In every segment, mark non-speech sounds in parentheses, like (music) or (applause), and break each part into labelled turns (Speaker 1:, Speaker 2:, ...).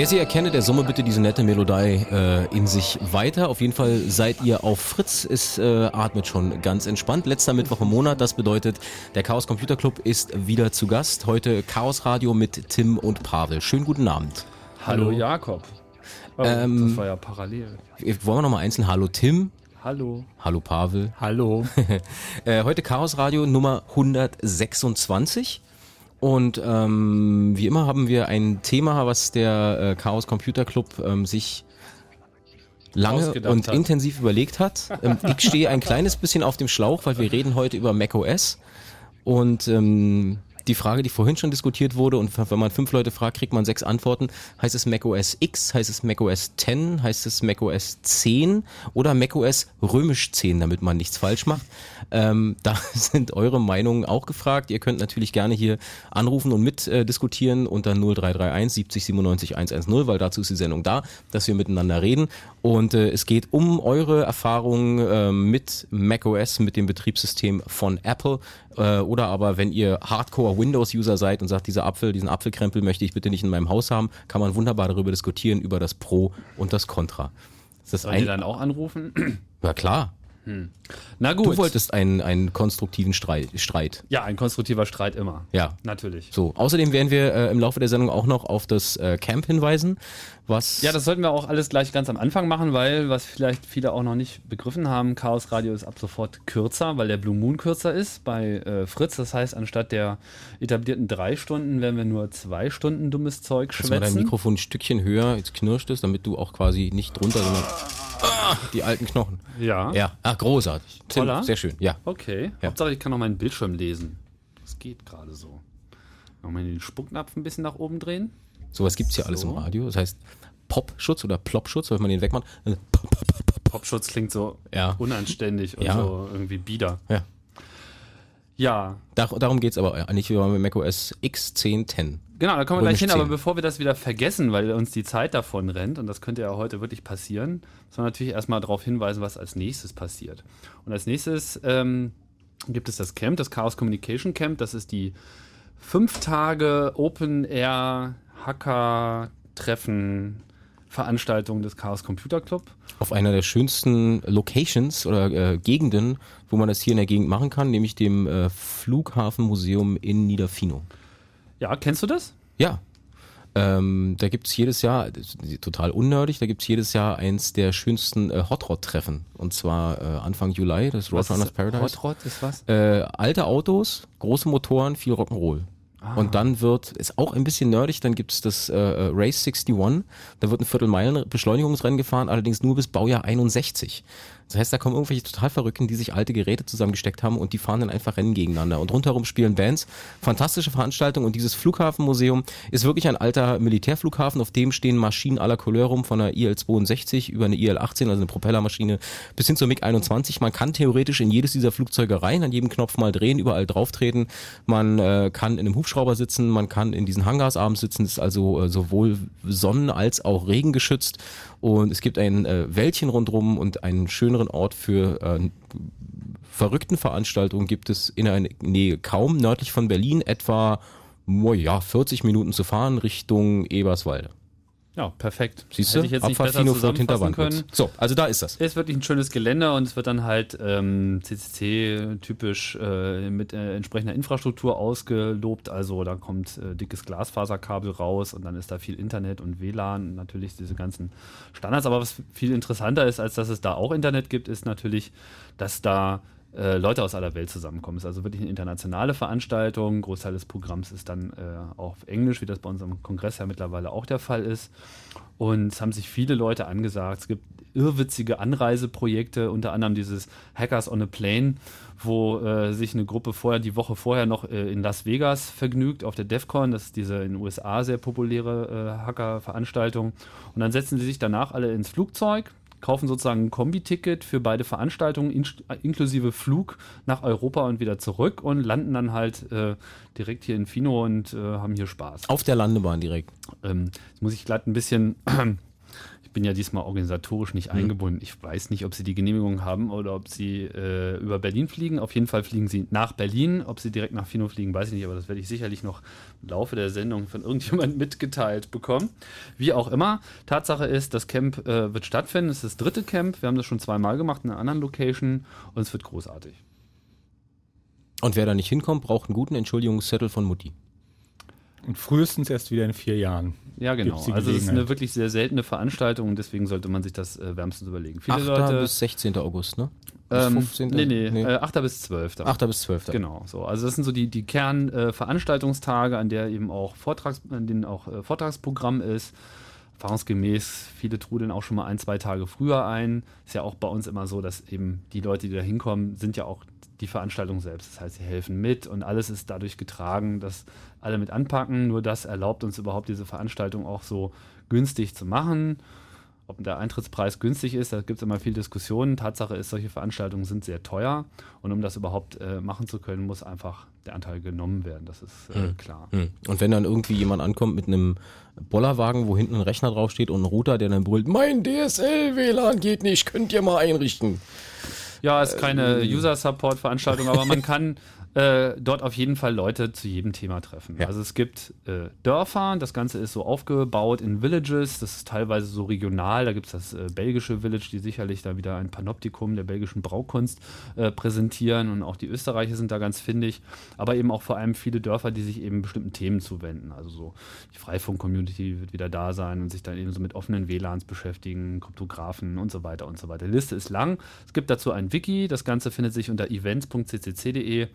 Speaker 1: Wer sie erkenne, der summe bitte diese nette Melodie äh, in sich weiter. Auf jeden Fall seid ihr auf Fritz. Es äh, atmet schon ganz entspannt. Letzter Mittwoch im Monat. Das bedeutet, der Chaos Computer Club ist wieder zu Gast. Heute Chaos Radio mit Tim und Pavel. Schönen guten Abend.
Speaker 2: Hallo, Hallo Jakob.
Speaker 1: Oh, ähm, das war ja parallel. Wollen wir nochmal einzeln Hallo Tim.
Speaker 2: Hallo.
Speaker 1: Hallo Pavel.
Speaker 2: Hallo. (laughs)
Speaker 1: äh, heute Chaos Radio Nummer 126. Und ähm, wie immer haben wir ein Thema, was der äh, Chaos Computer Club ähm, sich lange und hat. intensiv überlegt hat. Ähm, (laughs) ich stehe ein kleines bisschen auf dem Schlauch, weil wir reden heute über macOS. Und ähm, die Frage, die vorhin schon diskutiert wurde, und wenn man fünf Leute fragt, kriegt man sechs Antworten. Heißt es macOS X, heißt es macOS 10, heißt es macOS 10 oder macOS römisch 10, damit man nichts falsch macht? Ähm, (laughs) da sind eure Meinungen auch gefragt. Ihr könnt natürlich gerne hier anrufen und mitdiskutieren äh, unter 0331 70 97 110, weil dazu ist die Sendung da, dass wir miteinander reden. Und äh, es geht um eure Erfahrungen äh, mit macOS, mit dem Betriebssystem von Apple. Äh, oder aber wenn ihr Hardcore Windows-User seid und sagt, dieser Apfel, diesen Apfelkrempel möchte ich bitte nicht in meinem Haus haben, kann man wunderbar darüber diskutieren, über das Pro und das Contra.
Speaker 2: Das Sollt ihr dann auch anrufen? (clears throat)
Speaker 1: Ja klar. Hm. Na gut. Du wolltest einen, einen konstruktiven Streit, Streit.
Speaker 2: Ja, ein konstruktiver Streit immer.
Speaker 1: Ja.
Speaker 2: Natürlich.
Speaker 1: So, außerdem werden wir äh, im Laufe der Sendung auch noch auf das äh, Camp hinweisen, was.
Speaker 2: Ja, das sollten wir auch alles gleich ganz am Anfang machen, weil, was vielleicht viele auch noch nicht begriffen haben, Chaos Radio ist ab sofort kürzer, weil der Blue Moon kürzer ist bei äh, Fritz. Das heißt, anstatt der etablierten drei Stunden werden wir nur zwei Stunden dummes Zeug schwätzen. Dass
Speaker 1: dein Mikrofon ein Stückchen höher, jetzt knirscht es, damit du auch quasi nicht drunter, sondern ah, die alten Knochen.
Speaker 2: Ja.
Speaker 1: Ja, ach, großartig. Toller? Sehr schön, ja.
Speaker 2: Okay. Ja. Hauptsache, ich kann noch meinen Bildschirm lesen. Das geht gerade so. Nochmal den Spucknapf ein bisschen nach oben drehen.
Speaker 1: Sowas gibt es ja so. alles im Radio. Das heißt Popschutz oder Plopschutz, wenn man den wegmacht. (laughs)
Speaker 2: Popschutz klingt so ja. unanständig und ja. so irgendwie bieder.
Speaker 1: Ja.
Speaker 2: Ja.
Speaker 1: Dar darum geht's aber nicht, wir waren mit macOS X 10.10.
Speaker 2: Genau, da kommen wir
Speaker 1: Römisch
Speaker 2: gleich hin, aber
Speaker 1: 10.
Speaker 2: bevor wir das wieder vergessen, weil uns die Zeit davon rennt, und das könnte ja heute wirklich passieren, sondern natürlich erstmal darauf hinweisen, was als nächstes passiert. Und als nächstes ähm, gibt es das Camp, das Chaos Communication Camp. Das ist die fünf Tage Open Air Hacker Treffen Veranstaltung des Chaos Computer Club.
Speaker 1: Auf einer der schönsten Locations oder äh, Gegenden, wo man das hier in der Gegend machen kann, nämlich dem äh, Flughafenmuseum in Niederfino.
Speaker 2: Ja, kennst du das?
Speaker 1: Ja. Ähm, da gibt's jedes Jahr, total unnördig, da gibt's jedes Jahr eins der schönsten äh, Hot Rod Treffen. Und zwar äh, Anfang Juli, das Roadrunners Paradise.
Speaker 2: Hot Rod ist was?
Speaker 1: Äh, alte Autos, große Motoren, viel Rock'n'Roll. Und dann wird, ist auch ein bisschen nerdig, dann gibt's das äh, äh, Race 61, da wird ein Viertelmeilen-Beschleunigungsrennen gefahren, allerdings nur bis Baujahr 61. Das heißt, da kommen irgendwelche total Verrückten, die sich alte Geräte zusammengesteckt haben und die fahren dann einfach Rennen gegeneinander. Und rundherum spielen Bands. Fantastische Veranstaltung und dieses Flughafenmuseum ist wirklich ein alter Militärflughafen, auf dem stehen Maschinen aller Couleur rum, von einer IL-62 über eine IL-18, also eine Propellermaschine, bis hin zur MiG-21. Man kann theoretisch in jedes dieser Flugzeuge rein, an jedem Knopf mal drehen, überall drauftreten. Man äh, kann in einem Hubschrauber sitzen, man kann in diesen Hangars abends sitzen, das ist also äh, sowohl Sonnen- als auch Regen geschützt. Und es gibt ein äh, Wäldchen rundrum und einen schöneren Ort für äh, verrückten Veranstaltungen gibt es in der Nähe kaum, nördlich von Berlin, etwa oh ja, 40 Minuten zu fahren Richtung Eberswalde.
Speaker 2: Ja, perfekt.
Speaker 1: Siehst
Speaker 2: Hätte
Speaker 1: du?
Speaker 2: ich jetzt nicht besser zusammenfassen
Speaker 1: Wandwitz. So, also da ist das.
Speaker 2: Es ist wirklich ein schönes Gelände und es wird dann halt ähm, CCC typisch äh, mit äh, entsprechender Infrastruktur ausgelobt. Also da kommt äh, dickes Glasfaserkabel raus und dann ist da viel Internet und WLAN und natürlich diese ganzen Standards. Aber was viel interessanter ist, als dass es da auch Internet gibt, ist natürlich, dass da äh, Leute aus aller Welt zusammenkommen. Es ist also wirklich eine internationale Veranstaltung. Ein Großteil des Programms ist dann äh, auch auf Englisch, wie das bei unserem Kongress ja mittlerweile auch der Fall ist. Und es haben sich viele Leute angesagt. Es gibt irrwitzige Anreiseprojekte, unter anderem dieses Hackers on a Plane, wo äh, sich eine Gruppe vorher, die Woche vorher noch äh, in Las Vegas vergnügt, auf der DEFCON, das ist diese in den USA sehr populäre äh, Hacker-Veranstaltung. Und dann setzen sie sich danach alle ins Flugzeug, kaufen sozusagen ein Kombi-Ticket für beide Veranstaltungen, in, inklusive Flug nach Europa und wieder zurück und landen dann halt äh, direkt hier in Fino und äh, haben hier Spaß.
Speaker 1: Auf der Landebahn direkt.
Speaker 2: Ähm, jetzt muss ich glatt ein bisschen. Ich bin ja diesmal organisatorisch nicht eingebunden. Ich weiß nicht, ob sie die Genehmigung haben oder ob sie äh, über Berlin fliegen. Auf jeden Fall fliegen sie nach Berlin. Ob sie direkt nach Fino fliegen, weiß ich nicht, aber das werde ich sicherlich noch im Laufe der Sendung von irgendjemandem (laughs) mitgeteilt bekommen. Wie auch immer, Tatsache ist, das Camp äh, wird stattfinden. Es ist das dritte Camp. Wir haben das schon zweimal gemacht in einer anderen Location und es wird großartig.
Speaker 1: Und wer da nicht hinkommt, braucht einen guten Entschuldigungszettel von Mutti.
Speaker 3: Und frühestens erst wieder in vier Jahren.
Speaker 2: Ja, genau.
Speaker 3: Gibt's die
Speaker 2: Also es ist eine wirklich sehr seltene Veranstaltung und deswegen sollte man sich das äh, wärmstens überlegen. Viele
Speaker 1: 8.
Speaker 2: Leute.
Speaker 1: bis 16. August, ne? Bis
Speaker 2: ähm,
Speaker 1: 15.
Speaker 2: Nee, nee,
Speaker 1: nee.
Speaker 2: Äh, 8. bis 12.
Speaker 1: 8. bis 12.
Speaker 2: Genau, so. Also das sind so die, die Kernveranstaltungstage, an der eben auch Vortrags, an denen auch äh, Vortragsprogramm ist. Erfahrungsgemäß, viele trudeln auch schon mal ein, zwei Tage früher ein. Ist ja auch bei uns immer so, dass eben die Leute, die da hinkommen, sind ja auch die Veranstaltung selbst. Das heißt, sie helfen mit und alles ist dadurch getragen, dass alle mit anpacken. Nur das erlaubt uns überhaupt diese Veranstaltung auch so günstig zu machen. Ob der Eintrittspreis günstig ist, da gibt es immer viel Diskussionen. Tatsache ist, solche Veranstaltungen sind sehr teuer und um das überhaupt äh, machen zu können, muss einfach der Anteil genommen werden. Das ist äh, klar.
Speaker 1: Hm. Und wenn dann irgendwie jemand ankommt mit einem Bollerwagen, wo hinten ein Rechner draufsteht und ein Router, der dann brüllt, mein DSL-WLAN geht nicht, könnt ihr mal einrichten.
Speaker 2: Ja, ist keine User-Support-Veranstaltung, aber man (laughs) kann äh, dort auf jeden Fall Leute zu jedem Thema treffen.
Speaker 1: Ja.
Speaker 2: Also es gibt äh, Dörfer, das Ganze ist so aufgebaut in Villages, das ist teilweise so regional, da gibt es das äh, belgische Village, die sicherlich da wieder ein Panoptikum der belgischen Braukunst äh, präsentieren und auch die Österreicher sind da ganz findig, aber eben auch vor allem viele Dörfer, die sich eben bestimmten Themen zuwenden. Also so die Freifunk-Community wird wieder da sein und sich dann eben so mit offenen WLANs beschäftigen, Kryptografen und so weiter und so weiter. Die Liste ist lang. Es gibt dazu ein Wiki, das Ganze findet sich unter events.ccc.de.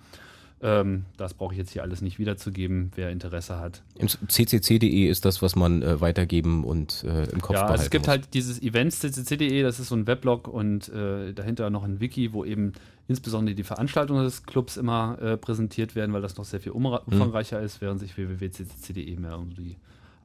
Speaker 2: Ähm, das brauche ich jetzt hier alles nicht wiederzugeben, wer Interesse hat.
Speaker 1: Im ccc.de ist das, was man äh, weitergeben und äh, im Kopf
Speaker 2: Ja,
Speaker 1: behalten
Speaker 2: also es gibt
Speaker 1: muss.
Speaker 2: halt dieses Events.ccc.de, das ist so ein Weblog und äh, dahinter noch ein Wiki, wo eben insbesondere die Veranstaltungen des Clubs immer äh, präsentiert werden, weil das noch sehr viel
Speaker 1: Mhm.
Speaker 2: umfangreicher ist, während sich www.ccc.de mehr um die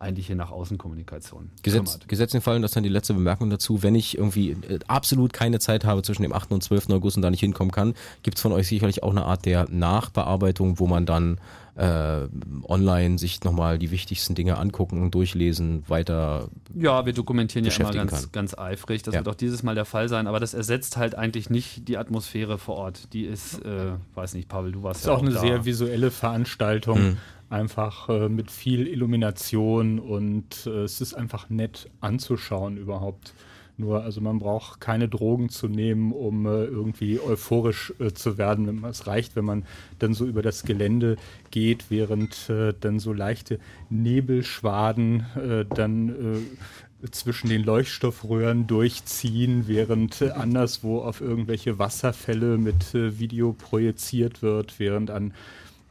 Speaker 2: eigentliche nach Außenkommunikation
Speaker 1: Gesetz,
Speaker 2: kümmert.
Speaker 1: Gesetz den Fall, und das ist dann die letzte Bemerkung dazu, wenn ich irgendwie äh, absolut keine Zeit habe zwischen dem 8. und 12. August und da nicht hinkommen kann, gibt es von euch sicherlich auch eine Art der Nachbearbeitung, wo man dann äh, online sich nochmal die wichtigsten Dinge angucken, durchlesen, weiter.
Speaker 2: Ja, wir dokumentieren ja immer ganz,
Speaker 1: kann.
Speaker 2: ganz eifrig. Das
Speaker 1: Ja.
Speaker 2: wird auch dieses Mal der Fall sein, aber das ersetzt halt eigentlich nicht die Atmosphäre vor Ort. Die ist, äh, weiß nicht, Pavel, du warst
Speaker 3: ist
Speaker 2: ja
Speaker 3: auch eine
Speaker 2: da.
Speaker 3: sehr visuelle Veranstaltung.
Speaker 1: Mhm.
Speaker 3: Einfach äh, mit viel Illumination und äh, es ist einfach nett anzuschauen überhaupt. Nur, also man braucht keine Drogen zu nehmen, um äh, irgendwie euphorisch äh, zu werden. Es reicht, wenn man dann so über das Gelände geht, während äh, dann so leichte Nebelschwaden äh, dann äh, zwischen den Leuchtstoffröhren durchziehen, während äh, anderswo auf irgendwelche Wasserfälle mit Video projiziert wird, während an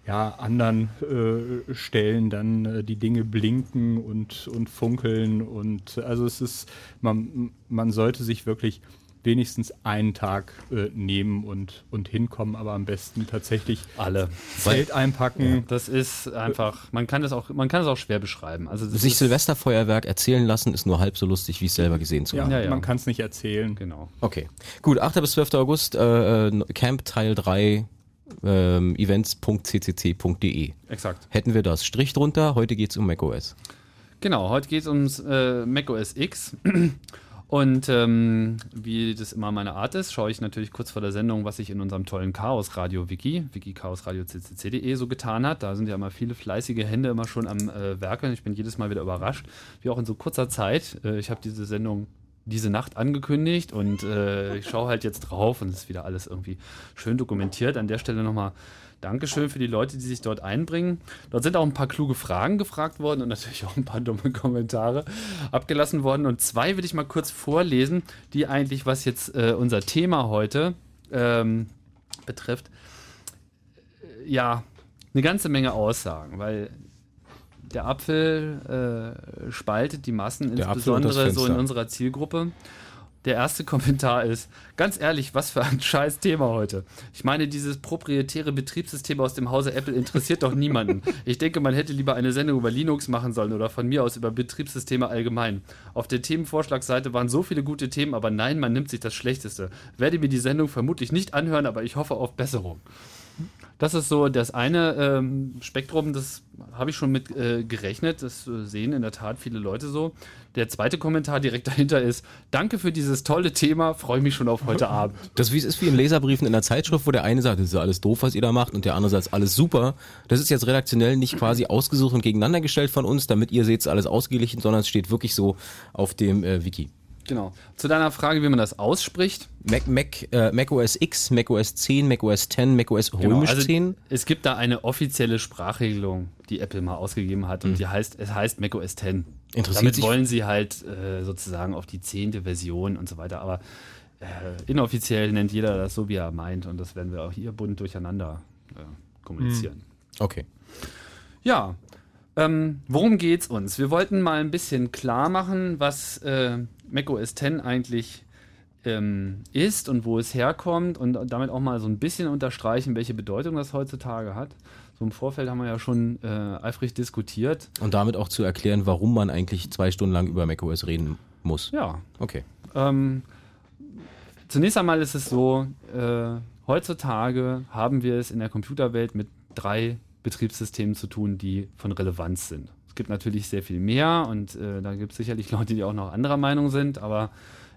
Speaker 3: ja, anderen äh, Stellen dann äh, die Dinge blinken und, und funkeln. Und also es ist, man, man sollte sich wirklich wenigstens einen Tag äh, nehmen und, und hinkommen, aber am besten tatsächlich
Speaker 2: Alle.
Speaker 3: Zelt einpacken.
Speaker 2: Das ist einfach, man kann das auch, man kann es auch schwer beschreiben. Also
Speaker 1: Sich Silvesterfeuerwerk erzählen lassen, ist nur halb so lustig, wie es selber gesehen zu
Speaker 3: Ja,
Speaker 1: haben.
Speaker 2: Ja, ja.
Speaker 3: man kann es nicht erzählen.
Speaker 2: Genau.
Speaker 1: Okay, gut, 8. bis 12. August, äh, äh, Camp Teil 3, ähm, events.ccc.de.
Speaker 2: Exakt.
Speaker 1: Hätten wir das. Strich drunter, heute geht's um macOS.
Speaker 2: Genau, heute geht es ums äh, macOS X. (clears throat) Und ähm, wie das immer meine Art ist, schaue ich natürlich kurz vor der Sendung, was sich in unserem tollen Chaos Radio Wiki, Wiki Chaos Radio CCC.de so getan hat. Da sind ja immer viele fleißige Hände immer schon am äh, Werkeln. Ich bin jedes Mal wieder überrascht, wie auch in so kurzer Zeit. Äh, ich habe diese Sendung diese Nacht angekündigt und äh, ich schaue halt jetzt drauf und es ist wieder alles irgendwie schön dokumentiert. An der Stelle nochmal Dankeschön für die Leute, die sich dort einbringen. Dort sind auch ein paar kluge Fragen gefragt worden und natürlich auch ein paar dumme (laughs) Kommentare abgelassen worden. Und zwei will ich mal kurz vorlesen, die eigentlich, was jetzt äh, unser Thema heute ähm, betrifft, äh, ja, eine ganze Menge Aussagen, weil der Apfel äh, spaltet die Massen,
Speaker 1: Der
Speaker 2: insbesondere so in unserer Zielgruppe. Der erste (laughs) Kommentar ist, ganz ehrlich, was für ein scheiß Thema heute. Ich meine, dieses proprietäre Betriebssystem aus dem Hause Apple interessiert doch niemanden. Ich denke, man hätte lieber eine Sendung über Linux machen sollen oder von mir aus über Betriebssysteme allgemein. Auf der Themenvorschlagsseite waren so viele gute Themen, aber nein, man nimmt sich das Schlechteste. Werde mir die Sendung vermutlich nicht anhören, aber ich hoffe auf Besserung. Das ist so das eine ähm, Spektrum, das habe ich schon mit äh, gerechnet. Das äh, sehen in der Tat viele Leute so. Der zweite Kommentar direkt (laughs) dahinter ist: Danke für dieses tolle Thema, freue mich schon auf heute (laughs) Abend.
Speaker 1: Das wie- ist wie in Leserbriefen in der Zeitschrift, wo der eine sagt, das ist alles doof, was ihr da macht, und der andere sagt, alles super. Das ist jetzt redaktionell nicht quasi ausgesucht und gegeneinander gestellt von uns, damit ihr seht, es ist alles ausgeglichen, sondern es steht wirklich so auf dem äh, Wiki.
Speaker 2: Genau. Zu deiner Frage, wie man das ausspricht.
Speaker 1: Mac, Mac, äh, Mac OS X, Mac OS 10, Mac OS 10, Mac OS römisch
Speaker 2: also
Speaker 1: 10.
Speaker 2: es gibt da eine offizielle Sprachregelung, die Apple mal ausgegeben hat, und die heißt, es heißt macOS 10.
Speaker 1: Interessiert
Speaker 2: Damit
Speaker 1: sich-
Speaker 2: wollen sie halt äh, sozusagen auf die zehnte Version und so weiter. Aber äh, inoffiziell nennt jeder das so, wie er meint, und das werden wir auch hier bunt durcheinander äh, kommunizieren.
Speaker 1: Okay.
Speaker 2: Ja, ähm, worum geht's uns? Wir wollten mal ein bisschen klar machen, was äh, macOS 10 eigentlich ähm, ist und wo es herkommt und damit auch mal so ein bisschen unterstreichen, welche Bedeutung das heutzutage hat. So im Vorfeld haben wir ja schon äh, eifrig diskutiert.
Speaker 1: Und damit auch zu erklären, warum man eigentlich zwei Stunden lang über Mac OS reden muss.
Speaker 2: Ja,
Speaker 1: Okay.
Speaker 2: Ähm, zunächst einmal ist es so, äh, heutzutage haben wir es in der Computerwelt mit drei Betriebssystemen zu tun, die von Relevanz sind. Es gibt natürlich sehr viel mehr und äh, da gibt es sicherlich (laughs) Leute, die auch noch anderer Meinung sind, aber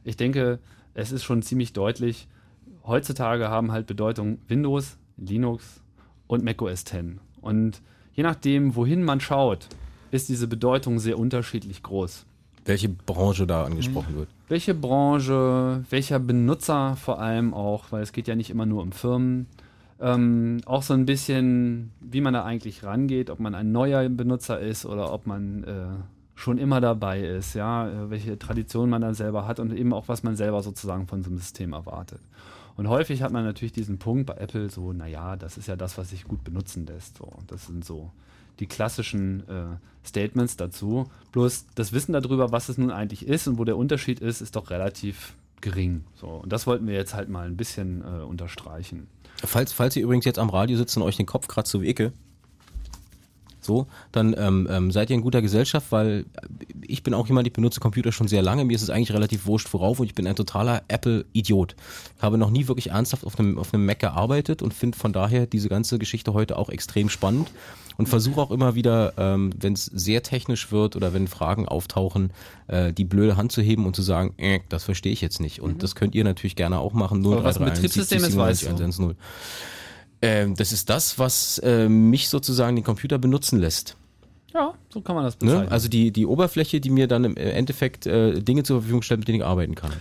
Speaker 2: ich denke, es ist schon ziemlich deutlich, heutzutage haben halt Bedeutung Windows, Linux und macOS 10. Und je nachdem, wohin man schaut, ist diese Bedeutung sehr unterschiedlich groß
Speaker 1: Welche Branche da angesprochen wird.
Speaker 2: welche Branche, welcher Benutzer vor allem auch, weil es geht ja nicht immer nur um Firmen. Ähm, auch so ein bisschen, wie man da eigentlich rangeht, ob man ein neuer Benutzer ist oder ob man äh, schon immer dabei ist, ja, äh, welche Tradition man dann selber hat und eben auch, was man selber sozusagen von so einem System erwartet. Und häufig hat man natürlich diesen Punkt bei Apple so, naja, das ist ja das, was sich gut benutzen lässt. So. Das sind so die klassischen äh, Statements dazu. Bloß das Wissen darüber, was es nun eigentlich ist und wo der Unterschied ist, ist doch relativ gering. So. Und das wollten wir jetzt halt mal ein bisschen äh, unterstreichen.
Speaker 1: Falls, falls ihr übrigens jetzt am Radio sitzt und euch den Kopf kratzt, so wie Icke, so, dann ähm, ähm, seid ihr in guter Gesellschaft, weil ich bin auch jemand, ich benutze Computer schon sehr lange, mir ist es eigentlich relativ wurscht worauf und ich bin ein totaler Apple-Idiot. Habe noch nie wirklich ernsthaft auf einem, auf einem Mac gearbeitet und finde von daher diese ganze Geschichte heute auch extrem spannend und versuche auch immer wieder, ähm, wenn es sehr technisch wird oder wenn Fragen auftauchen, äh, die blöde Hand zu heben und zu sagen, äh, das verstehe ich jetzt nicht. Und mhm. das könnt ihr natürlich gerne auch machen.
Speaker 2: 0, Aber was ein Betriebssystem ist, weißt du.
Speaker 1: Ähm, das ist das, was äh, mich sozusagen den Computer benutzen lässt.
Speaker 2: Ja, so kann man das ne? bezeichnen.
Speaker 1: Ne? Also die, die Oberfläche, die mir dann im Endeffekt äh, Dinge zur Verfügung stellt, mit denen ich arbeiten kann.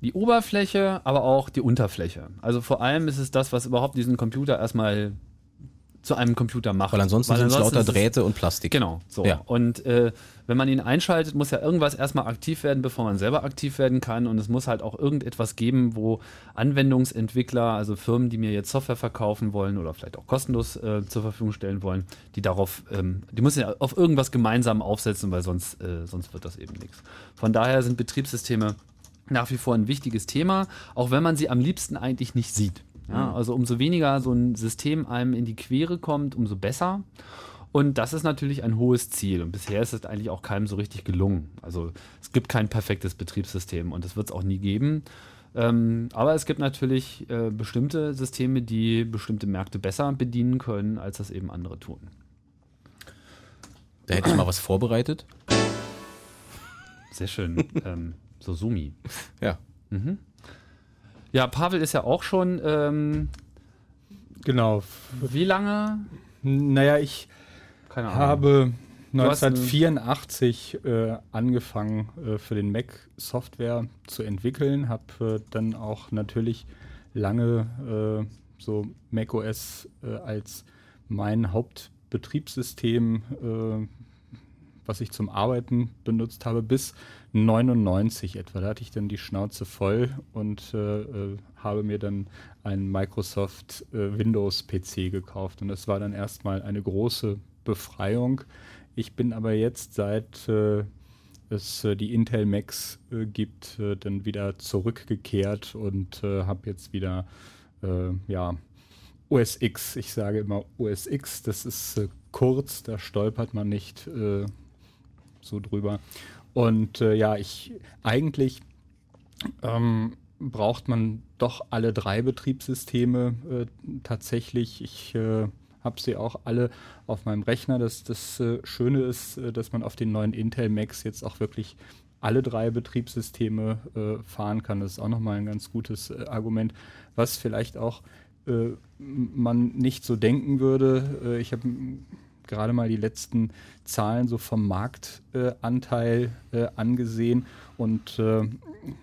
Speaker 2: Die Oberfläche, aber auch die Unterfläche. Also vor allem ist es das, was überhaupt diesen Computer erstmal zu einem Computer macht.
Speaker 1: Weil ansonsten sind es lauter Drähte und Plastik.
Speaker 2: Genau, so. Ja. Und äh, wenn man ihn einschaltet, muss ja irgendwas erstmal aktiv werden, bevor man selber aktiv werden kann. Und es muss halt auch irgendetwas geben, wo Anwendungsentwickler, also Firmen, die mir jetzt Software verkaufen wollen oder vielleicht auch kostenlos äh, zur Verfügung stellen wollen, die darauf, ähm, die müssen ja auf irgendwas gemeinsam aufsetzen, weil sonst, äh, sonst wird das eben nichts. Von daher sind Betriebssysteme nach wie vor ein wichtiges Thema, auch wenn man sie am liebsten eigentlich nicht sieht. Ja, mhm. also umso weniger so ein System einem in die Quere kommt, umso besser. Und das ist natürlich ein hohes Ziel. Und bisher ist es eigentlich auch keinem so richtig gelungen. Also es gibt kein perfektes Betriebssystem und das wird es auch nie geben. Ähm, aber es gibt natürlich äh, bestimmte Systeme, die bestimmte Märkte besser bedienen können, als das eben andere tun.
Speaker 1: Da hätte ich mal was vorbereitet.
Speaker 2: Sehr schön. ähm, so Sumi.
Speaker 1: Ja.
Speaker 2: Mhm. Ja, Pavel ist ja auch schon. Ähm,
Speaker 3: genau.
Speaker 2: Wie lange?
Speaker 3: Naja, ich habe 1984 äh, angefangen äh, für den Mac Software zu entwickeln, habe äh, dann auch natürlich lange äh, so macOS äh, als mein Hauptbetriebssystem, äh, was ich zum Arbeiten benutzt habe, bis 99 etwa. Da hatte ich dann die Schnauze voll und äh, äh, habe mir dann einen Microsoft äh, Windows PC gekauft. Und das war dann erstmal eine große Befreiung. Ich bin aber jetzt seit äh, es äh, die Intel Macs äh, gibt, dann wieder zurückgekehrt und habe jetzt wieder ja OS X. Ich sage immer OS X, das ist kurz, da stolpert man nicht so drüber. Und äh, ja, ich eigentlich ähm, braucht man doch alle drei Betriebssysteme äh, tatsächlich. Ich äh, habe sie auch alle auf meinem Rechner. Das, das äh, Schöne ist, äh, dass man auf den neuen Intel Macs jetzt auch wirklich alle drei Betriebssysteme äh, fahren kann. Das ist auch nochmal ein ganz gutes Argument, was vielleicht auch man nicht so denken würde. ich habe gerade mal die letzten Zahlen so vom Marktanteil äh, äh, angesehen und äh,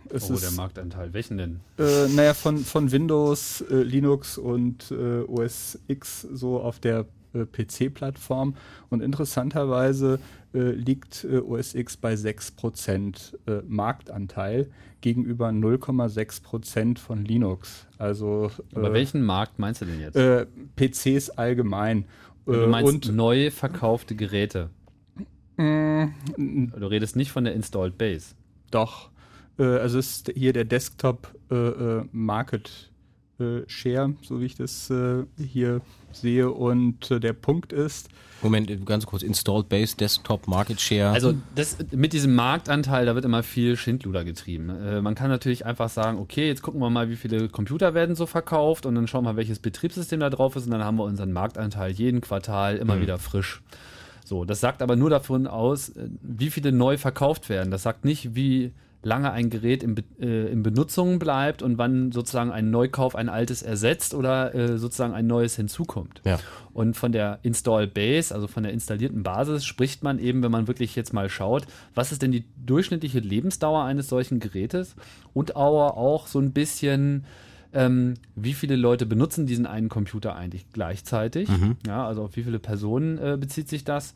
Speaker 3: es
Speaker 2: oh,
Speaker 3: ist,
Speaker 2: der Marktanteil, welchen denn?
Speaker 3: Äh, naja, von, von Windows, äh, Linux und äh, OS X so auf der PC-Plattform und interessanterweise liegt OS X bei 6% Marktanteil gegenüber 0,6% von Linux. Also,
Speaker 2: Aber welchen Markt meinst du denn jetzt?
Speaker 3: PCs allgemein.
Speaker 2: Du äh, meinst und neu verkaufte Geräte. Mm, du redest nicht von der Installed Base.
Speaker 3: Doch. Äh, also ist hier der Desktop äh Market äh, Share, so wie ich das äh, hier sehe. Und der Punkt ist.
Speaker 1: Moment, ganz kurz, Installed Base, Desktop, Market Share.
Speaker 2: Also das, mit diesem Marktanteil, da wird immer viel Schindluder getrieben. Äh, man kann natürlich einfach sagen, okay, jetzt gucken wir mal, wie viele Computer werden so verkauft und dann schauen wir, welches Betriebssystem da drauf ist und dann haben wir unseren Marktanteil jeden Quartal immer mhm. wieder frisch. So, das sagt aber nur davon aus, wie viele neu verkauft werden. Das sagt nicht, wie lange ein Gerät in, äh, in Benutzung bleibt und wann sozusagen ein Neukauf ein altes ersetzt oder äh, sozusagen ein neues hinzukommt.
Speaker 1: Ja.
Speaker 2: Und von der Install Base, also von der installierten Basis, spricht man eben, wenn man wirklich jetzt mal schaut, was ist denn die durchschnittliche Lebensdauer eines solchen Gerätes und auch so ein bisschen ähm, wie viele Leute benutzen diesen einen Computer eigentlich gleichzeitig. Mhm. Ja, also auf wie viele Personen äh, bezieht sich das?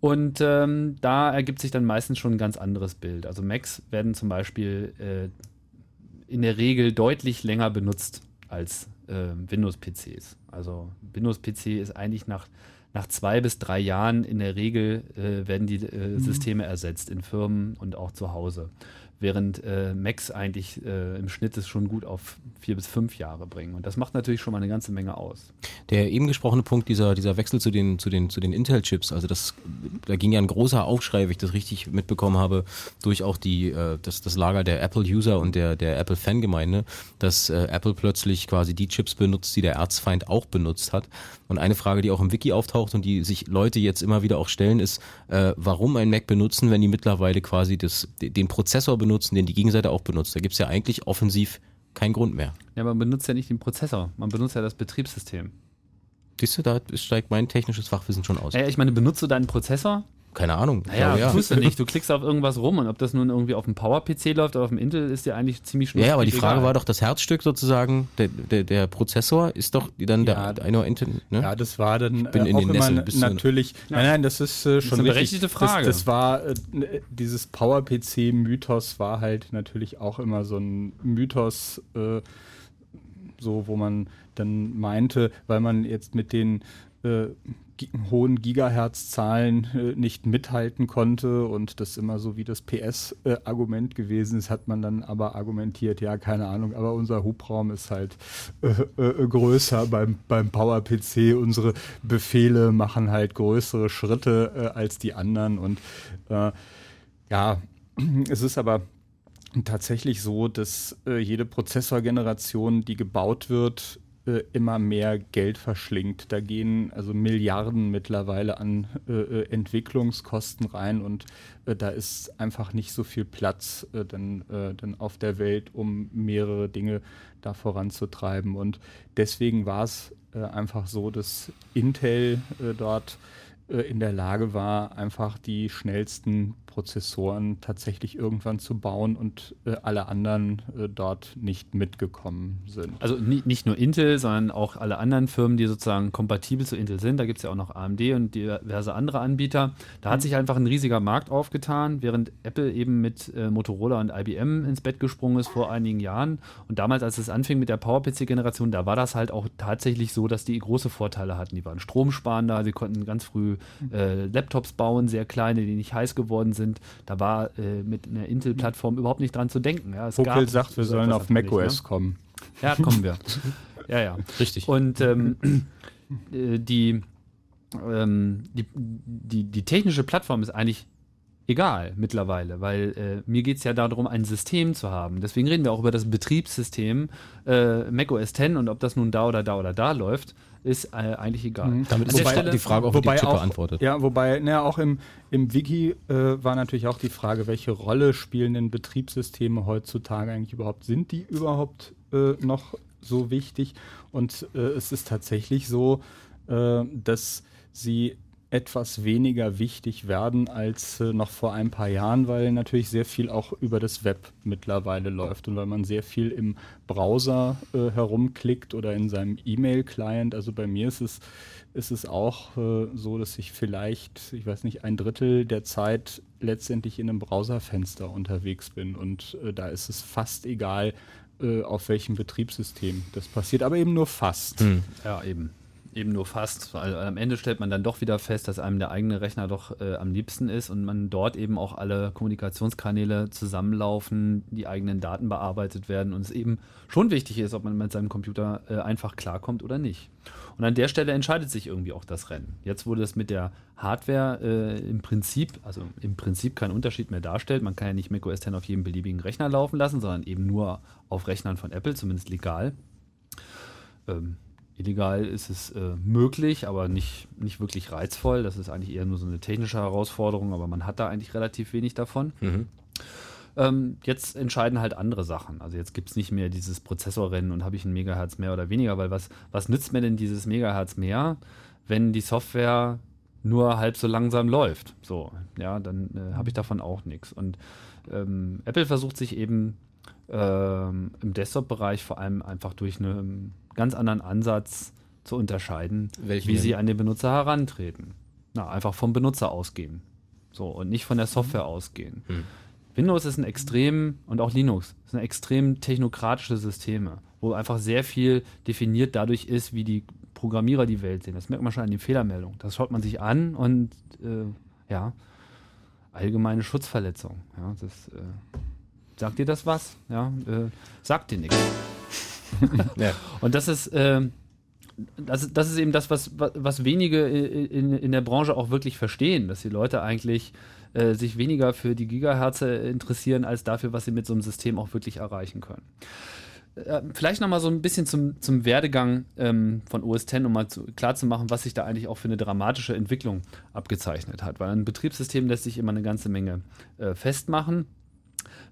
Speaker 2: Und ähm, da ergibt sich dann meistens schon ein ganz anderes Bild. Also Macs werden zum Beispiel äh, in der Regel deutlich länger benutzt als äh, Windows-PCs. Also Windows-PC ist eigentlich nach, nach zwei bis drei Jahren in der Regel äh, werden die äh, mhm. Systeme ersetzt in Firmen und auch zu Hause während äh, Macs eigentlich äh, im Schnitt es schon gut auf vier bis fünf Jahre bringen. Und das macht natürlich schon mal eine ganze Menge aus.
Speaker 1: Der eben gesprochene Punkt, dieser, dieser Wechsel zu den, zu den, zu den Intel-Chips, also das, da ging ja ein großer Aufschrei, wenn ich das richtig mitbekommen habe, durch auch die, äh, das, das Lager der Apple-User und der, der Apple-Fangemeinde, dass äh, Apple plötzlich quasi die Chips benutzt, die der Erzfeind auch benutzt hat. Und eine Frage, die auch im Wiki auftaucht und die sich Leute jetzt immer wieder auch stellen, ist, äh, warum ein Mac benutzen, wenn die mittlerweile quasi das, den Prozessor benutzen, den die Gegenseite auch benutzt. Da gibt's ja eigentlich offensiv keinen Grund mehr.
Speaker 2: Ja, man benutzt ja nicht den Prozessor, man benutzt ja das Betriebssystem.
Speaker 1: Siehst du, da steigt mein technisches Fachwissen schon aus.
Speaker 2: Ja, ich meine, benutzt du deinen Prozessor?
Speaker 1: Keine Ahnung.
Speaker 2: Naja,
Speaker 1: ja,
Speaker 2: tust du nicht. Du (laughs) klickst auf irgendwas rum und ob das nun irgendwie auf dem Power-PC läuft oder auf dem Intel, ist dir eigentlich ziemlich schnell.
Speaker 1: Ja, aber die Frage egal. war doch, das Herzstück sozusagen, der, der, der Prozessor ist doch dann ja, der eine Intel.
Speaker 3: Ne? Ja, das war dann äh, auch immer natürlich. Ja. Nein, nein, das ist äh, schon das ist
Speaker 2: eine berechtigte Frage.
Speaker 3: Das, das war äh, dieses Power-PC-Mythos war halt natürlich auch immer so ein Mythos. Äh, so, wo man dann meinte, weil man jetzt mit den äh, hohen Gigahertz-Zahlen äh, nicht mithalten konnte und das immer so wie das PS-Argument äh, gewesen ist, hat man dann aber argumentiert, ja, keine Ahnung, aber unser Hubraum ist halt äh, äh, größer beim, beim Power-PC, unsere Befehle machen halt größere Schritte äh, als die anderen und ja, (clears throat) es ist aber tatsächlich so, dass jede Prozessorgeneration, die gebaut wird, äh, immer mehr Geld verschlingt. Da gehen also Milliarden mittlerweile an äh, äh Entwicklungskosten rein und äh, da ist einfach nicht so viel Platz äh, dann, äh, dann auf der Welt, um mehrere Dinge da voranzutreiben. Und deswegen war es einfach so, dass Intel dort in der Lage war, einfach die schnellsten Prozessoren tatsächlich irgendwann zu bauen und äh, alle anderen äh, dort nicht mitgekommen sind.
Speaker 2: Also nie, nicht nur Intel, sondern auch alle anderen Firmen, die sozusagen kompatibel zu Intel sind. Da gibt es ja auch noch AMD und diverse andere Anbieter. Da hat mhm. sich einfach ein riesiger Markt aufgetan, während Apple eben mit äh, Motorola und IBM ins Bett gesprungen ist vor einigen Jahren. Und damals, als es anfing mit der PowerPC-Generation, da war das halt auch tatsächlich so, dass die große Vorteile hatten. Die waren stromsparender, sie konnten ganz früh mhm. äh, Laptops bauen, sehr kleine, die nicht heiß geworden sind sind, da war äh, mit einer Intel-Plattform überhaupt nicht dran zu denken. Ja,
Speaker 3: es Huckel sagt, wir sollen auf macOS ne? kommen.
Speaker 2: Ja, kommen wir. (laughs) ja, ja.
Speaker 1: Richtig.
Speaker 2: Und ähm, (clears throat) äh, die, ähm, die, die, die technische Plattform ist eigentlich egal mittlerweile, weil äh, mir geht es ja darum, ein System zu haben. Deswegen reden wir auch über das Betriebssystem äh, macOS 10 und ob das nun da oder da oder da läuft ist äh, eigentlich egal. Mhm.
Speaker 1: Damit ist wobei, die Frage auch
Speaker 3: wobei die Chip beantwortet. Ja, wobei, naja, auch im, im Wiki äh, war natürlich auch die Frage, welche Rolle spielen denn Betriebssysteme heutzutage eigentlich überhaupt? Sind die überhaupt äh, noch so wichtig? Und äh, es ist tatsächlich so, äh, dass sie etwas weniger wichtig werden als äh, noch vor ein paar Jahren, weil natürlich sehr viel auch über das Web mittlerweile läuft und weil man sehr viel im Browser äh, herumklickt oder in seinem E-Mail-Client. Also bei mir ist es, ist es auch äh, so, dass ich vielleicht, ich weiß nicht, ein Drittel der Zeit letztendlich in einem Browserfenster unterwegs bin und äh, da ist es fast egal, äh, auf welchem Betriebssystem das passiert, aber eben nur fast. Hm.
Speaker 2: Ja, eben eben nur fast, weil am Ende stellt man dann doch wieder fest, dass einem der eigene Rechner doch äh, am liebsten ist und man dort eben auch alle Kommunikationskanäle zusammenlaufen, die eigenen Daten bearbeitet werden und es eben schon wichtig ist, ob man mit seinem Computer äh, einfach klarkommt oder nicht. Und an der Stelle entscheidet sich irgendwie auch das Rennen. Jetzt wurde es mit der Hardware äh, im Prinzip, also im Prinzip keinen Unterschied mehr darstellt. Man kann ja nicht macOS 10 auf jedem beliebigen Rechner laufen lassen, sondern eben nur auf Rechnern von Apple, zumindest legal. Ähm, Illegal ist es äh, möglich, aber nicht, nicht wirklich reizvoll. Das ist eigentlich eher nur so eine technische Herausforderung, aber man hat da eigentlich relativ wenig davon. Mhm. Ähm, jetzt entscheiden halt andere Sachen. Also jetzt gibt es nicht mehr dieses Prozessorrennen und habe ich ein Megahertz mehr oder weniger, weil was, was nützt mir denn dieses Megahertz mehr, wenn die Software nur halb so langsam läuft? So, ja, dann äh, habe ich davon auch nichts. Und ähm, Apple versucht sich eben ähm, im Desktop-Bereich vor allem einfach durch eine ganz anderen Ansatz zu unterscheiden, Welchen wie denn? sie an den Benutzer herantreten. Na, einfach vom Benutzer ausgehen. So, und nicht von der Software ausgehen. Hm. Windows ist ein extrem, und auch Linux, sind extrem technokratische Systeme, wo einfach sehr viel definiert dadurch ist, wie die Programmierer die Welt sehen. Das merkt man schon an den Fehlermeldungen. Das schaut man sich an und äh, ja, allgemeine Schutzverletzung. Ja, das, äh, sagt dir das was? Ja, äh, sagt dir nichts. (laughs) ja. Und das ist, äh, das, das ist eben das, was, was wenige in, in der Branche auch wirklich verstehen, dass die Leute eigentlich äh, sich weniger für die Gigahertz interessieren, als dafür, was sie mit so einem System auch wirklich erreichen können. Äh, vielleicht nochmal so ein bisschen zum, zum Werdegang ähm, von OS X, um mal zu, klar was sich da eigentlich auch für eine dramatische Entwicklung abgezeichnet hat. Weil ein Betriebssystem lässt sich immer eine ganze Menge äh, festmachen.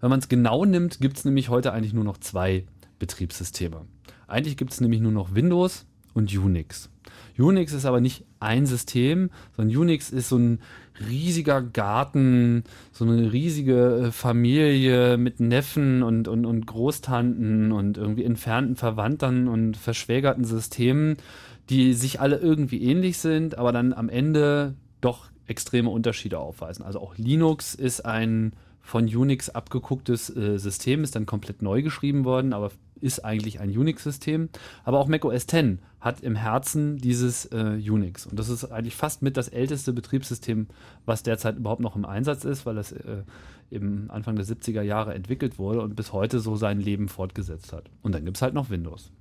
Speaker 2: Wenn man es genau nimmt, gibt es nämlich heute eigentlich nur noch zwei Betriebssysteme. Eigentlich gibt es nämlich nur noch Windows und Unix. Unix ist aber nicht ein System, sondern Unix ist so ein riesiger Garten, so eine riesige äh, Familie mit Neffen und, und, und Großtanten und irgendwie entfernten Verwandten und verschwägerten Systemen, die sich alle irgendwie ähnlich sind, aber dann am Ende doch extreme Unterschiede aufweisen. Also auch Linux ist ein von Unix abgegucktes äh, System, ist dann komplett neu geschrieben worden, aber ist eigentlich ein Unix-System. Aber auch Mac OS X hat im Herzen dieses äh, Unix. Und das ist eigentlich fast mit das älteste Betriebssystem, was derzeit überhaupt noch im Einsatz ist, weil das äh, im Anfang der 70er Jahre entwickelt wurde und bis heute so sein Leben fortgesetzt hat. Und dann gibt es halt noch Windows.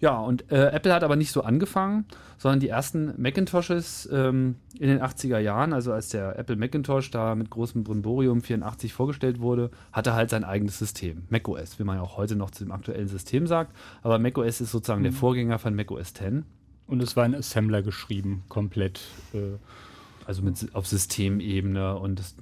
Speaker 2: Ja, und äh, Apple hat aber nicht so angefangen, sondern die ersten Macintoshes ähm, in den 80er Jahren, also als der Apple Macintosh da mit großem Brimborium 84 vorgestellt wurde, hatte halt sein eigenes System, macOS, wie man ja auch heute noch zu dem aktuellen System sagt. Aber macOS ist sozusagen mhm. der Vorgänger von macOS 10.
Speaker 3: Und es war in Assembler geschrieben, komplett. Äh
Speaker 2: also mit, auf Systemebene und das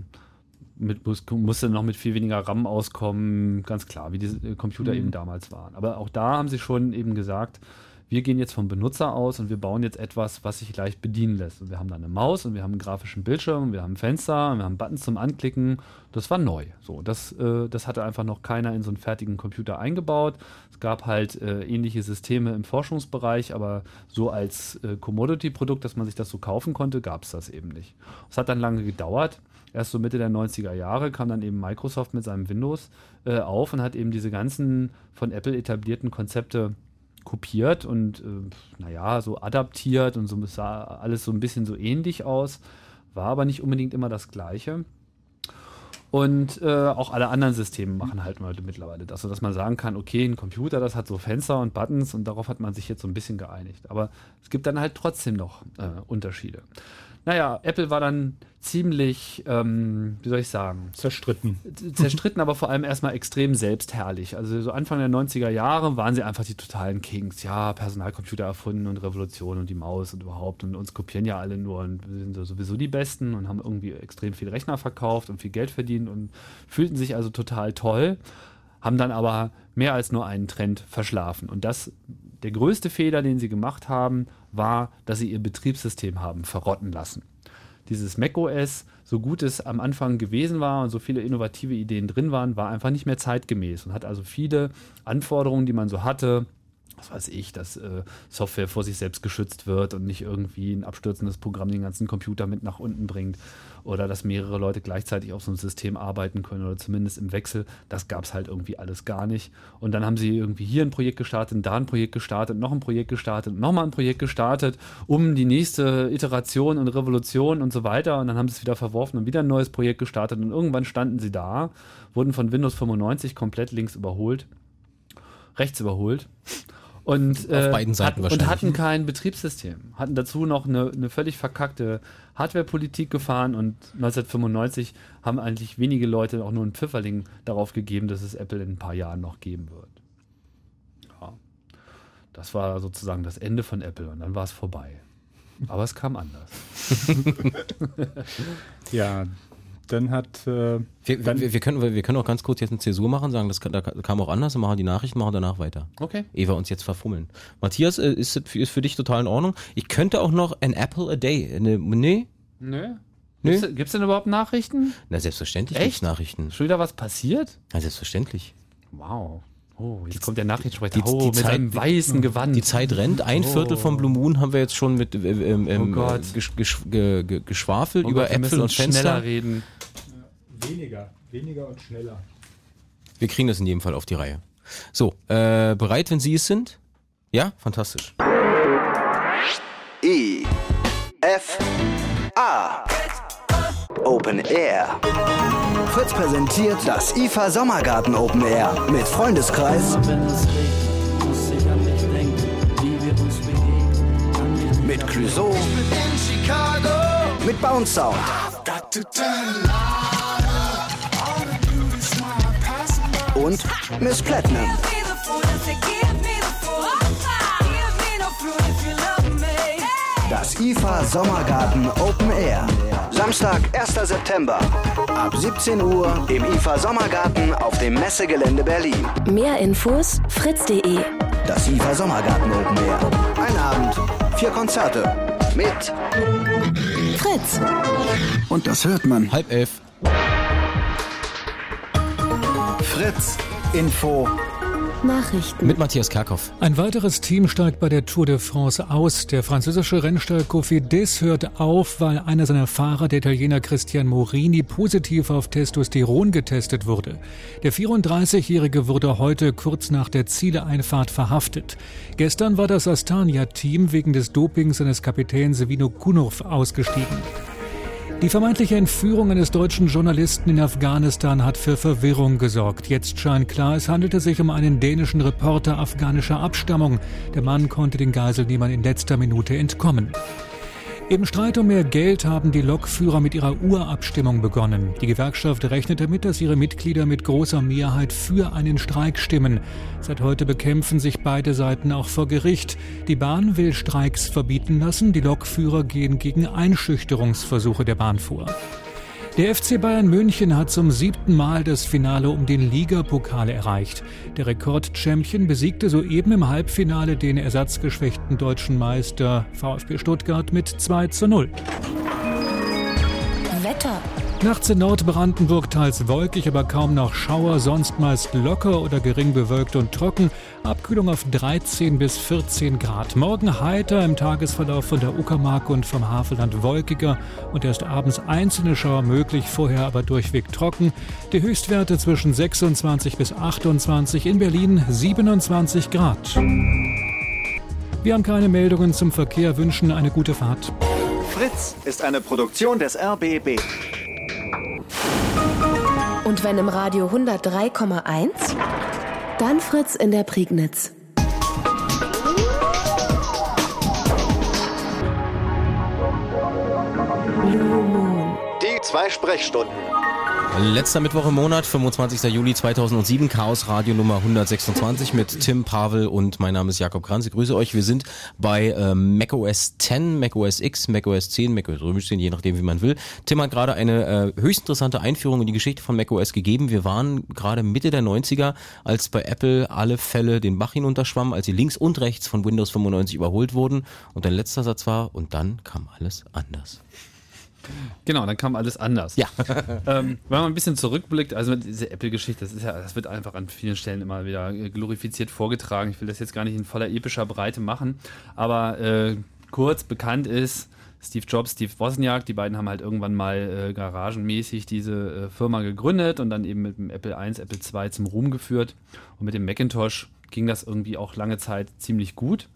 Speaker 2: mit, muss, musste noch mit viel weniger RAM auskommen, ganz klar, wie die Computer mhm. eben damals waren. Aber auch da haben sie schon eben gesagt, wir gehen jetzt vom Benutzer aus und wir bauen jetzt etwas, was sich leicht bedienen lässt. Und wir haben da eine Maus und wir haben einen grafischen Bildschirm, wir haben ein Fenster, wir haben Buttons zum Anklicken. Das war neu. So, das, äh, das hatte einfach noch keiner in so einen fertigen Computer eingebaut. Es gab halt äh, ähnliche Systeme im Forschungsbereich, aber so als äh, Commodity-Produkt, dass man sich das so kaufen konnte, gab es das eben nicht. Es hat dann lange gedauert erst so Mitte der 90er Jahre kam dann eben Microsoft mit seinem Windows äh, auf und hat eben diese ganzen von Apple etablierten Konzepte kopiert und äh, naja, so adaptiert und so sah alles so ein bisschen so ähnlich aus, war aber nicht unbedingt immer das gleiche. Und äh, auch alle anderen Systeme machen halt heute mittlerweile das, sodass man sagen kann, okay, ein Computer, das hat so Fenster und Buttons und darauf hat man sich jetzt so ein bisschen geeinigt. Aber es gibt dann halt trotzdem noch äh, Unterschiede. Naja, Apple war dann ziemlich, ähm, wie soll ich sagen?
Speaker 3: Zerstritten.
Speaker 2: Zerstritten, aber vor allem erstmal extrem selbstherrlich. Also so Anfang der 90er Jahre waren sie einfach die totalen Kings. Ja, Personalcomputer erfunden und Revolution und die Maus und überhaupt. Und uns kopieren ja alle nur und wir sind sowieso die Besten und haben irgendwie extrem viel Rechner verkauft und viel Geld verdient und fühlten sich also total toll, haben dann aber mehr als nur einen Trend verschlafen. Und das, der größte Fehler, den sie gemacht haben, war, dass sie ihr Betriebssystem haben verrotten lassen dieses macOS, so gut es am Anfang gewesen war und so viele innovative Ideen drin waren, war einfach nicht mehr zeitgemäß und hat also viele Anforderungen, die man so hatte, was weiß ich, dass äh, Software vor sich selbst geschützt wird und nicht irgendwie ein abstürzendes Programm den ganzen Computer mit nach unten bringt oder dass mehrere Leute gleichzeitig auf so einem System arbeiten können oder zumindest im Wechsel. Das gab es halt irgendwie alles gar nicht. Und dann haben sie irgendwie hier ein Projekt gestartet, da ein Projekt gestartet, noch ein Projekt gestartet, nochmal ein Projekt gestartet, um die nächste Iteration und Revolution und so weiter. Und dann haben sie es wieder verworfen und wieder ein neues Projekt gestartet. Und irgendwann standen sie da, wurden von Windows 95 komplett links überholt, rechts überholt und,
Speaker 1: Auf äh, beiden Seiten
Speaker 2: hat, und hatten kein Betriebssystem. Hatten dazu noch eine, eine völlig verkackte Hardwarepolitik gefahren und 1995 haben eigentlich wenige Leute auch nur einen Pfifferling darauf gegeben, dass es Apple in ein paar Jahren noch geben wird. Ja. Das war sozusagen das Ende von Apple und dann war es vorbei. Aber es kam anders. (laughs) (laughs)
Speaker 3: ja, dann hat. Äh,
Speaker 1: wir, dann wir, wir, können, wir können auch ganz kurz jetzt eine Zäsur machen, sagen, das da kam auch anders machen die Nachrichten, machen danach weiter.
Speaker 2: Okay.
Speaker 1: Ehe wir uns jetzt verfummeln. Matthias, äh, ist, ist für dich total in Ordnung. Ich könnte auch noch an Apple a Day. Eine, nee?
Speaker 2: Nö. Nö. Gibt es denn überhaupt Nachrichten?
Speaker 1: Na, selbstverständlich gibt es Nachrichten.
Speaker 2: Schon wieder was passiert?
Speaker 1: Na, selbstverständlich.
Speaker 2: Wow. Oh, jetzt die, kommt der Nachrichtensprecher. Die, oh, mit Zeit, seinem weißen Gewand.
Speaker 1: Die Zeit rennt. Ein oh. Viertel vom Blue Moon haben wir jetzt schon mit äh, ähm, oh äh, gesch, gesch, ge, geschwafelt oh über Gott, Äpfel und Fenster.
Speaker 2: schneller reden.
Speaker 3: Weniger, weniger und schneller.
Speaker 1: Wir kriegen das in jedem Fall auf die Reihe. So, äh, bereit, wenn Sie es sind? Ja, fantastisch.
Speaker 4: E F A Open Air. Fritz präsentiert das IFA Sommergarten Open Air mit Freundeskreis. Uns Clouseau mit Bounce Sound. Und Miss Platinum. Das IFA Sommergarten Open Air. Samstag, 1. September. Ab 17 Uhr im IFA Sommergarten auf dem Messegelände Berlin.
Speaker 5: Mehr Infos fritz.de.
Speaker 4: Das IFA Sommergarten Open Air. Ein Abend, vier Konzerte. Mit
Speaker 5: Fritz.
Speaker 4: Und das hört man.
Speaker 1: Halb elf.
Speaker 4: Fritz Info
Speaker 5: Nachrichten.
Speaker 1: Mit Matthias Kerkhoff.
Speaker 6: Ein weiteres Team steigt bei der Tour de France aus. Der französische Rennstall Cofidis hört auf, weil einer seiner Fahrer, der Italiener Christian Morini, positiv auf Testosteron getestet wurde. Der 34-Jährige wurde heute kurz nach der Zieleeinfahrt verhaftet. Gestern war das Astania-Team wegen des Dopings seines Kapitäns Vino Kunov ausgestiegen. Die vermeintliche Entführung eines deutschen Journalisten in Afghanistan hat für Verwirrung gesorgt. Jetzt scheint klar, es handelte sich um einen dänischen Reporter afghanischer Abstammung. Der Mann konnte den Geiselnehmern in letzter Minute entkommen. Im Streit um mehr Geld haben die Lokführer mit ihrer Urabstimmung begonnen. Die Gewerkschaft rechnet damit, dass ihre Mitglieder mit großer Mehrheit für einen Streik stimmen. Seit heute bekämpfen sich beide Seiten auch vor Gericht. Die Bahn will Streiks verbieten lassen, die Lokführer gehen gegen Einschüchterungsversuche der Bahn vor. Der FC Bayern München hat zum siebten Mal das Finale um den Ligapokal erreicht. Der Rekordchampion besiegte soeben im Halbfinale den ersatzgeschwächten deutschen Meister VfB Stuttgart mit 2 zu 0.
Speaker 5: Wetter.
Speaker 6: Nachts in Nordbrandenburg teils wolkig, aber kaum noch Schauer, sonst meist locker oder gering bewölkt und trocken. Abkühlung auf 13 bis 14 Grad. Morgen heiter im Tagesverlauf von der Uckermark und vom Havelland wolkiger und erst abends einzelne Schauer möglich, vorher aber durchweg trocken. Die Höchstwerte zwischen 26 bis 28, in Berlin 27 Grad. Wir haben keine Meldungen zum Verkehr, wünschen eine gute Fahrt.
Speaker 7: Fritz ist eine Produktion des RBB.
Speaker 5: Und wenn im Radio 103,1, dann Fritz in der Prignitz. Blue Moon.
Speaker 7: Die zwei Sprechstunden.
Speaker 1: Letzter Mittwoch im Monat, 25. Juli 2007, Chaos Radio Nummer 126 mit Tim Pavel und mein Name ist Jakob Kranz. Ich grüße euch. Wir sind bei äh, macOS 10, macOS X, macOS 10, macOS Römisch 10, je nachdem wie man will. Tim hat gerade eine äh, höchst interessante Einführung in die Geschichte von macOS gegeben. Wir waren gerade Mitte der 90er, als bei Apple alle Fälle den Bach hinunterschwammen, als sie links und rechts von Windows 95 überholt wurden. Und dein letzter Satz war, und dann kam alles anders.
Speaker 2: Genau, dann kam alles anders.
Speaker 1: Ja. (laughs)
Speaker 2: ähm, wenn man ein bisschen zurückblickt, also diese Apple-Geschichte, das ja, das wird einfach an vielen Stellen immer wieder glorifiziert vorgetragen. Ich will das jetzt gar nicht in voller epischer Breite machen, aber äh, kurz bekannt ist, Steve Jobs, Steve Wozniak, die beiden haben halt irgendwann mal äh, garagenmäßig diese äh, Firma gegründet und dann eben mit dem Apple I, Apple II zum Ruhm geführt. Und mit dem Macintosh ging das irgendwie auch lange Zeit ziemlich gut.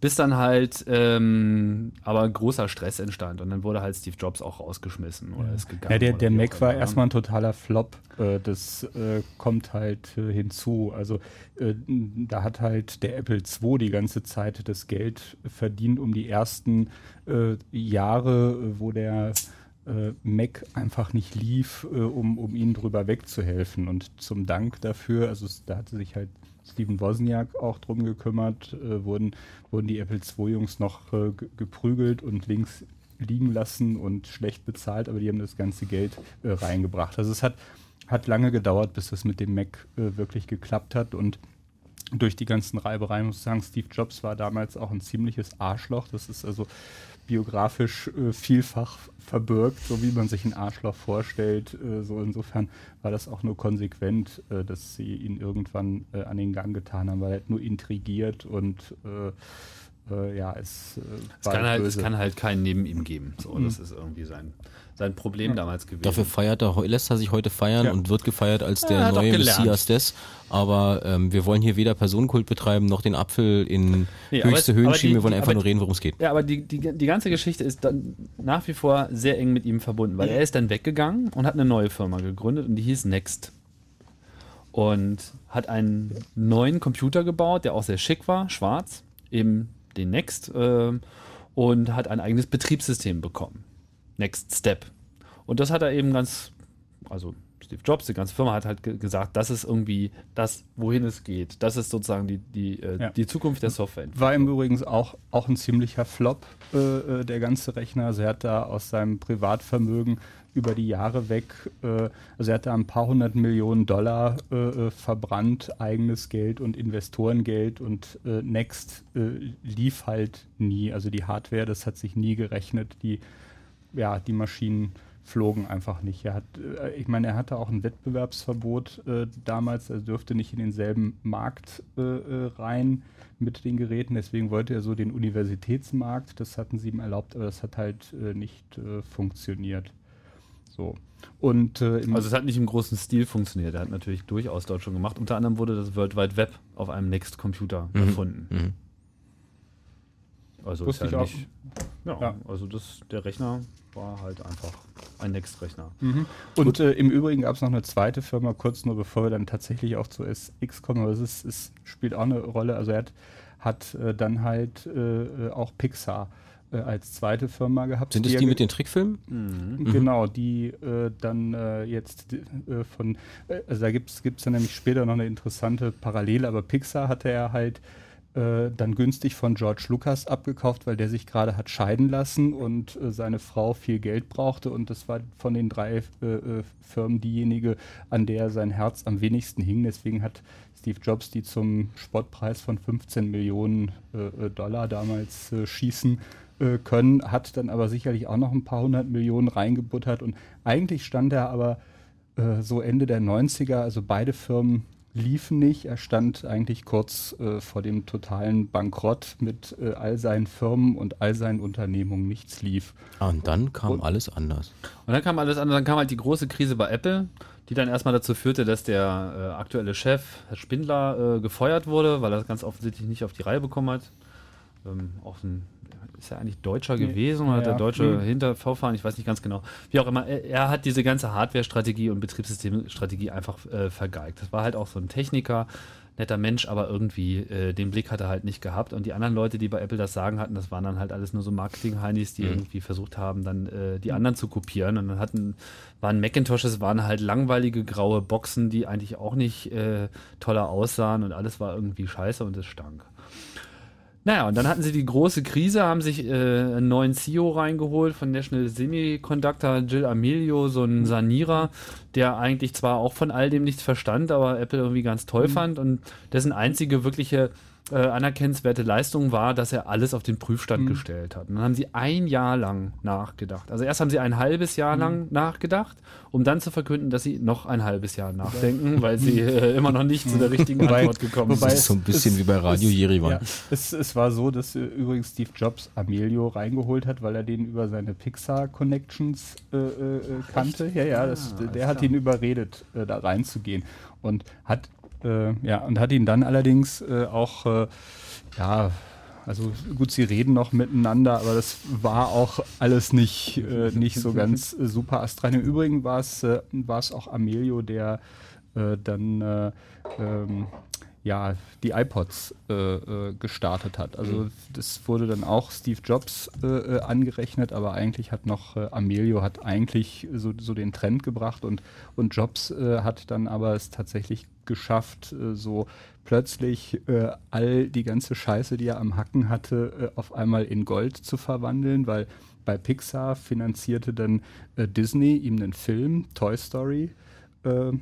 Speaker 2: Bis dann halt ähm, aber großer Stress entstand und dann wurde halt Steve Jobs auch rausgeschmissen oder ist gegangen.
Speaker 3: Ja, der, der Mac war
Speaker 2: immer.
Speaker 3: erstmal ein totaler Flop. Äh, das äh, kommt halt äh, hinzu. Also äh, da hat halt der Apple II die ganze Zeit das Geld verdient, um die ersten äh, Jahre, äh, wo der Mac einfach nicht lief, um, um ihnen drüber wegzuhelfen. Und zum Dank dafür, also da hatte sich halt Steven Wozniak auch drum gekümmert, äh, wurden, wurden die Apple II-Jungs noch äh, ge- geprügelt und links liegen lassen und schlecht bezahlt, aber die haben das ganze Geld äh, reingebracht. Also es hat, hat lange gedauert, bis das mit dem Mac äh, wirklich geklappt hat und durch die ganzen Reibereien muss ich sagen, Steve Jobs war damals auch ein ziemliches Arschloch. Das ist also biografisch äh, vielfach verbirgt, so wie man sich ein Arschloch vorstellt. Äh, so insofern war das auch nur konsequent, äh, dass sie ihn irgendwann äh, an den Gang getan haben, weil er hat nur intrigiert und ja, es
Speaker 2: Es kann, halt, es
Speaker 3: böse.
Speaker 2: kann halt keinen neben ihm geben. So, das ist irgendwie sein, sein Problem damals gewesen.
Speaker 1: Dafür feiert er, lässt er sich heute feiern
Speaker 3: Ja.
Speaker 1: und wird gefeiert als
Speaker 2: er
Speaker 1: der
Speaker 2: auch
Speaker 1: neue. Messias des. Aber ähm, wir wollen hier weder Personenkult betreiben, noch den Apfel in
Speaker 2: Nee,
Speaker 1: höchste
Speaker 2: es-
Speaker 1: Höhen schieben.
Speaker 2: die-
Speaker 1: Wir wollen einfach nur reden, worum es geht.
Speaker 2: Ja, aber die, die, die ganze Geschichte ist dann nach wie vor sehr eng mit ihm verbunden, weil er ist dann weggegangen und hat eine neue Firma gegründet und die hieß Next. Und hat einen neuen Computer gebaut, der auch sehr schick war, schwarz, eben den Next. ähm, und hat ein eigenes Betriebssystem bekommen. Next Step. Und das hat er eben ganz, also Steve Jobs, die ganze Firma hat halt ge gesagt, das ist irgendwie das, wohin es geht. Das ist sozusagen die, die, äh,
Speaker 3: Ja.
Speaker 2: die Zukunft der Software.
Speaker 3: War im Übrigen auch, auch ein ziemlicher Flop, äh, äh, der ganze Rechner. Also er hat da aus seinem Privatvermögen über die Jahre weg, äh, also er hat da ein paar hundert Millionen Dollar äh, äh, verbrannt, eigenes Geld und Investorengeld und Next lief halt nie. Also die Hardware, das hat sich nie gerechnet. Die, ja, die Maschinen flogen einfach nicht. Er hat, äh, ich meine, er hatte auch ein Wettbewerbsverbot äh, damals, er dürfte nicht in denselben Markt äh, äh, rein mit den Geräten, deswegen wollte er so den Universitätsmarkt, das hatten sie ihm erlaubt, aber das hat halt äh, nicht äh, funktioniert. So. Und äh,
Speaker 2: Also es hat nicht im großen Stil funktioniert. Er hat natürlich durchaus dort schon gemacht. Unter anderem wurde das World Wide Web auf einem Next-Computer erfunden.
Speaker 1: Mhm.
Speaker 2: Also
Speaker 3: Wusste
Speaker 2: ist ja
Speaker 3: ich auch.
Speaker 2: nicht, ja,
Speaker 3: Ja.
Speaker 2: also das, der Rechner war halt einfach ein Next-Rechner.
Speaker 3: Und äh, im Übrigen gab es noch eine zweite Firma, kurz nur bevor wir dann tatsächlich auch zu SX kommen, aber es, ist, es spielt auch eine Rolle. Also er hat, hat äh, dann halt äh, äh, auch Pixar äh, als zweite Firma gehabt.
Speaker 1: Sind es
Speaker 3: er
Speaker 1: die
Speaker 3: ge-
Speaker 1: mit den Trickfilmen?
Speaker 3: Genau, die äh, dann äh, jetzt äh, von, äh, also da gibt es dann nämlich später noch eine interessante Parallele, aber Pixar hatte er halt äh, dann günstig von George Lucas abgekauft, weil der sich gerade hat scheiden lassen und äh, seine Frau viel Geld brauchte und das war von den drei äh, äh, Firmen diejenige, an der sein Herz am wenigsten hing. Deswegen hat Steve Jobs die zum Spottpreis von 15 Millionen Dollar damals schießen können, hat dann aber sicherlich auch noch ein paar hundert Millionen reingebuttert und eigentlich stand er aber so Ende der 90er, also beide Firmen liefen nicht. Er stand eigentlich kurz äh, vor dem totalen Bankrott mit äh, all seinen Firmen und all seinen Unternehmungen. Nichts lief.
Speaker 1: Ah, und dann kam alles anders.
Speaker 2: Und dann kam alles andere, dann kam halt die große Krise bei Apple, die dann erstmal dazu führte, dass der äh, aktuelle Chef, Herr Spindler, äh, gefeuert wurde, weil er das ganz offensichtlich nicht auf die Reihe bekommen hat. Ähm, auch ein, ist er eigentlich Deutscher
Speaker 3: Nee.
Speaker 2: gewesen oder hat
Speaker 3: Ja,
Speaker 2: er deutsche
Speaker 3: nee.
Speaker 2: Hintervorfahren? Ich weiß nicht ganz genau. Wie auch immer, er, er hat diese ganze Hardware-Strategie und Betriebssystemstrategie einfach äh, vergeigt. Das war halt auch so ein Techniker, netter Mensch, aber irgendwie äh, den Blick hat er halt nicht gehabt. Und die anderen Leute, die bei Apple das Sagen hatten, das waren dann halt alles nur so Marketing-Heinis, die irgendwie versucht haben, dann äh, die anderen zu kopieren. Und dann hatten, waren Macintoshes, waren halt langweilige graue Boxen, die eigentlich auch nicht äh, toller aussahen und alles war irgendwie scheiße und es stank. Naja, und dann hatten sie die große Krise, haben sich äh, einen neuen CEO reingeholt von National Semiconductor, Jill Amelio, so ein Sanierer, der eigentlich zwar auch von all dem nichts verstand, aber Apple irgendwie ganz toll fand. Und dessen einzige wirkliche äh, anerkennenswerte Leistung war, dass er alles auf den Prüfstand gestellt hat. Und dann haben sie ein Jahr lang nachgedacht. Also erst haben sie ein halbes Jahr lang nachgedacht, um dann zu verkünden, dass sie noch ein halbes Jahr nachdenken, weil sie äh, (laughs) immer noch nicht zu der richtigen
Speaker 3: Wobei-
Speaker 2: Antwort gekommen
Speaker 3: wobei
Speaker 1: Das
Speaker 2: sind.
Speaker 1: ist so ein bisschen
Speaker 3: es-
Speaker 1: wie bei Radio
Speaker 3: es-
Speaker 1: Jerewan.
Speaker 3: Ja, es, es war so, dass äh, übrigens Steve Jobs Amelio reingeholt hat, weil er den über seine Pixar-Connections äh, äh, äh, kannte. Ja, ja, das,
Speaker 2: Ah,
Speaker 3: der hat
Speaker 2: klar.
Speaker 3: ihn überredet, äh, da reinzugehen. Und hat, äh, ja, und hat ihn dann allerdings äh, auch, äh, ja, also gut, sie reden noch miteinander, aber das war auch alles nicht, äh, nicht so ganz äh, super astrein. Im Übrigen war es äh, war es auch Amelio, der äh, dann äh, ähm, ja, die iPods äh, äh, gestartet hat. Also das wurde dann auch Steve Jobs äh, äh, angerechnet, aber eigentlich hat noch äh, Amelio hat eigentlich so, so den Trend gebracht und, und Jobs äh, hat dann aber es tatsächlich geschafft, so plötzlich all die ganze Scheiße, die er am Hacken hatte, auf einmal in Gold zu verwandeln, weil bei Pixar finanzierte dann Disney ihm einen Film, Toy Story, äh,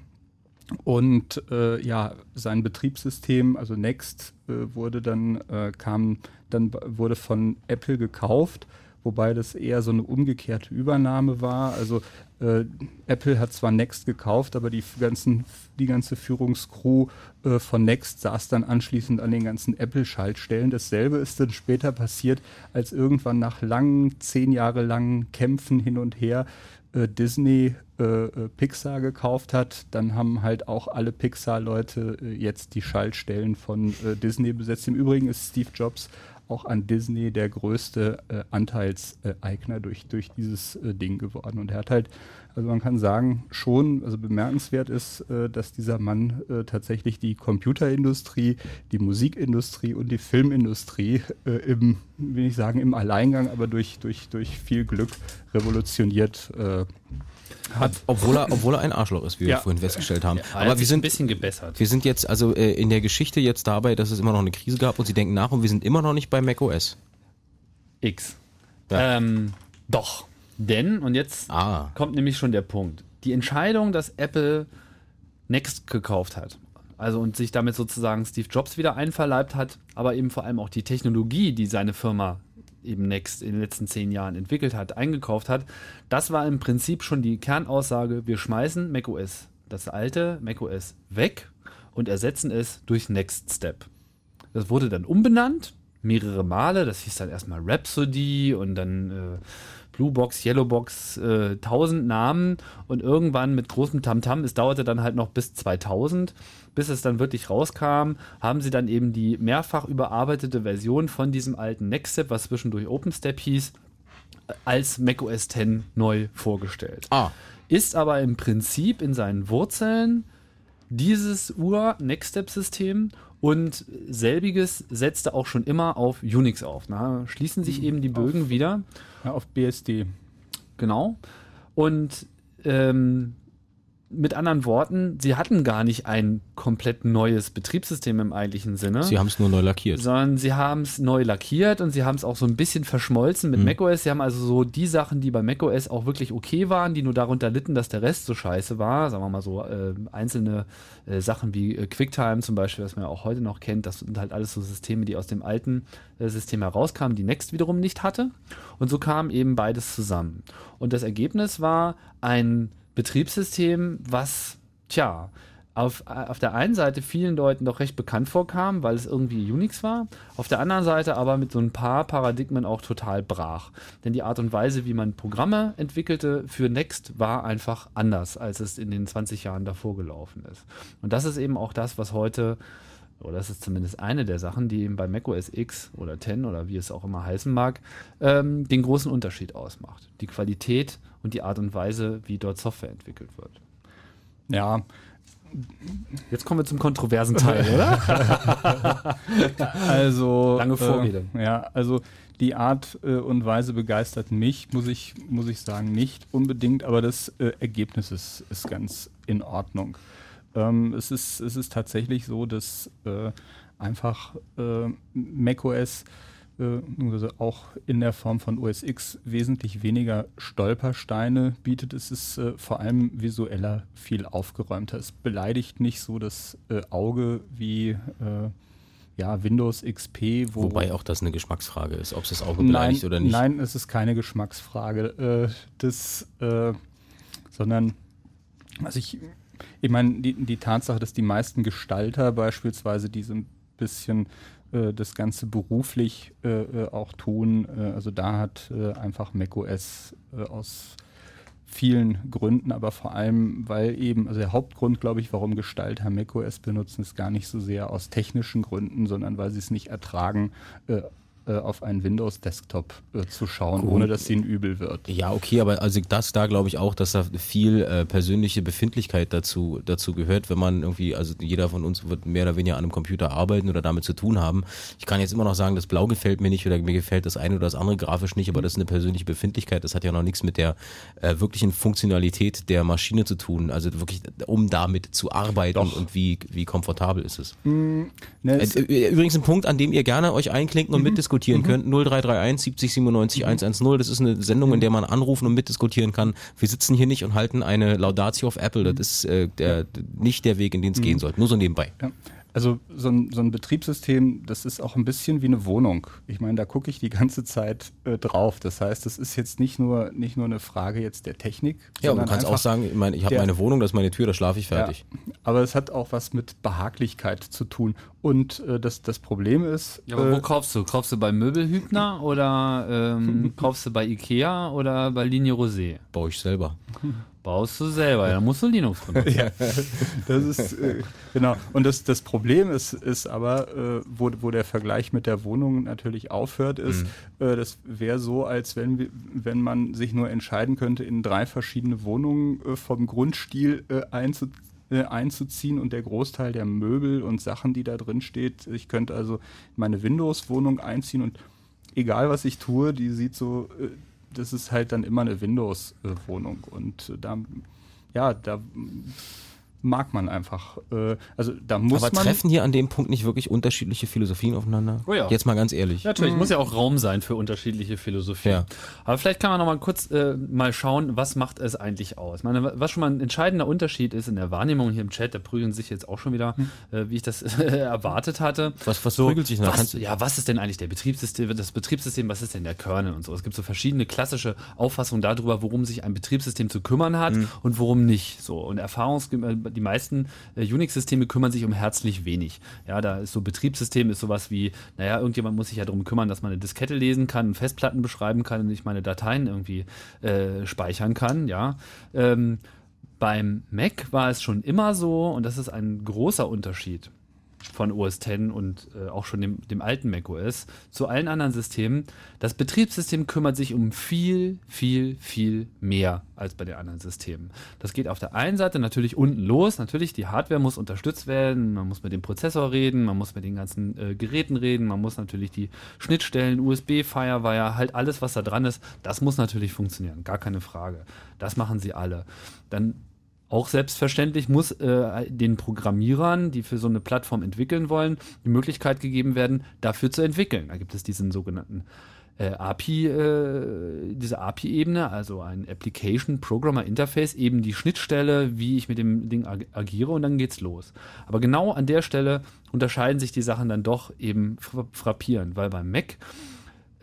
Speaker 3: und äh, ja, sein Betriebssystem, also Next, äh, wurde dann, äh, kam, dann wurde von Apple gekauft, wobei das eher so eine umgekehrte Übernahme war. Also äh, Apple hat zwar Next gekauft, aber die ganzen, die ganze Führungscrew äh, von Next saß dann anschließend an den ganzen Apple-Schaltstellen. Dasselbe ist dann später passiert, als irgendwann nach langen, zehn Jahre langen Kämpfen hin und her äh, Disney äh, äh, Pixar gekauft hat, dann haben halt auch alle Pixar-Leute äh, jetzt die Schaltstellen von Disney besetzt. Im Übrigen ist Steve Jobs auch an Disney der größte äh, Anteilseigner durch, durch dieses äh, Ding geworden. Und er hat halt, also man kann sagen, schon, also bemerkenswert ist, äh, dass dieser Mann äh, tatsächlich die Computerindustrie, die Musikindustrie und die Filmindustrie äh, im, will ich sagen, im Alleingang, aber durch, durch, durch viel Glück revolutioniert äh, hat.
Speaker 1: Obwohl er, obwohl er ein Arschloch ist, wie wir
Speaker 3: Ja.
Speaker 1: vorhin festgestellt haben.
Speaker 2: Hat
Speaker 1: Aber wir
Speaker 2: sich ein
Speaker 1: sind,
Speaker 2: bisschen gebessert.
Speaker 1: wir sind jetzt also äh, in der Geschichte jetzt dabei, dass es immer noch eine Krise gab und sie denken nach und wir sind immer noch nicht bei macOS.
Speaker 2: X.
Speaker 1: Ja.
Speaker 2: Ähm, doch. Denn, und jetzt
Speaker 1: Ah.
Speaker 2: kommt nämlich schon der Punkt. Die Entscheidung, dass Apple Next gekauft hat, also und sich damit sozusagen Steve Jobs wieder einverleibt hat, aber eben vor allem auch die Technologie, die seine Firma eben Next in den letzten zehn Jahren entwickelt hat, eingekauft hat, das war im Prinzip schon die Kernaussage, wir schmeißen macOS, das alte macOS weg und ersetzen es durch Next Step. Das wurde dann umbenannt, mehrere Male. Das hieß dann erstmal Rhapsody und dann äh, Blue Box, Yellow Box, äh, tausend Namen und irgendwann mit großem Tamtam, es dauerte dann halt noch bis 2000, bis es dann wirklich rauskam, haben sie dann eben die mehrfach überarbeitete Version von diesem alten Nextstep, was zwischendurch OpenStep hieß, als macOS 10 neu vorgestellt.
Speaker 1: Ah,
Speaker 2: ist aber im Prinzip in seinen Wurzeln dieses Ur-Next-Step-System und selbiges setzte auch schon immer auf Unix auf. Na, schließen sich eben die Bögen wieder.
Speaker 3: Ja, auf BSD.
Speaker 2: Genau. Und ähm, mit anderen Worten, sie hatten gar nicht ein komplett neues Betriebssystem im eigentlichen Sinne
Speaker 1: sie haben es nur neu lackiert.
Speaker 2: sondern sie haben es neu lackiert und sie haben es auch so ein bisschen verschmolzen mit macOS. Sie haben also so die Sachen, die bei macOS auch wirklich okay waren, die nur darunter litten, dass der Rest so scheiße war. Sagen wir mal so äh, einzelne äh, Sachen wie äh, QuickTime zum Beispiel, was man ja auch heute noch kennt. Das sind halt alles so Systeme, die aus dem alten äh, System herauskamen, die Next wiederum nicht hatte. Und so kam eben beides zusammen. Und das Ergebnis war ein Betriebssystem, was, tja, auf, auf der einen Seite vielen Leuten doch recht bekannt vorkam, weil es irgendwie Unix war, auf der anderen Seite aber mit so ein paar Paradigmen auch total brach. Denn die Art und Weise, wie man Programme entwickelte für Next, war einfach anders, als es in den 20 Jahren davor gelaufen ist. Und das ist eben auch das, was heute, oder das ist zumindest eine der Sachen, die eben bei macOS X oder 10 oder wie es auch immer heißen mag, ähm, den großen Unterschied ausmacht. Die Qualität und die Art und Weise, wie dort Software entwickelt wird.
Speaker 3: Ja,
Speaker 2: Jetzt kommen wir zum kontroversen Teil, oder? (laughs)
Speaker 3: Also
Speaker 2: Lange Vorrede.
Speaker 3: Äh, ja, also die Art äh, und Weise begeistert mich, muss ich, muss ich sagen, nicht unbedingt, aber das äh, Ergebnis ist, ist ganz in Ordnung. Ähm, es, ist, es ist tatsächlich so, dass äh, einfach äh, macOS also auch in der Form von OS X wesentlich weniger Stolpersteine bietet. Es ist äh, vor allem visueller viel aufgeräumter. Es beleidigt nicht so das äh, Auge wie äh, ja, Windows XP, wo
Speaker 1: Wobei auch das eine Geschmacksfrage ist, ob es das Auge beleidigt oder nicht.
Speaker 3: Nein, es ist keine Geschmacksfrage. Äh, das, äh, sondern, also ich, ich meine, die, die Tatsache, dass die meisten Gestalter beispielsweise, die so ein bisschen äh, das Ganze beruflich äh, äh, auch tun, äh, also da hat äh, einfach macOS äh, aus vielen Gründen, aber vor allem, weil eben, also der Hauptgrund, glaube ich, warum Gestalter macOS benutzen, ist gar nicht so sehr aus technischen Gründen, sondern weil sie es nicht ertragen, äh, auf einen Windows-Desktop äh, zu schauen,
Speaker 1: Gut.
Speaker 3: ohne dass ihnen übel wird.
Speaker 1: Ja, okay, aber also das da glaube ich auch, dass da viel äh, persönliche Befindlichkeit dazu dazu gehört, wenn man irgendwie, also jeder von uns wird mehr oder weniger an einem Computer arbeiten oder damit zu tun haben. Ich kann jetzt immer noch sagen, das Blau gefällt mir nicht oder mir gefällt das eine oder das andere grafisch nicht, aber das ist eine persönliche Befindlichkeit. Das hat ja noch nichts mit der äh, wirklichen Funktionalität der Maschine zu tun. Also wirklich, um damit zu arbeiten
Speaker 3: Doch.
Speaker 1: und wie wie komfortabel ist es.
Speaker 3: Ne, es,
Speaker 1: Äh, Übrigens ein Punkt, an dem ihr gerne euch einklinken und mitdiskutieren könnt. 0331 70 97 110. Das ist eine Sendung, in der man anrufen und mitdiskutieren kann. Wir sitzen hier nicht und halten eine Laudatio auf Apple. Das ist äh, der, nicht der Weg, in den es gehen sollte. Nur so nebenbei.
Speaker 3: Ja. Also so ein, so ein Betriebssystem, das ist auch ein bisschen wie eine Wohnung. Ich meine, da gucke ich die ganze Zeit äh, drauf. Das heißt, das ist jetzt nicht nur, nicht nur eine Frage jetzt der Technik.
Speaker 1: Ja, und du kannst auch sagen, ich, meine, ich habe meine Wohnung, das ist meine Tür, da schlafe ich fertig.
Speaker 3: Ja, aber es hat auch was mit Behaglichkeit zu tun. Und äh, das, das Problem ist,
Speaker 2: Ja, aber wo
Speaker 3: äh,
Speaker 2: kaufst du? Kaufst du bei Möbelhübner oder ähm, (laughs) kaufst du bei Ikea oder bei Linie Rosé?
Speaker 1: Baue ich selber. (laughs)
Speaker 2: Baust du selber, dann musst du Linux benutzen. (laughs)
Speaker 3: ja, das ist äh, genau. Und das, das Problem ist, ist aber, äh, wo, wo der Vergleich mit der Wohnung natürlich aufhört, ist, mhm. äh, das wäre so, als wenn, wenn man sich nur entscheiden könnte, in drei verschiedene Wohnungen äh, vom Grundstil äh, einzu, äh, einzuziehen und der Großteil der Möbel und Sachen, die da drin steht, ich könnte also in meine Windows-Wohnung einziehen und egal was ich tue, die sieht so das ist halt dann immer eine Windows-Wohnung. Und äh, da, ja, da mag man einfach. Äh, also da muss
Speaker 1: Aber
Speaker 3: man.
Speaker 1: treffen hier an dem Punkt nicht wirklich unterschiedliche Philosophien aufeinander?
Speaker 2: Oh ja.
Speaker 1: Jetzt mal ganz ehrlich.
Speaker 2: Natürlich, mhm. muss ja auch Raum sein für unterschiedliche Philosophien. Ja. Aber vielleicht kann man noch mal kurz äh, mal schauen, was macht es eigentlich aus? Ich meine, was schon mal ein entscheidender Unterschied ist in der Wahrnehmung hier im Chat, da prügeln sich jetzt auch schon wieder, mhm. äh, wie ich das (laughs) erwartet hatte.
Speaker 1: Was, was so, prügelt sich noch?
Speaker 2: Was, ja, was ist denn eigentlich der Betriebssystem, das Betriebssystem, was ist denn der Kernel und so? Es gibt so verschiedene klassische Auffassungen darüber, worum sich ein Betriebssystem zu kümmern hat mhm. und worum nicht. So und erfahrungsgemäß die meisten äh, Unix-Systeme kümmern sich um herzlich wenig. Ja, da ist so Betriebssystem ist sowas wie, naja, irgendjemand muss sich ja darum kümmern, dass man eine Diskette lesen kann, Festplatten beschreiben kann und ich meine Dateien irgendwie äh, speichern kann, ja. Ähm, beim Mac war es schon immer so, und das ist ein großer Unterschied von OS X und äh, auch schon dem, dem alten macOS zu allen anderen Systemen. Das Betriebssystem kümmert sich um viel, viel, viel mehr als bei den anderen Systemen. Das geht auf der einen Seite natürlich unten los. Natürlich, die Hardware muss unterstützt werden. Man muss mit dem Prozessor reden, man muss mit den ganzen äh, Geräten reden, man muss natürlich die Schnittstellen, USB, Firewire, halt alles, was da dran ist, das muss natürlich funktionieren. Gar keine Frage. Das machen sie alle. Dann auch selbstverständlich muss äh, den Programmierern, die für so eine Plattform entwickeln wollen, die Möglichkeit gegeben werden, dafür zu entwickeln. Da gibt es diesen sogenannten äh, API, äh, diese API-Ebene, also ein Application Programmer Interface, eben die Schnittstelle, wie ich mit dem Ding ag agiere und dann geht's los. Aber genau an der Stelle unterscheiden sich die Sachen dann doch eben frappierend, weil beim Mac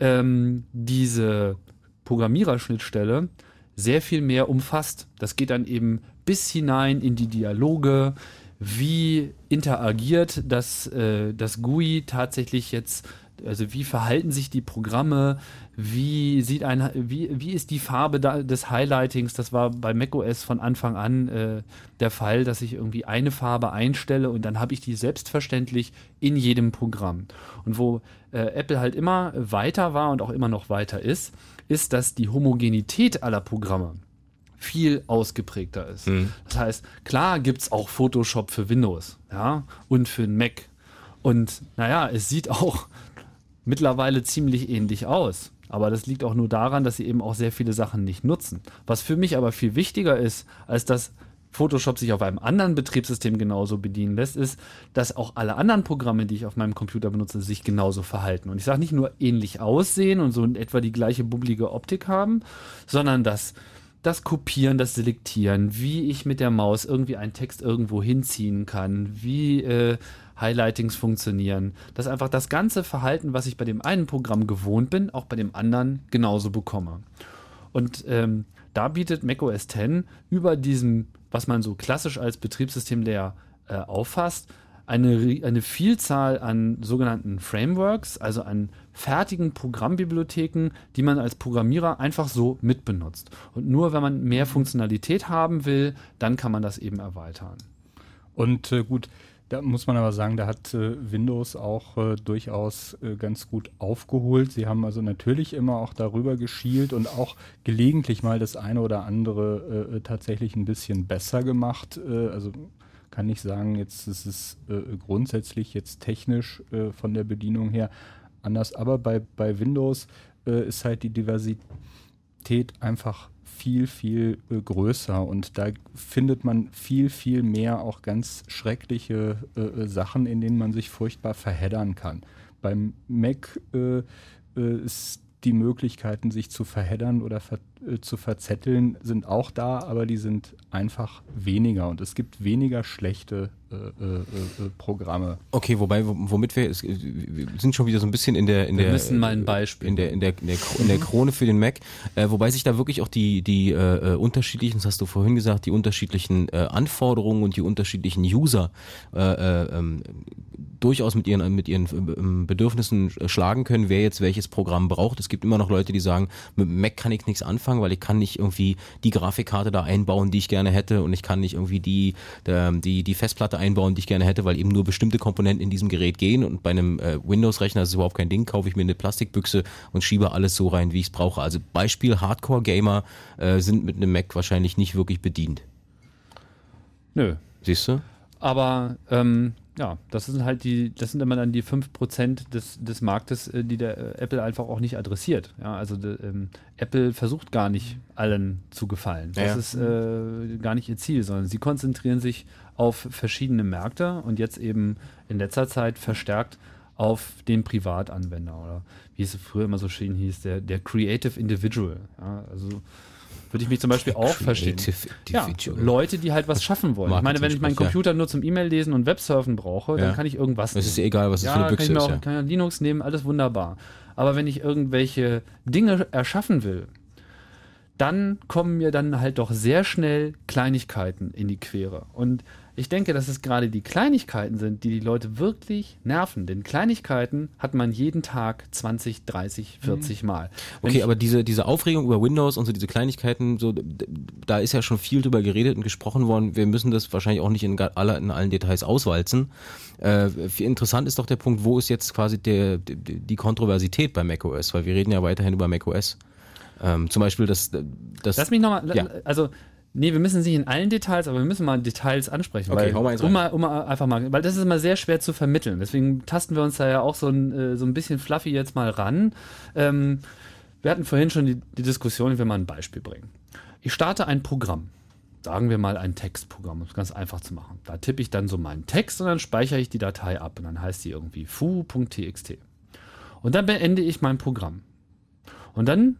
Speaker 2: ähm, diese Programmiererschnittstelle sehr viel mehr umfasst. Das geht dann eben bis hinein in die Dialoge, wie interagiert das, äh, das GUI tatsächlich jetzt, also wie verhalten sich die Programme, wie sieht ein, wie, wie ist die Farbe da, des Highlightings? Das war bei macOS von Anfang an äh, der Fall, dass ich irgendwie eine Farbe einstelle und dann habe ich die selbstverständlich in jedem Programm. Und wo äh, Apple halt immer weiter war und auch immer noch weiter ist, ist, dass die Homogenität aller Programme viel ausgeprägter ist. Mhm. Das heißt, klar gibt es auch Photoshop für Windows, ja, und für den Mac. Und naja, es sieht auch mittlerweile ziemlich ähnlich aus. Aber das liegt auch nur daran, dass sie eben auch sehr viele Sachen nicht nutzen. Was für mich aber viel wichtiger ist, als dass Photoshop sich auf einem anderen Betriebssystem genauso bedienen lässt, ist, dass auch alle anderen Programme, die ich auf meinem Computer benutze, sich genauso verhalten. Und ich sage nicht nur ähnlich aussehen und so in etwa die gleiche bubbelige Optik haben, sondern dass das Kopieren, das Selektieren, wie ich mit der Maus irgendwie einen Text irgendwo hinziehen kann, wie äh, Highlightings funktionieren, dass einfach das ganze Verhalten, was ich bei dem einen Programm gewohnt bin, auch bei dem anderen genauso bekomme. Und ähm, da bietet macOS 10 über diesem, was man so klassisch als Betriebssystem Layer äh, auffasst, eine, eine Vielzahl an sogenannten Frameworks, also an fertigen Programmbibliotheken, die man als Programmierer einfach so mitbenutzt. Und nur wenn man mehr Funktionalität haben will, dann kann man das eben erweitern.
Speaker 3: Und äh, gut, da muss man aber sagen, da hat äh, Windows auch äh, durchaus äh, ganz gut aufgeholt. Sie haben also natürlich immer auch darüber geschielt und auch gelegentlich mal das eine oder andere äh, tatsächlich ein bisschen besser gemacht. Äh, also kann ich sagen, jetzt ist es äh, grundsätzlich jetzt technisch äh, von der Bedienung her anders. Aber bei, bei Windows äh, ist halt die Diversität einfach viel, viel äh, größer und da findet man viel, viel mehr auch ganz schreckliche äh, Sachen, in denen man sich furchtbar verheddern kann. Beim Mac äh, ist die Möglichkeiten, sich zu verheddern oder ver äh, zu verzetteln, sind auch da, aber die sind einfach weniger und es gibt weniger schlechte äh, äh, Programme.
Speaker 1: Okay, wobei, womit wir, es, wir sind schon wieder so ein bisschen in der, in
Speaker 2: Wir
Speaker 1: der,
Speaker 2: müssen mal ein Beispiel
Speaker 1: in der, in der, in der, in der Krone für den Mac, äh, wobei sich da wirklich auch die, die äh, äh, unterschiedlichen, das hast du vorhin gesagt, die unterschiedlichen äh, Anforderungen und die unterschiedlichen User äh, äh, ähm, durchaus mit ihren, mit ihren ähm, Bedürfnissen schlagen können, wer jetzt welches Programm braucht. Es gibt immer noch Leute, die sagen, mit dem Mac kann ich nichts anfangen, weil ich kann nicht irgendwie die Grafikkarte da einbauen, die ich gerne hätte und ich kann nicht irgendwie die, der, die, die Festplatte einbauen, die ich gerne hätte, weil eben nur bestimmte Komponenten in diesem Gerät gehen und bei einem äh, Windows-Rechner ist es überhaupt kein Ding, kaufe ich mir eine Plastikbüchse und schiebe alles so rein, wie ich es brauche. Also Beispiel Hardcore-Gamer äh, sind mit einem Mac wahrscheinlich nicht wirklich bedient.
Speaker 2: Nö.
Speaker 1: Siehst du?
Speaker 2: Aber ähm, ja, das sind halt die, das sind immer dann die 5% des, des Marktes, äh, die der äh, Apple einfach auch nicht adressiert. Ja, also de, ähm, Apple versucht gar nicht allen zu gefallen. Das
Speaker 1: Ja.
Speaker 2: ist äh, gar nicht ihr Ziel, sondern sie konzentrieren sich auf verschiedene Märkte und jetzt eben in letzter Zeit verstärkt auf den Privatanwender oder wie es früher immer so schön hieß, der, der Creative Individual. Ja, also würde ich mich zum Beispiel auch verstehen. Ja. Leute, die halt was schaffen wollen. Ich meine, wenn ich meinen. Computer nur zum E-Mail lesen und Websurfen brauche, dann kann ich irgendwas
Speaker 1: Es ist
Speaker 2: nehmen.
Speaker 1: egal, was es
Speaker 2: ja,
Speaker 1: für eine
Speaker 2: kann
Speaker 1: Büchse
Speaker 2: ich mir
Speaker 1: ist.
Speaker 2: auch,
Speaker 1: Ja.
Speaker 2: kann ja Linux nehmen, alles wunderbar. Aber wenn ich irgendwelche Dinge erschaffen will, dann kommen mir dann halt doch sehr schnell Kleinigkeiten in die Quere. Und ich denke, dass es gerade die Kleinigkeiten sind, die die Leute wirklich nerven. Denn Kleinigkeiten hat man jeden Tag 20, 30, 40 Mal. Wenn
Speaker 1: Okay, aber diese, diese Aufregung über Windows und so diese Kleinigkeiten, so, da ist ja schon viel drüber geredet und gesprochen worden. Wir müssen das wahrscheinlich auch nicht in, aller, in allen Details auswalzen. Äh, interessant ist doch der Punkt, wo ist jetzt quasi der, die, die Kontroversität bei macOS? Weil wir reden ja weiterhin über macOS. Ähm, zum Beispiel das, das
Speaker 2: Lass mich nochmal,
Speaker 1: Ja.
Speaker 2: also, nee, wir müssen es nicht in allen Details, aber wir müssen mal Details ansprechen.
Speaker 1: Okay,
Speaker 2: weil,
Speaker 1: hau mal eins
Speaker 2: um mal, um mal einfach mal, weil das ist immer sehr schwer zu vermitteln. Deswegen tasten wir uns da ja auch so ein, äh, so ein bisschen fluffy jetzt mal ran. Ähm, wir hatten vorhin schon die, die Diskussion, ich will mal ein Beispiel bringen. Ich starte ein Programm. Sagen wir mal ein Textprogramm, um es ganz einfach zu machen. Da tippe ich dann so meinen Text und dann speichere ich die Datei ab und dann heißt die irgendwie fu.txt. Und dann beende ich mein Programm. Und dann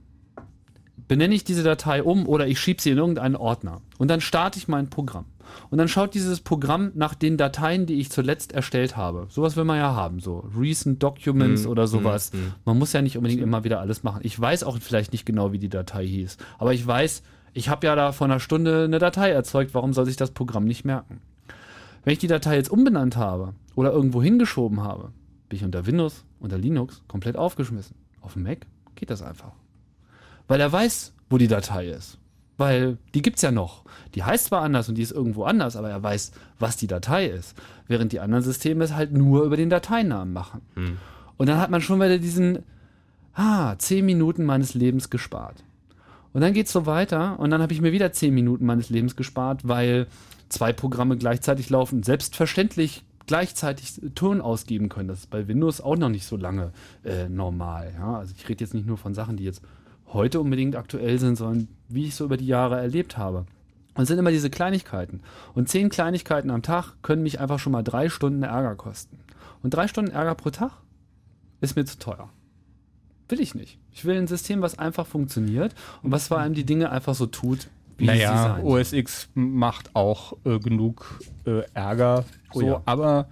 Speaker 2: benenne ich diese Datei um oder ich schiebe sie in irgendeinen Ordner. Und dann starte ich mein Programm. Und dann schaut dieses Programm nach den Dateien, die ich zuletzt erstellt habe. Sowas will man ja haben, so Recent Documents oder sowas. Man muss ja nicht unbedingt immer wieder alles machen. Ich weiß auch vielleicht nicht genau, wie die Datei hieß. Aber ich weiß, ich habe ja da vor einer Stunde eine Datei erzeugt. Warum soll sich das Programm nicht merken? Wenn ich die Datei jetzt umbenannt habe oder irgendwo hingeschoben habe, bin ich unter Windows, unter Linux komplett aufgeschmissen. Auf dem Mac geht das einfach weil er weiß, wo die Datei ist. Weil die gibt's ja noch. Die heißt zwar anders und die ist irgendwo anders, aber er weiß, was die Datei ist. Während die anderen Systeme es halt nur über den Dateinamen machen. Und dann hat man schon wieder diesen, ah, zehn Minuten meines Lebens gespart. Und dann geht's so weiter und dann habe ich mir wieder zehn Minuten meines Lebens gespart, weil zwei Programme gleichzeitig laufen. Selbstverständlich gleichzeitig Ton ausgeben können. Das ist bei Windows auch noch nicht so lange äh, normal. Ja? Also ich rede jetzt nicht nur von Sachen, die jetzt heute unbedingt aktuell sind, sondern wie ich so über die Jahre erlebt habe. Und es sind immer diese Kleinigkeiten. Und zehn Kleinigkeiten am Tag können mich einfach schon mal drei Stunden Ärger kosten. Und drei Stunden Ärger pro Tag ist mir zu teuer. Will ich nicht. Ich will ein System, was einfach funktioniert und was vor allem die Dinge einfach so tut, wie
Speaker 3: naja,
Speaker 2: sie sein.
Speaker 3: OS X macht auch äh, genug äh, Ärger,
Speaker 2: Oh
Speaker 3: so,
Speaker 2: ja.
Speaker 3: aber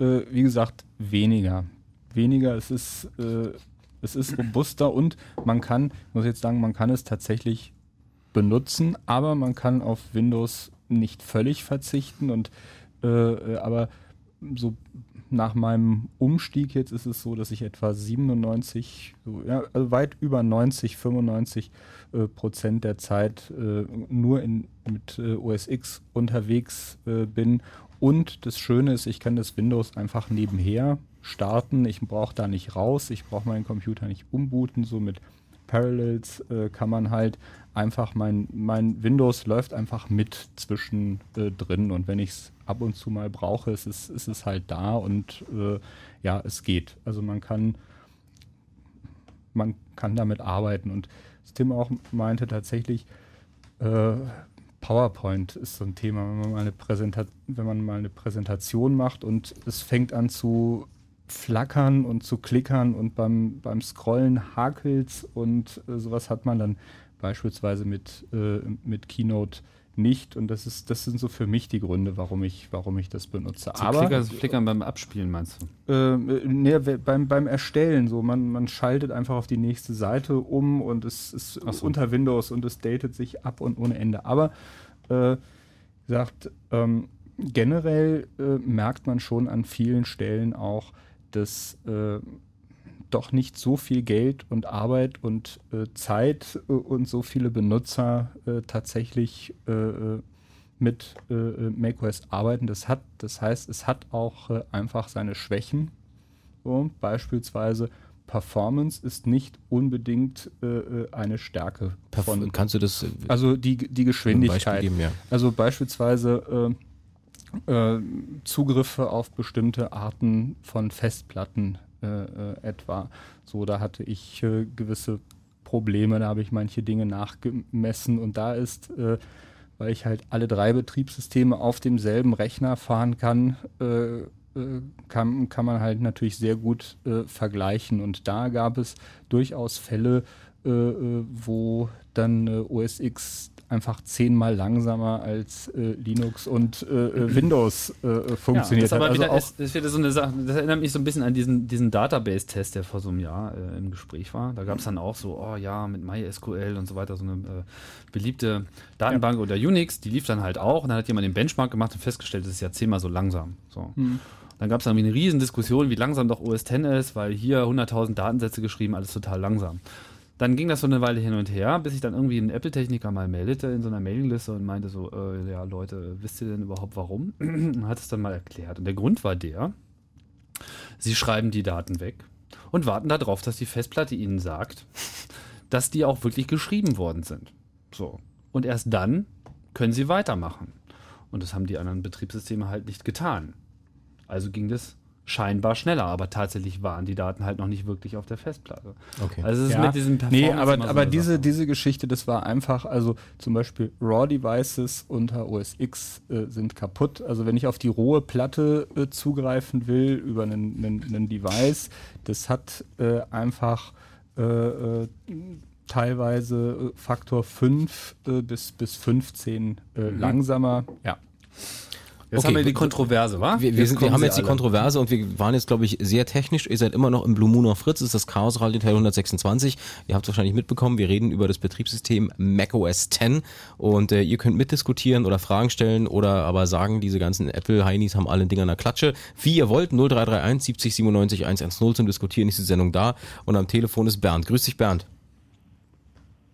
Speaker 3: äh, wie gesagt, weniger. Weniger, es ist, äh, es ist robuster und man kann, muss jetzt sagen, man kann es tatsächlich benutzen, aber man kann auf Windows nicht völlig verzichten und äh, äh, aber so nach meinem Umstieg jetzt ist es so, dass ich etwa 97, so, ja, also weit über 90, 95 äh, Prozent der Zeit äh, nur in, mit äh, OS X unterwegs äh, bin. Und das Schöne ist, ich kann das Windows einfach nebenher starten. Ich brauche da nicht raus. Ich brauche meinen Computer nicht umbooten. So mit Parallels äh, kann man halt einfach mein, mein Windows läuft einfach mit zwischen äh, drin und wenn ich es ab und zu mal brauche, ist es, ist es halt da und äh, ja, es geht. Also man kann man kann damit arbeiten und Tim auch meinte tatsächlich äh, PowerPoint ist so ein Thema, wenn man mal eine wenn man mal eine Präsentation macht und es fängt an zu flackern und zu klickern und beim, beim Scrollen hakelt's und äh, sowas hat man dann beispielsweise mit, äh, mit Keynote nicht. Und das ist, das sind so für mich die Gründe, warum ich, warum ich das benutze.
Speaker 2: So
Speaker 3: Aber
Speaker 2: Klicker, Flickern beim Abspielen meinst du?
Speaker 3: äh, nee, beim, beim Erstellen so, man, man schaltet einfach auf die nächste Seite um und es ist
Speaker 2: so.
Speaker 3: unter Windows und es datet sich ab und ohne Ende. Aber äh, sagt, ähm, generell äh, merkt man schon an vielen Stellen auch, dass äh, doch nicht so viel Geld und Arbeit und äh, Zeit äh, und so viele Benutzer äh, tatsächlich äh, mit macOS arbeiten. Das hat, das heißt, es hat auch einfach seine Schwächen. So, beispielsweise Performance ist nicht unbedingt äh, eine Stärke
Speaker 1: Perf
Speaker 3: von.
Speaker 1: Kannst du das äh,
Speaker 3: Also die, die Geschwindigkeit.
Speaker 1: geben, ja.
Speaker 3: Also beispielsweise äh, äh, Zugriffe auf bestimmte Arten von Festplatten äh, äh, etwa. So, da hatte ich äh, gewisse Probleme, da habe ich manche Dinge nachgemessen und da ist, weil ich halt alle drei Betriebssysteme auf demselben Rechner fahren kann, äh, kann, kann man halt natürlich sehr gut äh, vergleichen. Und da gab es durchaus Fälle, äh, wo dann OS X einfach zehnmal langsamer als äh, Linux und äh, äh, Windows äh, äh, funktioniert
Speaker 2: ja, das,
Speaker 3: Also
Speaker 2: wieder,
Speaker 3: auch,
Speaker 2: ist, ist wieder so eine Sache, das erinnert mich so ein bisschen an diesen, diesen Database-Test, der vor so einem Jahr äh, im Gespräch war. Da gab es dann auch so, oh ja, mit MySQL und so weiter, so eine beliebte Datenbank oder Unix, die lief dann halt auch und dann hat jemand den Benchmark gemacht und festgestellt, das ist ja zehnmal so langsam. So. Dann gab es dann eine riesen Diskussion, wie langsam doch OS X ist, weil hier 100.000 Datensätze geschrieben, alles total langsam. Dann ging das so eine Weile hin und her, bis sich dann irgendwie ein Apple-Techniker mal meldete in so einer Mailingliste und meinte so, äh, ja Leute, wisst ihr denn überhaupt warum? und (clears throat) hat es dann mal erklärt. Und der Grund war der, sie schreiben die Daten weg und warten darauf, dass die Festplatte ihnen sagt, dass die auch wirklich geschrieben worden sind. So. Und erst dann können sie weitermachen. Und das haben die anderen Betriebssysteme halt nicht getan. Also ging das scheinbar schneller, aber tatsächlich waren die Daten halt noch nicht wirklich auf der Festplatte.
Speaker 1: Okay.
Speaker 2: Also es ist
Speaker 3: ja,
Speaker 2: mit diesem
Speaker 3: nee,
Speaker 2: Performance
Speaker 3: aber,
Speaker 2: so
Speaker 3: aber
Speaker 2: eine
Speaker 3: diese,
Speaker 2: Sache.
Speaker 3: diese Geschichte, das war einfach, also zum Beispiel RAW-Devices unter OS X äh, sind kaputt. Also wenn ich auf die rohe Platte äh, zugreifen will über einen, einen, einen Device, das hat äh, einfach äh, äh, teilweise äh, Faktor 5 äh, bis, bis 15 äh,
Speaker 2: Mhm.
Speaker 3: langsamer. Ja.
Speaker 2: Jetzt
Speaker 1: Okay.
Speaker 2: haben wir die Kontroverse, wa?
Speaker 1: Wir, wir, sind, wir haben
Speaker 2: sie
Speaker 1: jetzt die
Speaker 2: alle.
Speaker 1: Kontroverse und wir waren jetzt, glaube ich, sehr technisch. Ihr seid immer noch im Blue Moon auf Fritz, das ist das Chaos Radio Teil 126. Ihr habt es wahrscheinlich mitbekommen, wir reden über das Betriebssystem macOS 10 und äh, ihr könnt mitdiskutieren oder Fragen stellen oder aber sagen, diese ganzen Apple-Heinis haben alle Dinger in der Klatsche. Wie ihr wollt, 0331 70 97 110 zum Diskutieren ist die Sendung da und am Telefon ist Bernd. Grüß dich, Bernd.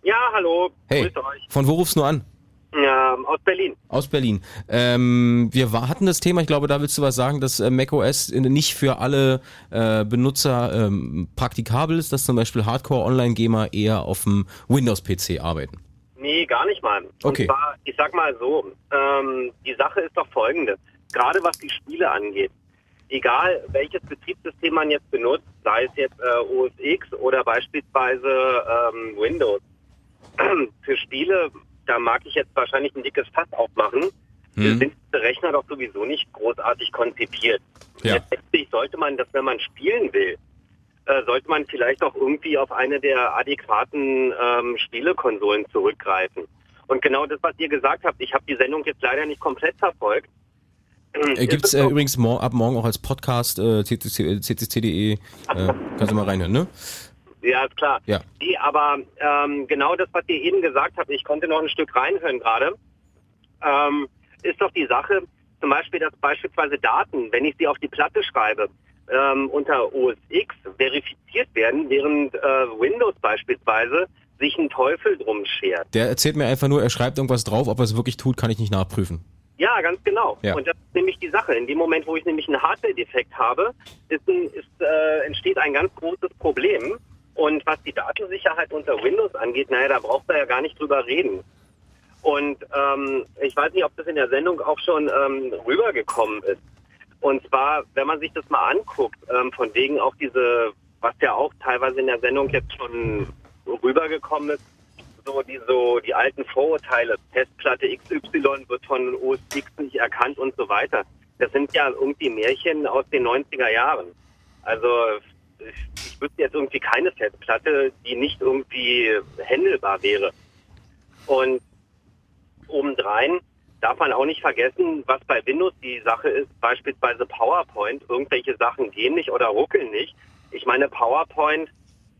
Speaker 8: Ja, hallo.
Speaker 1: Hey,
Speaker 8: Grüß euch.
Speaker 1: von wo rufst du an?
Speaker 8: Ja, aus Berlin.
Speaker 1: Aus Berlin. Ähm, wir hatten das Thema, ich glaube, da willst du was sagen, dass äh, macOS nicht für alle äh, Benutzer ähm, praktikabel ist, dass zum Beispiel Hardcore-Online-Gamer eher auf dem Windows-PC arbeiten.
Speaker 8: Nee, gar nicht mal.
Speaker 1: Okay.
Speaker 8: Und zwar, ich sag mal so, ähm, die Sache ist doch folgende. Gerade was die Spiele angeht. Egal, welches Betriebssystem man jetzt benutzt, sei es jetzt äh, OS X oder beispielsweise ähm, Windows. (clears throat) Für Spiele, da mag ich jetzt wahrscheinlich ein dickes Fass aufmachen,
Speaker 1: Hm.
Speaker 8: sind diese Rechner doch sowieso nicht großartig konzipiert.
Speaker 1: Ja.
Speaker 8: Letztendlich sollte man das, wenn man spielen will, äh, sollte man vielleicht auch irgendwie auf eine der adäquaten ähm, Spielekonsolen zurückgreifen. Und genau das, was ihr gesagt habt, ich habe die Sendung jetzt leider nicht komplett verfolgt.
Speaker 1: Äh, gibt's äh, übrigens mor ab morgen auch als Podcast äh, ccc- ccc.de, äh, (laughs) kannst du mal reinhören, ne?
Speaker 8: Ja, ist klar.
Speaker 1: Ja.
Speaker 8: Die, aber ähm, genau das, was ihr eben gesagt habt, ich konnte noch ein Stück reinhören gerade, ähm, ist doch die Sache, zum Beispiel, dass beispielsweise Daten, wenn ich sie auf die Platte schreibe, ähm, unter OS X verifiziert werden, während äh, Windows beispielsweise sich ein Teufel drum schert.
Speaker 1: Der erzählt mir einfach nur, er schreibt irgendwas drauf, ob er es wirklich tut, kann ich nicht nachprüfen.
Speaker 8: Ja, ganz genau.
Speaker 1: Ja.
Speaker 8: Und das ist nämlich die Sache. In dem Moment, wo ich nämlich einen Hardware-Defekt habe, ist ein, ist, äh, entsteht ein ganz großes Problem. Und was die Datensicherheit unter Windows angeht, naja, da braucht man ja gar nicht drüber reden. Und ähm, ich weiß nicht, ob das in der Sendung auch schon ähm, rübergekommen ist. Und zwar, wenn man sich das mal anguckt, ähm, von wegen auch diese, was ja auch teilweise in der Sendung jetzt schon rübergekommen ist, so die so die alten Vorurteile, Festplatte XY wird von OS X nicht erkannt und so weiter. Das sind ja irgendwie Märchen aus den 90er Jahren. Also ich, ich wüsste jetzt irgendwie keine Festplatte, die nicht irgendwie händelbar wäre. Und obendrein darf man auch nicht vergessen, was bei Windows die Sache ist, beispielsweise PowerPoint, irgendwelche Sachen gehen nicht oder ruckeln nicht. Ich meine, PowerPoint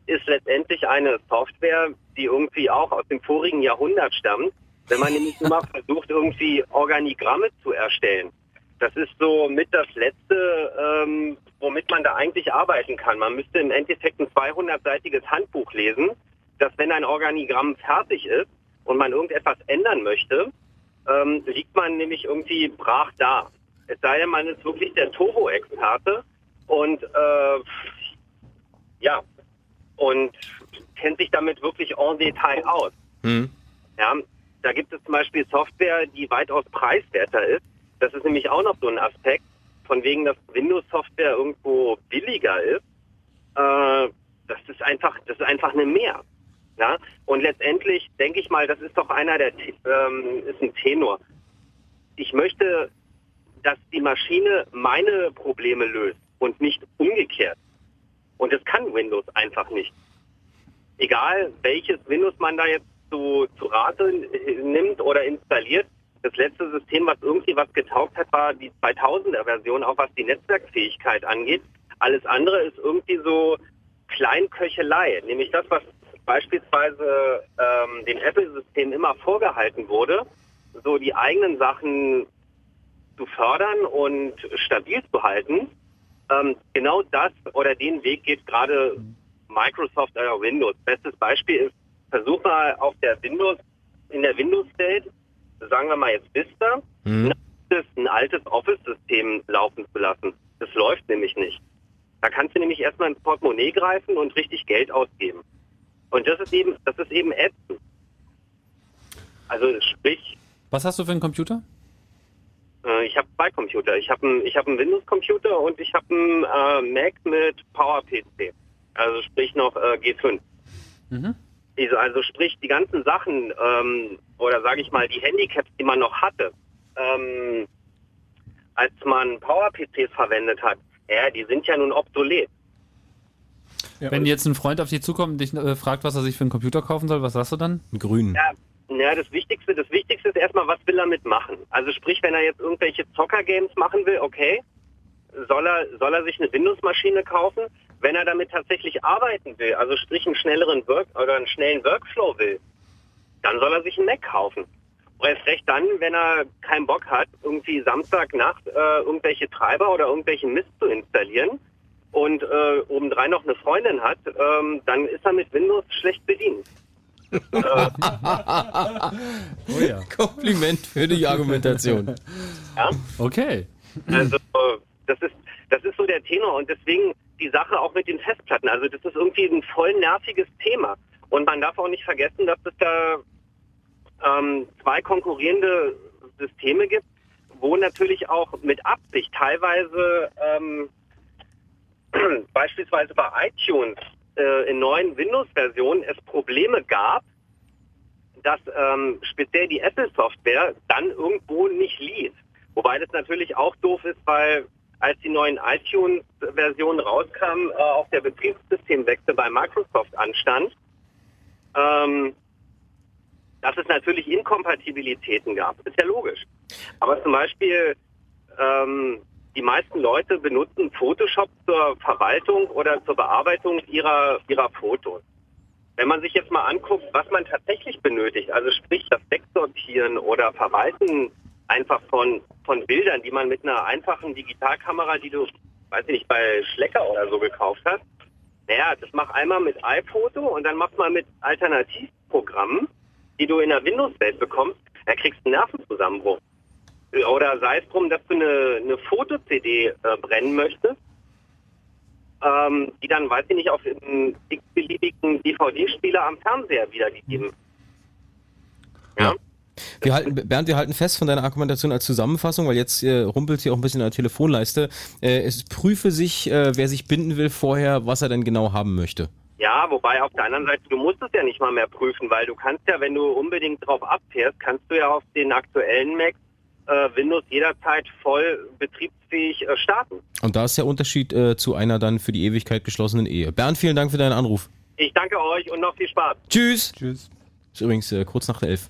Speaker 8: ist letztendlich eine Software, die irgendwie auch aus dem vorigen Jahrhundert stammt. Wenn man nämlich (laughs) immer versucht, irgendwie Organigramme zu erstellen. Das ist so mit das Letzte, ähm, womit man da eigentlich arbeiten kann. Man müsste im Endeffekt ein 200-seitiges Handbuch lesen, dass wenn ein Organigramm fertig ist und man irgendetwas ändern möchte, ähm, liegt man nämlich irgendwie brach da. Es sei denn, man ist wirklich der Turbo-Experte und äh, ja, und kennt sich damit wirklich en Detail aus.
Speaker 1: Hm.
Speaker 8: Ja, da gibt es zum Beispiel Software, die weitaus preiswerter ist. Das ist nämlich auch noch so ein Aspekt, von wegen, dass Windows-Software irgendwo billiger ist. Äh, das ist einfach, das ist einfach eine Mehr. Ja, und letztendlich denke ich mal, das ist doch einer der, ähm, ist ein Tenor. Ich möchte, dass die Maschine meine Probleme löst und nicht umgekehrt. Und das kann Windows einfach nicht. Egal, welches Windows man da jetzt zu, zu Rate nimmt oder installiert, das letzte System, was irgendwie was getaugt hat, war die 2000er Version, auch was die Netzwerkfähigkeit angeht. Alles andere ist irgendwie so Kleinköchelei, nämlich das, was beispielsweise ähm, dem Apple-System immer vorgehalten wurde, so die eigenen Sachen zu fördern und stabil zu halten. Ähm, genau das oder den Weg geht gerade Microsoft oder Windows. Bestes Beispiel ist, versuch mal auf der Windows, in der Windows-Welt, sagen wir mal jetzt Vista,
Speaker 1: Mhm.
Speaker 8: ein altes, ein altes Office-System laufen zu lassen. Das läuft nämlich nicht. Da kannst du nämlich erstmal ins Portemonnaie greifen und richtig Geld ausgeben. Und das ist eben, das ist eben ätzend. Also sprich,
Speaker 2: Was hast du für einen Computer?
Speaker 8: äh, ich habe zwei Computer. Ich habe einen ich hab einen Windows-Computer und ich habe einen äh, Mac mit PowerPC. Also sprich noch äh, G5.
Speaker 2: Mhm.
Speaker 8: Also, also sprich die ganzen Sachen ähm, oder sage ich mal die Handicaps, die man noch hatte, ähm, als man PowerPCs verwendet hat, ja, die sind ja nun obsolet.
Speaker 2: Wenn jetzt ein Freund auf dich zukommt und dich äh, fragt, was er sich für einen Computer kaufen soll, was sagst du dann?
Speaker 1: Einen grünen.
Speaker 8: Ja, ja, das Wichtigste, das Wichtigste ist erstmal, was will er mitmachen? Also sprich, wenn er jetzt irgendwelche Zocker-Games machen will, okay, soll er, soll er sich eine Windows-Maschine kaufen? Wenn er damit tatsächlich arbeiten will, also sprich einen schnelleren Work oder einen schnellen Workflow will, dann soll er sich einen Mac kaufen. Und erst recht dann, wenn er keinen Bock hat, irgendwie Samstagnacht äh, irgendwelche Treiber oder irgendwelchen Mist zu installieren und äh, obendrein noch eine Freundin hat, ähm, dann ist er mit Windows schlecht bedient. (laughs)
Speaker 2: Oh ja.
Speaker 1: Kompliment für die Argumentation.
Speaker 8: Ja?
Speaker 2: Okay.
Speaker 8: Also äh, das ist das ist so der Tenor und deswegen die Sache auch mit den Festplatten. Also das ist irgendwie ein voll nerviges Thema und man darf auch nicht vergessen, dass es da ähm, zwei konkurrierende Systeme gibt, wo natürlich auch mit Absicht teilweise ähm, (clears throat) beispielsweise bei iTunes äh, in neuen Windows-Versionen es Probleme gab, dass ähm, speziell die Apple-Software dann irgendwo nicht lief. Wobei das natürlich auch doof ist, weil als die neuen iTunes-Versionen rauskamen, äh, auch der Betriebssystemwechsel bei Microsoft anstand, ähm, dass es natürlich Inkompatibilitäten gab. Ist ja logisch. Aber zum Beispiel ähm, die meisten Leute benutzen Photoshop zur Verwaltung oder zur Bearbeitung ihrer, ihrer Fotos. Wenn man sich jetzt mal anguckt, was man tatsächlich benötigt, also sprich das Wegsortieren oder Verwalten einfach von, von Bildern, die man mit einer einfachen Digitalkamera, die du, weiß ich nicht, bei Schlecker oder so gekauft hast, naja, das mach einmal mit iPhoto und dann mach mal mit Alternativprogrammen, die du in der Windows-Welt bekommst, da kriegst du einen Nervenzusammenbruch. Oder sei es drum, dass du eine, eine Foto-CD äh, brennen möchtest, ähm, die dann, weiß ich nicht, auf einem x-beliebigen DVD-Spieler am Fernseher wiedergegeben. Ja.
Speaker 1: Wir halten, Bernd, wir halten fest von deiner Argumentation als Zusammenfassung, weil jetzt äh, rumpelt hier auch ein bisschen an der Telefonleiste. Äh, es prüfe sich, äh, wer sich binden will, vorher, was er denn genau haben möchte.
Speaker 8: Ja, wobei auf der anderen Seite, du musst es ja nicht mal mehr prüfen, weil du kannst ja, wenn du unbedingt drauf abfährst, kannst du ja auf den aktuellen Macs äh, Windows jederzeit voll betriebsfähig äh, starten.
Speaker 1: Und da ist der Unterschied äh, zu einer dann für die Ewigkeit geschlossenen Ehe. Bernd, vielen Dank für deinen Anruf.
Speaker 8: Ich danke euch und noch viel Spaß.
Speaker 1: Tschüss.
Speaker 3: Tschüss.
Speaker 1: Ist übrigens äh, kurz nach der elf.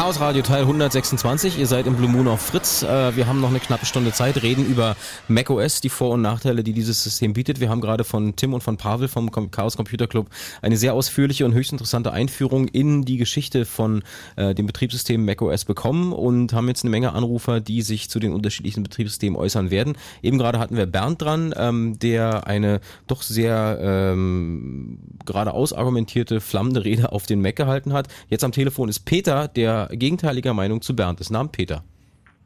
Speaker 1: Chaos Radio Teil 126. Ihr seid im Blue Moon auf Fritz. Äh, wir haben noch eine knappe Stunde Zeit, reden über macOS, die Vor- und Nachteile, die dieses System bietet. Wir haben gerade von Tim und von Pavel vom Chaos Computer Club eine sehr ausführliche und höchst interessante Einführung in die Geschichte von äh, dem Betriebssystem macOS bekommen und haben jetzt eine Menge Anrufer, die sich zu den unterschiedlichen Betriebssystemen äußern werden. Eben gerade hatten wir Bernd dran, ähm, der eine doch sehr ähm, geradeaus argumentierte, flammende Rede auf den Mac gehalten hat. Jetzt am Telefon ist Peter, der gegenteiliger Meinung zu Bernd ist. Namen Peter.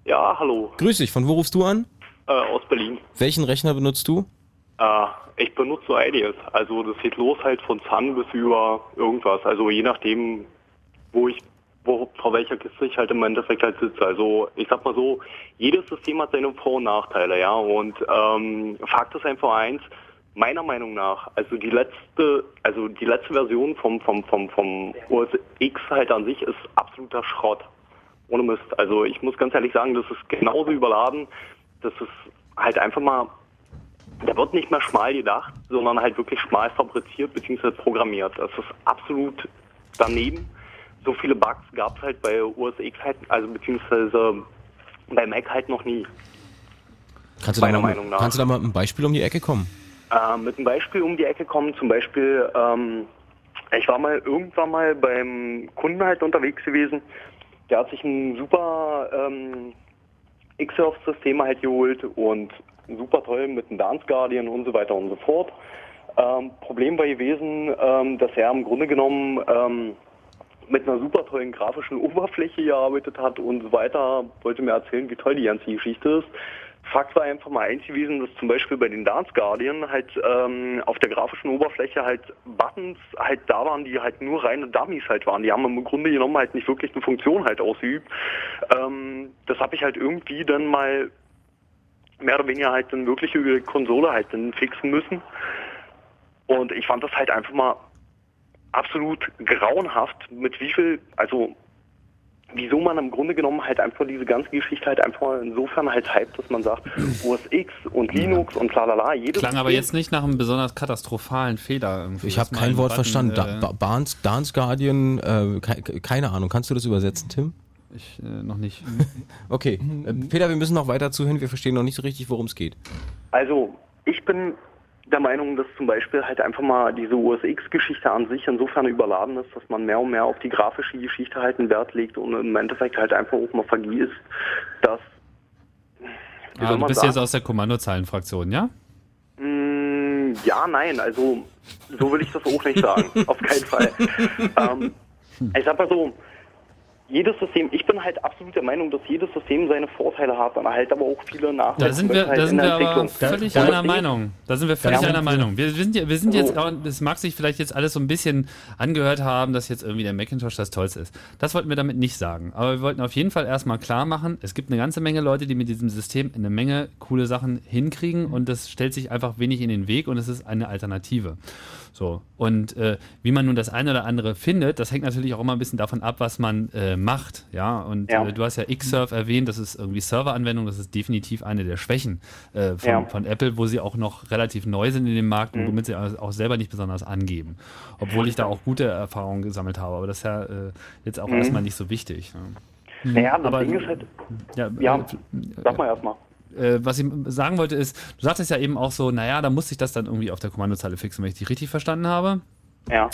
Speaker 9: Ja, hallo,
Speaker 1: Grüß dich, von wo rufst du an?
Speaker 9: äh, aus Berlin.
Speaker 1: Welchen Rechner benutzt du?
Speaker 9: Äh, ich benutze einiges. Also das geht los halt von Sun bis über irgendwas. Also je nachdem, wo ich, wo, vor welcher Kiste ich halt im Endeffekt halt sitze. Also ich sag mal so, jedes System hat seine Vor- und Nachteile, ja. Und ähm, Fakt ist einfach eins, meiner Meinung nach, also die letzte, also die letzte Version vom, vom, vom, vom OS X halt an sich ist absoluter Schrott. Ohne Mist. Also ich muss ganz ehrlich sagen, das ist genauso überladen. Das ist halt einfach mal, da wird nicht mehr schmal gedacht, sondern halt wirklich schmal fabriziert bzw. programmiert. Das ist absolut daneben. So viele Bugs gab es halt bei OS X halt, also beziehungsweise bei Mac halt noch nie.
Speaker 1: Kannst du, da
Speaker 9: Meiner
Speaker 1: mal,
Speaker 9: Meinung nach.
Speaker 1: kannst du da mal einem Beispiel um die Ecke kommen?
Speaker 9: Äh, mit einem Beispiel um die Ecke kommen, zum Beispiel, ähm, ich war mal irgendwann mal beim Kunden halt unterwegs gewesen, der hat sich ein super ähm, Xsurf-System halt geholt und super toll mit einem Dance Guardian und so weiter und so fort. Ähm, Problem war gewesen, ähm, dass er im Grunde genommen ähm, mit einer super tollen grafischen Oberfläche gearbeitet hat und so weiter, wollte mir erzählen, wie toll die ganze Geschichte ist. Fakt war einfach mal eins gewesen, dass zum Beispiel bei den Dance Guardian halt ähm, auf der grafischen Oberfläche halt Buttons halt da waren, die halt nur reine Dummies halt waren. Die haben im Grunde genommen halt nicht wirklich eine Funktion halt ausgeübt. Ähm, das habe ich halt irgendwie dann mal mehr oder weniger halt dann wirklich über die Konsole halt dann fixen müssen. Und ich fand das halt einfach mal absolut grauenhaft, mit wie viel, also wieso man im Grunde genommen halt einfach diese ganze Geschichte halt einfach insofern halt hype, dass man sagt, OS X und Linux und lalala, jedes
Speaker 2: Klang aber jetzt nicht nach einem besonders katastrophalen Fehler. Irgendwie,
Speaker 1: Ich habe kein
Speaker 2: ein
Speaker 1: Wort
Speaker 2: Button,
Speaker 1: verstanden.
Speaker 2: äh,
Speaker 1: Da, Dance, Dance Guardian, äh, ke keine Ahnung. Kannst du das übersetzen, Tim?
Speaker 2: ich äh, noch nicht. (laughs)
Speaker 1: Okay. Äh, Peter, wir müssen noch weiter zuhören. Wir verstehen noch nicht so richtig, worum es geht.
Speaker 9: Also, ich bin der Meinung, dass zum Beispiel halt einfach mal diese OS X-Geschichte an sich insofern überladen ist, dass man mehr und mehr auf die grafische Geschichte halt einen Wert legt und im Endeffekt halt einfach auch mal vergisst, dass
Speaker 2: Ah, du bist
Speaker 9: sagen?
Speaker 2: jetzt aus der Kommandozeilenfraktion, ja?
Speaker 9: Mm, ja, nein, also so will ich das auch nicht sagen. Auf keinen Fall. (laughs) ähm, ich sag mal so, jedes System, ich bin halt absolut der Meinung, dass jedes System seine Vorteile hat, und halt aber auch viele Nachteile.
Speaker 2: Da sind wir, da sind
Speaker 9: in
Speaker 2: wir aber völlig
Speaker 3: Da-
Speaker 2: einer
Speaker 9: da-
Speaker 2: Meinung. Da sind wir völlig
Speaker 3: Da-
Speaker 2: einer Meinung. Wir, wir sind, ja- wir sind jetzt, es mag sich vielleicht jetzt alles so ein bisschen angehört haben, dass jetzt irgendwie der Macintosh das Tollste ist. Das wollten wir damit nicht sagen. Aber wir wollten auf jeden Fall erstmal klar machen, es gibt eine ganze Menge Leute, die mit diesem System eine Menge coole Sachen hinkriegen und das stellt sich einfach wenig in den Weg und es ist eine Alternative. So. Und äh, wie man nun das eine oder andere findet, das hängt natürlich auch immer ein bisschen davon ab, was man äh, macht. Ja, und
Speaker 9: Ja.
Speaker 2: Äh, du hast ja Xsurf erwähnt, das ist irgendwie Serveranwendung, das ist definitiv eine der Schwächen äh, von,
Speaker 9: Ja. Mhm.
Speaker 2: von Apple, wo sie auch noch relativ neu sind in dem Markt und womit sie auch selber nicht besonders angeben. Obwohl ich da auch gute Erfahrungen gesammelt habe, aber das ist ja äh, jetzt auch erstmal nicht so wichtig. Ne?
Speaker 9: Naja, das
Speaker 2: Aber-
Speaker 9: Ding ist halt,
Speaker 2: Ja,
Speaker 9: ja,
Speaker 2: äh,
Speaker 9: sag mal erstmal.
Speaker 2: Äh, was ich sagen wollte ist, du sagtest ja eben auch so, naja, da musste ich das dann irgendwie auf der Kommandozeile fixen, wenn ich dich richtig verstanden habe.
Speaker 9: Ja.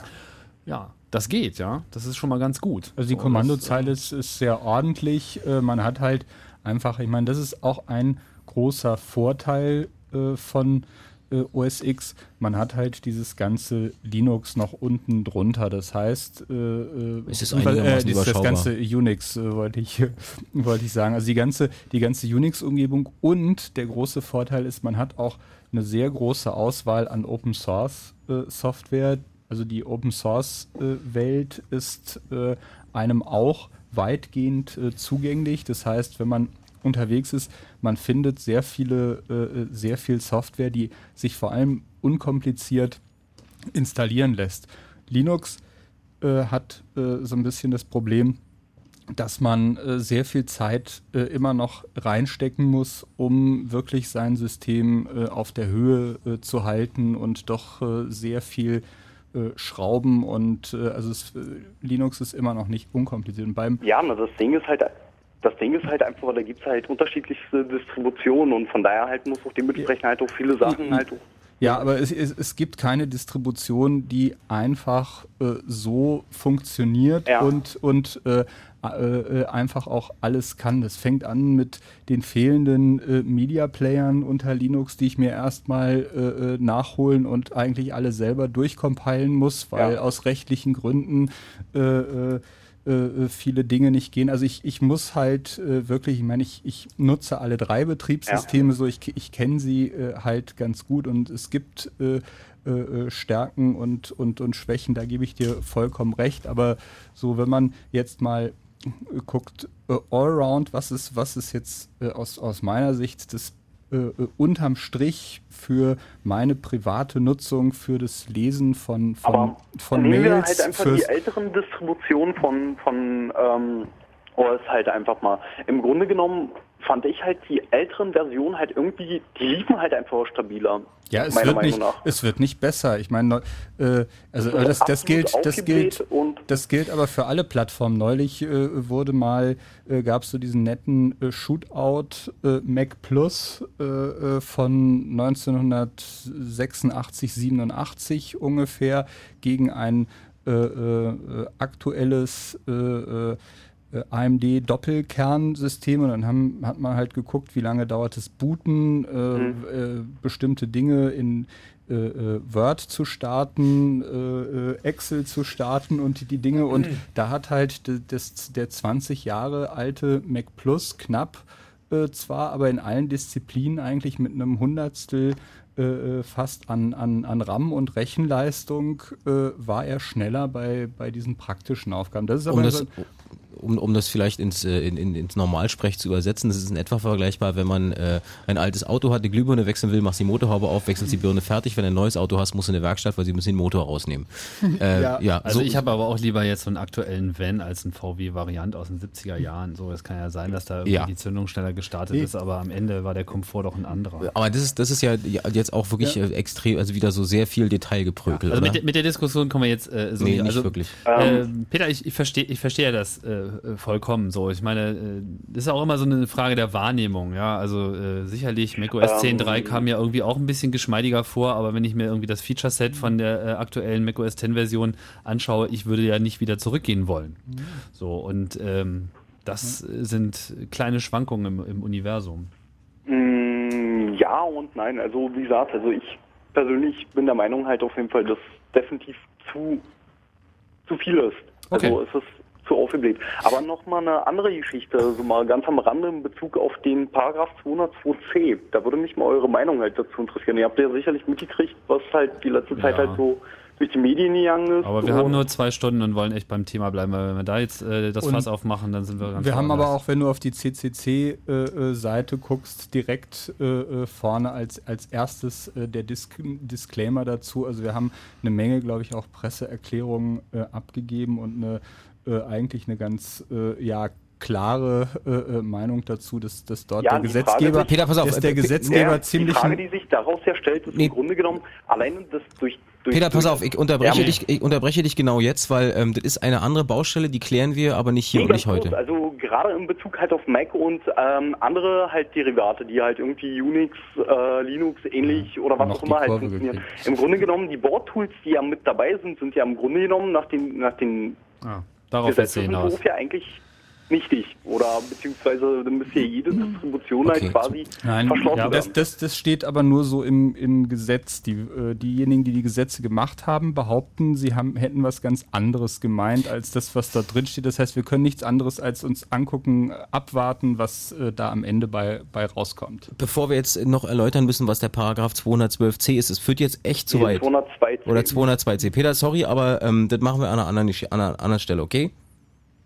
Speaker 2: Ja, das geht, ja. Das ist schon mal ganz gut.
Speaker 3: Also die
Speaker 2: So,
Speaker 3: Kommandozeile ist, ist sehr ordentlich. Äh, man hat halt einfach, ich meine, das ist auch ein großer Vorteil äh, von äh, OS X. Man hat halt dieses ganze Linux noch unten drunter. Das heißt, äh, äh,
Speaker 1: Es ist einigermaßen
Speaker 3: das, ganze Unix äh, wollte ich (laughs) wollte ich sagen. Also die ganze die ganze Unix-Umgebung und der große Vorteil ist, man hat auch eine sehr große Auswahl an Open Source äh, Software. Also die Open Source äh, Welt ist äh, einem auch weitgehend äh, zugänglich. Das heißt, wenn man unterwegs ist, man findet sehr viele, äh, sehr viel Software, die sich vor allem unkompliziert installieren lässt. Linux äh, hat äh, so ein bisschen das Problem, dass man äh, sehr viel Zeit äh, immer noch reinstecken muss, um wirklich sein System äh, auf der Höhe äh, zu halten und doch äh, sehr viel äh, Schrauben und also es, Linux ist immer noch nicht unkompliziert. Und beim
Speaker 9: ja, na, das Ding ist halt das Ding ist halt einfach, da gibt es halt unterschiedlichste Distributionen und von daher halt muss auch dementsprechend halt auch viele Sachen halt auch
Speaker 3: ja, aber es, es, es, gibt keine Distribution, die einfach äh, so funktioniert ja. und, und äh, äh, einfach auch alles kann. Das fängt an mit den fehlenden äh, Media Playern unter Linux, die ich mir erstmal äh, äh, nachholen und eigentlich alle selber durchcompilen muss, weil ja. aus rechtlichen Gründen äh, äh, viele Dinge nicht gehen. Also ich, ich muss halt äh, wirklich, ich meine, ich, ich nutze alle drei Betriebssysteme ja. so, ich, ich kenne sie äh, halt ganz gut und es gibt äh, Stärken und, und, und Schwächen, da gebe ich dir vollkommen recht. Aber so, wenn man jetzt mal guckt, allround, was ist, was ist jetzt aus, aus meiner Sicht das äh, äh, unterm Strich für meine private Nutzung, für das Lesen von, von,
Speaker 9: Aber
Speaker 3: von
Speaker 9: nehmen Mails. wir halt einfach die älteren Distributionen von, von ähm, OS halt einfach mal. Im Grunde genommen fand ich halt die älteren Versionen halt irgendwie, die liefen halt einfach stabiler.
Speaker 3: Ja, es wird nicht, es wird nicht besser. Ich meine, äh, also das, das gilt, das gilt, das gilt aber für alle Plattformen. Neulich äh, wurde mal, äh, gab es so diesen netten äh, Shootout äh, Mac Plus äh, äh von 1986, 87 ungefähr gegen ein äh, äh, aktuelles äh, AMD Doppelkernsystem und dann haben, hat man halt geguckt, wie lange dauert es Booten, äh, mhm. äh, bestimmte Dinge in äh, äh Word zu starten, äh, Excel zu starten und die, die Dinge und mhm. da hat halt das, der 20 Jahre alte Mac Plus knapp zwar, aber in allen Disziplinen eigentlich mit einem Hundertstel fast an, an, an RAM und Rechenleistung äh, war er schneller bei, bei diesen praktischen Aufgaben.
Speaker 1: Das ist aber um das, um, das vielleicht ins, äh, in, in, ins Normalsprech zu übersetzen, das ist in etwa vergleichbar, wenn man äh, ein altes Auto hat, die Glühbirne wechseln will, machst die Motorhaube auf, wechselst die Birne fertig. Wenn du ein neues Auto hast, musst du in eine Werkstatt, weil sie müssen den Motor rausnehmen. (laughs)
Speaker 2: Äh, ja. ja. Also so, ich habe aber auch lieber jetzt so einen aktuellen Van als einen VW-Variant aus den 70er Jahren. So, es kann ja sein, dass da ja. die Zündung schneller gestartet nee. ist, aber am Ende war der Komfort doch ein anderer.
Speaker 1: Aber das ist, das ist ja jetzt auch wirklich ja. Äh, extrem, also wieder so sehr viel Detailgeprügelt.
Speaker 2: also mit, mit, der Diskussion kommen wir jetzt äh, so
Speaker 1: nee, nicht also, wirklich.
Speaker 2: Ähm. Peter, ich, ich verstehe ich versteh ja das äh, vollkommen so. Ich meine, äh, das ist auch immer so eine Frage der Wahrnehmung, ja. Also äh, sicherlich, macOS 10.3 ähm, kam mir irgendwie auch ein bisschen geschmeidiger vor, aber wenn ich mir irgendwie das Feature-Set von der äh, aktuellen macOS 10-Version anschaue, ich würde ja nicht wieder zurückgehen wollen. So, und ähm, das sind kleine Schwankungen im, im Universum.
Speaker 9: Mm, ja und nein. Also wie gesagt, also ich persönlich bin der Meinung halt auf jeden Fall, dass definitiv zu, zu viel ist. Okay. Also es ist zu aufgebläht. Aber nochmal eine andere Geschichte, so mal ganz am Rande in Bezug auf den Paragraph 202c. Da würde mich mal eure Meinung halt dazu interessieren. Ihr habt ja sicherlich mitgekriegt, was halt die letzte Zeit ja. halt so durch die Medien gegangen ist.
Speaker 2: Aber wir haben nur zwei Stunden und wollen echt beim Thema bleiben, weil wenn wir da jetzt äh, das und Fass aufmachen, dann sind wir
Speaker 3: ganz Wir haben aber auch, wenn du auf die CCC-Seite äh, äh guckst, direkt äh, äh, vorne als, als erstes äh, der Dis Disclaimer dazu. Also wir haben eine Menge, glaube ich, auch Presseerklärungen abgegeben und eine äh, eigentlich eine ganz äh, ja klare äh, äh, Meinung dazu, dass, dass dort ja, der Gesetzgeber,
Speaker 1: Frage, Peter, pass auf,
Speaker 3: dass der Gesetzgeber
Speaker 9: ja,
Speaker 3: ziemlich.
Speaker 9: Die Frage, die sich daraus ja stellt, ist nee. im Grunde genommen allein das durch durch,
Speaker 1: Peter, pass auf, ich unterbreche, ja, dich, ich unterbreche dich genau jetzt, weil ähm, das ist eine andere Baustelle, die klären wir aber nicht hier nee, und nicht heute.
Speaker 9: Also gerade in Bezug halt auf Mac und ähm, andere halt Derivate, die halt irgendwie Unix, äh, Linux ähnlich ja, oder was auch immer halt funktionieren. Im Grunde genommen, die Board-Tools, die ja mit dabei sind, sind ja im Grunde genommen nach den, nach den
Speaker 2: ah. Darauf ist hinaus.
Speaker 9: ja eigentlich nichtig oder beziehungsweise dann müsste ja jede Distribution halt okay. halt quasi
Speaker 3: Nein, verschlossen ja, das, das, das steht aber nur so im, im Gesetz. Die, äh, diejenigen, die die Gesetze gemacht haben, behaupten, sie haben, hätten was ganz anderes gemeint als das, was da drin steht. Das heißt, wir können nichts anderes als uns angucken, abwarten, was äh, da am Ende bei, bei rauskommt.
Speaker 1: Bevor wir jetzt noch erläutern müssen, was der Paragraph 212c ist, es führt jetzt echt zu weit. 202c. Oder 202c. Peter, sorry, aber ähm, das machen wir an einer anderen, an einer anderen Stelle, okay?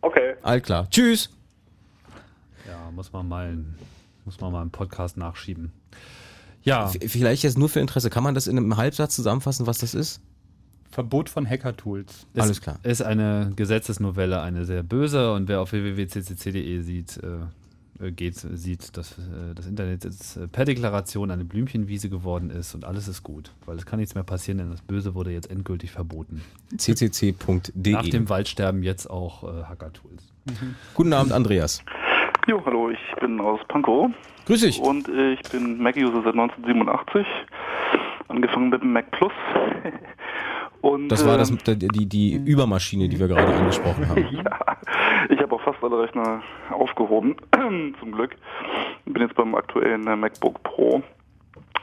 Speaker 9: Okay.
Speaker 1: All klar. Tschüss.
Speaker 2: Ja, muss man mal, muss man mal einen Podcast nachschieben. Ja.
Speaker 1: Vielleicht jetzt nur für Interesse. Kann man das in einem Halbsatz zusammenfassen, was das ist?
Speaker 3: Verbot von Hacker-Tools.
Speaker 1: Alles klar.
Speaker 2: Ist eine Gesetzesnovelle, eine sehr böse und wer auf www.ccc.de sieht, äh, geht, sieht, dass äh, das Internet jetzt äh, per Deklaration eine Blümchenwiese geworden ist und alles ist gut, weil es kann nichts mehr passieren, denn das Böse wurde jetzt endgültig verboten.
Speaker 1: ccc.de.
Speaker 2: Nach dem Waldsterben jetzt auch äh, Hacker-Tools.
Speaker 1: Guten Abend, Andreas.
Speaker 10: Jo, hallo, ich bin aus Pankow.
Speaker 1: Grüß dich.
Speaker 10: Und äh, ich bin Mac-User seit 1987. Angefangen mit dem Mac Plus. (laughs) Und,
Speaker 1: Das war
Speaker 10: äh,
Speaker 1: das, die, die Übermaschine, die wir gerade angesprochen haben. (laughs)
Speaker 10: ja, alle Rechner aufgehoben, (clears throat) zum Glück. Bin jetzt beim aktuellen äh, MacBook Pro.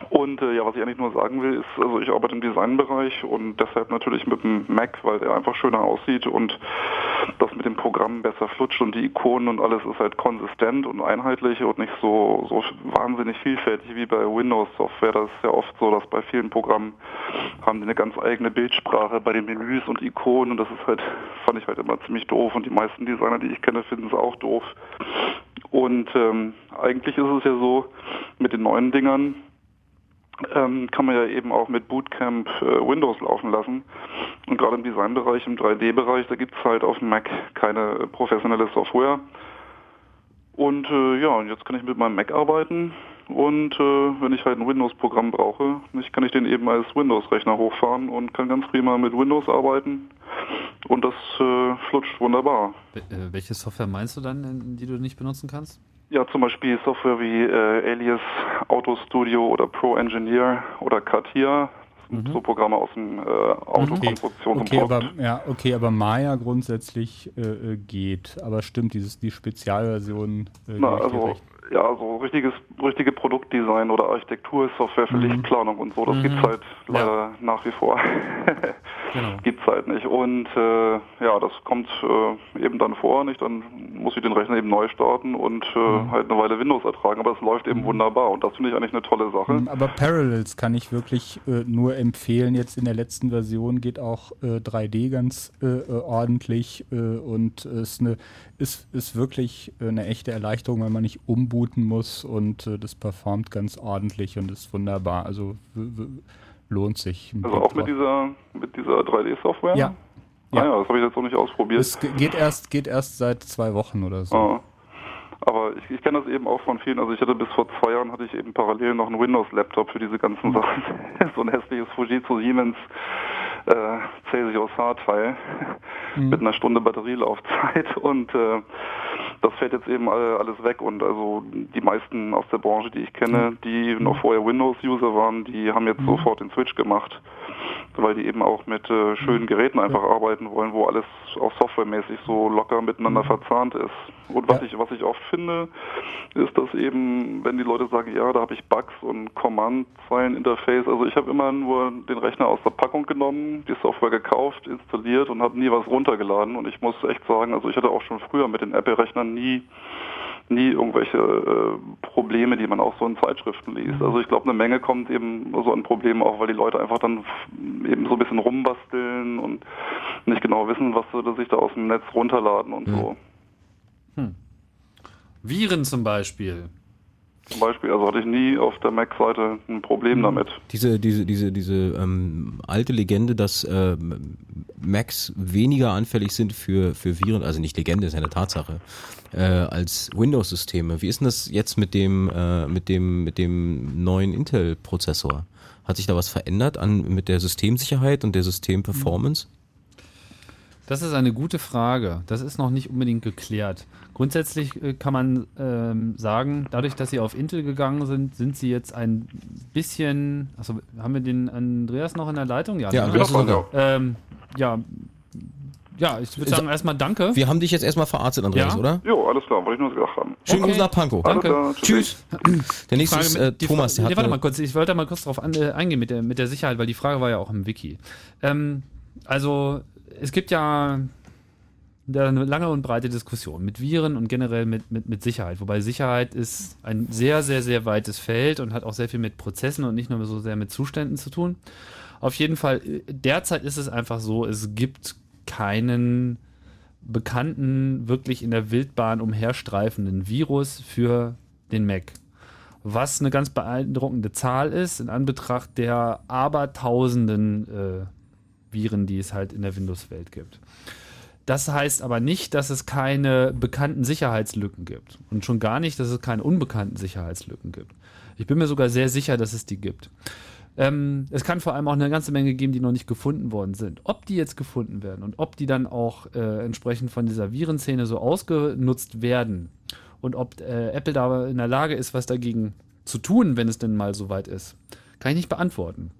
Speaker 10: Und äh, ja, was ich eigentlich nur sagen will, ist, also ich arbeite im Designbereich und deshalb natürlich mit dem Mac, weil der einfach schöner aussieht und das mit dem Programm besser flutscht und die Ikonen und alles ist halt konsistent und einheitlich und nicht so, so wahnsinnig vielfältig wie bei Windows-Software. Das ist ja oft so, dass bei vielen Programmen haben die eine ganz eigene Bildsprache bei den Menüs und Ikonen und das ist halt, fand ich halt immer ziemlich doof und die meisten Designer, die ich kenne, finden es auch doof. Und ähm, eigentlich ist es ja so, mit den neuen Dingern ähm, kann man ja eben auch mit Bootcamp äh, Windows laufen lassen. Und gerade im Designbereich, im 3D-Bereich, da gibt es halt auf dem Mac keine äh, professionelle Software. Und äh, ja, und jetzt kann ich mit meinem Mac arbeiten und äh, wenn ich halt ein Windows-Programm brauche, ich kann ich den eben als Windows-Rechner hochfahren und kann ganz prima mit Windows arbeiten und das äh, flutscht wunderbar.
Speaker 2: Äh, welche Software meinst du dann, in- die du nicht benutzen kannst?
Speaker 10: Ja, zum Beispiel Software wie äh, Alias Auto Studio oder Pro Engineer oder. Das sind so Programme aus dem äh, Autokonstruktions- und
Speaker 3: Okay, aber,
Speaker 10: Produkt.
Speaker 3: ja, okay, aber Maya grundsätzlich äh, äh, geht. Aber stimmt, dieses, die Spezialversion. Äh,
Speaker 10: Na, also, ja, so richtiges, richtige Produktdesign oder Architektursoftware für
Speaker 3: Mhm.
Speaker 10: Lichtplanung und so, das
Speaker 3: Mhm.
Speaker 10: gibt's halt leider nach wie vor. (laughs)
Speaker 2: Genau.
Speaker 10: gibt's halt nicht. Und äh, ja, das kommt äh, eben dann vor, nicht? Dann muss ich den Rechner eben neu starten und äh,
Speaker 3: Mhm.
Speaker 10: halt eine Weile Windows ertragen, aber es läuft eben wunderbar und das finde ich eigentlich eine tolle Sache.
Speaker 3: Ähm, Aber Parallels kann ich wirklich äh, nur empfehlen. Jetzt in der letzten Version geht auch äh, 3D ganz äh, äh, ordentlich äh, und ist, eine, ist, ist wirklich äh, eine echte Erleichterung, weil man nicht umbooten muss und äh, das performt ganz ordentlich und ist wunderbar. Also lohnt sich.
Speaker 10: Also auch mit dieser mit dieser 3D-Software?
Speaker 3: Ja.
Speaker 10: Ah, ja, das habe ich jetzt noch nicht ausprobiert.
Speaker 3: Es ge- geht erst, geht erst seit zwei Wochen oder so.
Speaker 10: Ah. Aber ich, ich kenne das eben auch von vielen. Also ich hatte bis vor zwei Jahren hatte ich eben parallel noch einen Windows-Laptop für diese ganzen
Speaker 3: Hm.
Speaker 10: Sachen. (laughs) so ein hässliches Fujitsu Siemens äh, Celsius H-Teil
Speaker 3: Hm.
Speaker 10: mit einer Stunde Batterielaufzeit (laughs) und äh, das fällt jetzt eben alle, alles weg und also die meisten aus der Branche, die ich kenne, die noch vorher Windows-User waren, die haben jetzt sofort den Switch gemacht, weil die eben auch mit äh, schönen Geräten einfach arbeiten wollen, wo alles auch softwaremäßig so locker miteinander verzahnt ist. Und was ich was ich oft finde, ist, dass eben, wenn die Leute sagen, ja, da habe ich Bugs und Command-Zeilen-Interface, also ich habe immer nur den Rechner aus der Packung genommen, die Software gekauft, installiert und habe nie was runtergeladen. Und ich muss echt sagen, also ich hatte auch schon früher mit den Apple-Rechnern nie nie irgendwelche äh, Probleme, die man auch so in Zeitschriften liest. Also ich glaube, eine Menge kommt eben so an Problemen auch, weil die Leute einfach dann eben so ein bisschen rumbasteln und nicht genau wissen, was sie sich da aus dem Netz runterladen und so.
Speaker 2: Viren zum Beispiel.
Speaker 10: Zum Beispiel, also hatte ich nie auf der Mac-Seite ein Problem damit.
Speaker 1: Diese, diese, diese, diese ähm, alte Legende, dass ähm, Macs weniger anfällig sind für, für Viren, also nicht Legende, ist ja eine Tatsache, äh, als Windows-Systeme. Wie ist denn das jetzt mit dem, äh, mit dem, mit dem neuen Intel-Prozessor? Hat sich da was verändert an, mit der Systemsicherheit und der Systemperformance?
Speaker 2: Das ist eine gute Frage. Das ist noch nicht unbedingt geklärt. Grundsätzlich äh, kann man ähm, sagen, dadurch, dass sie auf Intel gegangen sind, sind sie jetzt ein bisschen. Also haben wir den Andreas noch in der Leitung?
Speaker 1: Ja,
Speaker 2: ne?
Speaker 1: Noch da.
Speaker 2: Ähm, ja, ja, ich würde sagen erstmal Danke.
Speaker 1: Wir haben dich jetzt erstmal verarztet, Andreas,
Speaker 2: Ja?
Speaker 1: oder?
Speaker 10: Jo, alles klar, wollte ich nur gesagt haben.
Speaker 1: Schönen Gruß nach Pankow.
Speaker 2: Danke.
Speaker 10: Klar,
Speaker 1: Tschüss. Der nächste
Speaker 2: Frage
Speaker 1: ist
Speaker 2: mit-
Speaker 1: äh,
Speaker 2: die
Speaker 1: Thomas. Der
Speaker 2: nee, warte mal kurz, ich wollte mal kurz darauf an, äh, eingehen mit der, mit der Sicherheit, weil die Frage war ja auch im Wiki. Ähm, also, es gibt ja da eine lange und breite Diskussion mit Viren und generell mit, mit, mit Sicherheit. Wobei Sicherheit ist ein sehr, sehr, sehr weites Feld und hat auch sehr viel mit Prozessen und nicht nur so sehr mit Zuständen zu tun. Auf jeden Fall, äh, derzeit ist es einfach so, es gibt keinen bekannten, wirklich in der Wildbahn umherstreifenden Virus für den Mac. Was eine ganz beeindruckende Zahl ist, in Anbetracht der Abertausenden äh, Viren, die es halt in der Windows-Welt gibt. Das heißt aber nicht, dass es keine bekannten Sicherheitslücken gibt. Und schon gar nicht, dass es keine unbekannten Sicherheitslücken gibt. Ich bin mir sogar sehr sicher, dass es die gibt. Ähm, es kann vor allem auch eine ganze Menge geben, die noch nicht gefunden worden sind. Ob die jetzt gefunden werden und ob die dann auch äh, entsprechend von dieser Virenszene so ausgenutzt werden und ob äh, Apple da in der Lage ist, was dagegen zu tun, wenn es denn mal soweit ist, kann ich nicht beantworten.